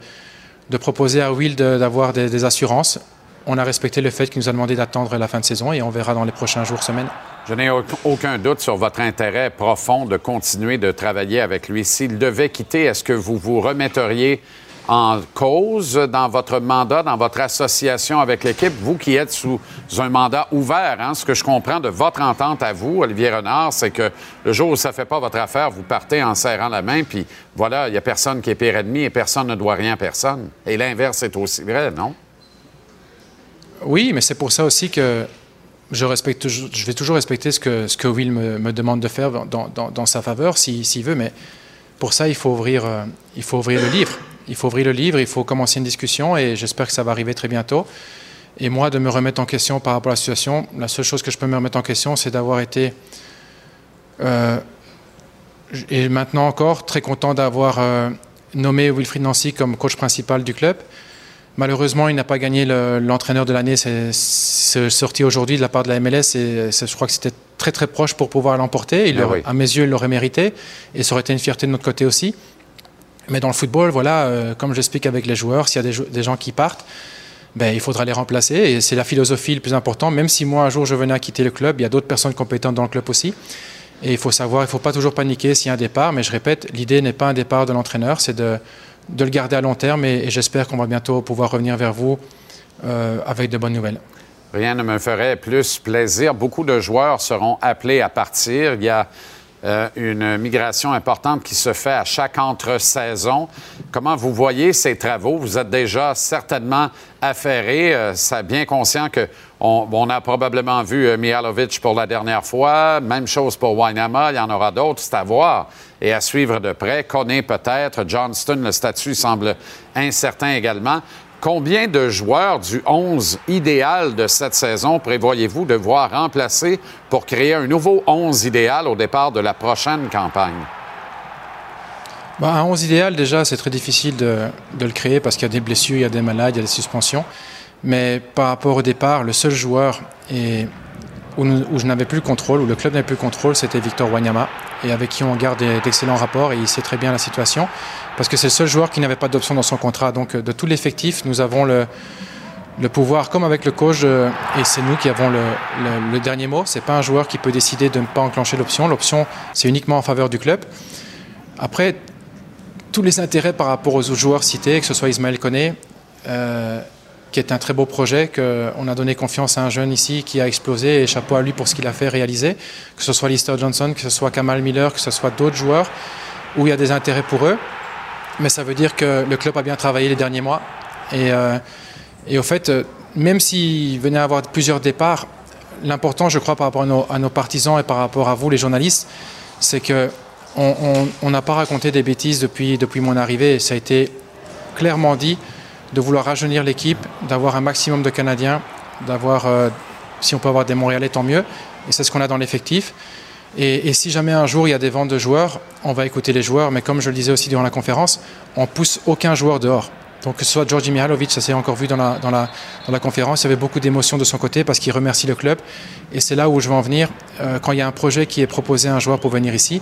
proposer à Will d'avoir des, assurances. On a respecté le fait qu'il nous a demandé d'attendre la fin de saison et on verra dans les prochains jours, semaines. Je n'ai au- aucun doute sur votre intérêt profond de continuer de travailler avec lui. S'il devait quitter, est-ce que vous vous remetteriez en cause dans votre mandat, dans votre association avec l'équipe, vous qui êtes sous un mandat ouvert? hein? Ce que je comprends de votre entente à vous, Olivier Renard, c'est que le jour où ça ne fait pas votre affaire, vous partez en serrant la main, puis voilà, il n'y a personne qui est pire ennemi et personne ne doit rien à personne. Et l'inverse est aussi vrai, non? Oui, mais c'est pour ça aussi que je, respecte, je vais toujours respecter ce que, ce Will me, demande de faire dans, sa faveur, si- s'il veut, mais pour ça, il faut, ouvrir, euh, il faut ouvrir le livre. Il faut ouvrir le livre, il faut commencer une discussion et j'espère que ça va arriver très bientôt. Et moi, de me remettre en question par rapport à la situation, la seule chose que je peux me remettre en question, c'est d'avoir été, euh, et maintenant encore, très content d'avoir euh, nommé Wilfried Nancy comme coach principal du club. Malheureusement, il n'a pas gagné le- l'entraîneur de l'année. C'est sorti aujourd'hui de la part de la MLS et je crois que c'était très très proche pour pouvoir l'emporter. Ah oui. À mes yeux, il l'aurait mérité et ça aurait été une fierté de notre côté aussi. Mais dans le football, voilà, euh, comme j'explique avec les joueurs, s'il y a des, gens qui partent, ben, il faudra les remplacer et c'est la philosophie le plus important. Même si moi un jour je venais à quitter le club, il y a d'autres personnes compétentes dans le club aussi. Et il faut savoir, il ne faut pas toujours paniquer s'il y a un départ, mais je répète, l'idée n'est pas un départ de l'entraîneur, c'est de, le garder à long terme et, et j'espère qu'on va bientôt pouvoir revenir vers vous euh, avec de bonnes nouvelles. Rien ne me ferait plus plaisir. Beaucoup de joueurs seront appelés à partir. Il y a euh, une migration importante qui se fait à chaque entre-saison. Comment vous voyez ces travaux? Vous êtes déjà certainement affairé, euh, ça- bien conscient que on, a probablement vu euh, Mihalovic pour la dernière fois. Même chose pour Wynama. Il y en aura d'autres. C'est à voir et à suivre de près. Connaît peut-être. Johnston, le statut semble incertain également. Combien de joueurs du 11 idéal de cette saison prévoyez-vous de voir remplacer pour créer un nouveau 11 idéal au départ de la prochaine campagne? Bah, un 11 idéal, déjà, c'est très difficile de, le créer parce qu'il y a des blessures, il y a des malades, il y a des suspensions. Mais par rapport au départ, le seul joueur où je n'avais plus le contrôle, où le club n'avait plus le contrôle, c'était Victor Wanyama. et avec qui on garde d'excellents rapports et il sait très bien la situation parce que c'est le seul joueur qui n'avait pas d'option dans son contrat. Donc de tout l'effectif, nous avons le, pouvoir, comme avec le coach, et c'est nous qui avons le, dernier mot. C'est pas un joueur qui peut décider de ne pas enclencher l'option. L'option, c'est uniquement en faveur du club. Après, tous les intérêts par rapport aux joueurs cités, que ce soit Ismaël Koné, euh, qui est un très beau projet, qu'on a donné confiance à un jeune ici qui a explosé et chapeau à lui pour ce qu'il a fait réaliser, que ce soit Lister Johnson, que ce soit Kamal Miller, que ce soit d'autres joueurs, où il y a des intérêts pour eux. Mais ça veut dire que le club a bien travaillé les derniers mois. Et, euh, au fait, euh, même s'il venait à avoir plusieurs départs, l'important, je crois, par rapport à nos, partisans et par rapport à vous, les journalistes, c'est que on n'a pas raconté des bêtises depuis, depuis mon arrivée. Ça a été clairement dit de vouloir rajeunir l'équipe, d'avoir un maximum de Canadiens, d'avoir, euh, si on peut avoir des Montréalais, tant mieux. Et c'est ce qu'on a dans l'effectif. Et, si jamais un jour il y a des ventes de joueurs, on va écouter les joueurs. Mais comme je le disais aussi durant la conférence, on pousse aucun joueur dehors. Donc que ce soit Georgi Mihalovic, ça s'est encore vu dans la, dans, la, dans la conférence, il y avait beaucoup d'émotions de son côté parce qu'il remercie le club. Et c'est là où je veux en venir. Euh, quand il y a un projet qui est proposé à un joueur pour venir ici,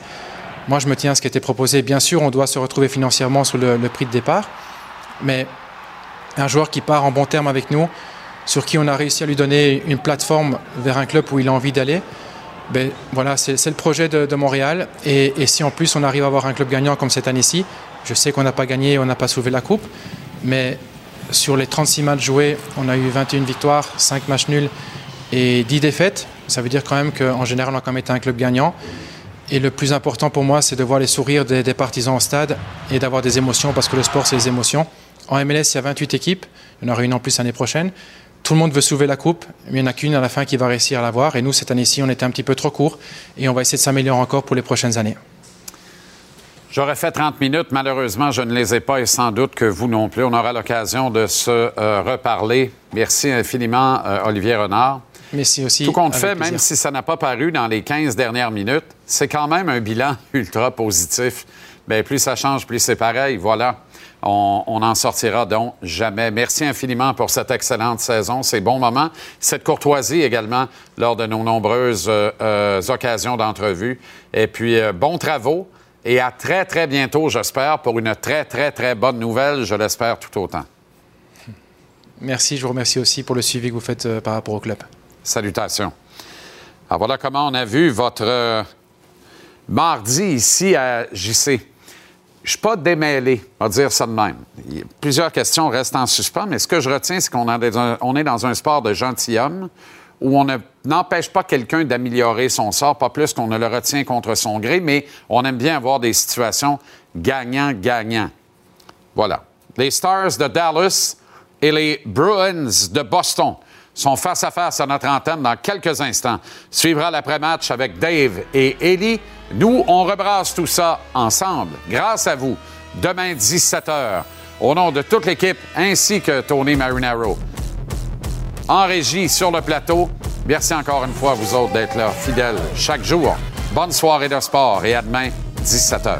moi je me tiens à ce qui a été proposé. Bien sûr, on doit se retrouver financièrement sur le prix de départ. Mais un joueur qui part en bon terme avec nous, sur qui on a réussi à lui donner une plateforme vers un club où il a envie d'aller. Ben, voilà, c'est le projet de, Montréal. Et, et, si en plus on arrive à avoir un club gagnant comme cette année-ci, je sais qu'on n'a pas gagné, on n'a pas soulevé la coupe, mais sur les 36 matchs joués, on a eu 21 victoires, 5 matchs nuls et 10 défaites. Ça veut dire quand même qu'en général, on a quand même été un club gagnant. Et le plus important pour moi, c'est de voir les sourires des, des partisans au stade et d'avoir des émotions, parce que le sport, c'est les émotions. En MLS, il y a 28 équipes. Il y en aura une en plus l'année prochaine. Tout le monde veut soulever la coupe, mais il n'y en a qu'une à la fin qui va réussir à l'avoir. Et nous, cette année-ci, on était un petit peu trop court. Et on va essayer de s'améliorer encore pour les prochaines années. J'aurais fait 30 minutes. Malheureusement, je ne les ai pas et sans doute que vous non plus. On aura l'occasion de se euh, reparler. Merci infiniment, euh, Olivier Renard. Merci aussi. Tout compte fait, plaisir. même si ça n'a pas paru dans les 15 dernières minutes, c'est quand même un bilan ultra positif. Bien, plus ça change, plus c'est pareil. Voilà. On, on, en sortira donc jamais. Merci infiniment pour cette excellente saison, ces bons moments, cette courtoisie également lors de nos nombreuses euh, euh, occasions d'entrevue. Et puis, euh, bons travaux et à très, très bientôt, j'espère, pour une très, très, très bonne nouvelle. Je l'espère tout autant. Merci. Je vous remercie aussi pour le suivi que vous faites euh, par rapport au club. Salutations. Alors voilà comment on a vu votre mardi ici à JC. Je ne suis pas démêlé, on va dire ça de même. Plusieurs questions restent en suspens, mais ce que je retiens, c'est qu'on est dans un sport de gentilhomme où on n'empêche pas quelqu'un d'améliorer son sort, pas plus qu'on ne le retient contre son gré, mais on aime bien avoir des situations gagnant-gagnant. Voilà. Les Stars de Dallas et les Bruins de Boston sont face à face à notre antenne dans quelques instants. Suivra l'après-match avec Dave et Ellie. Nous, on rebrasse tout ça ensemble, grâce à vous, demain 17h, au nom de toute l'équipe ainsi que Tony Marinaro. En régie, sur le plateau, merci encore une fois à vous autres d'être là, fidèles, chaque jour. Bonne soirée de sport et à demain, 17h.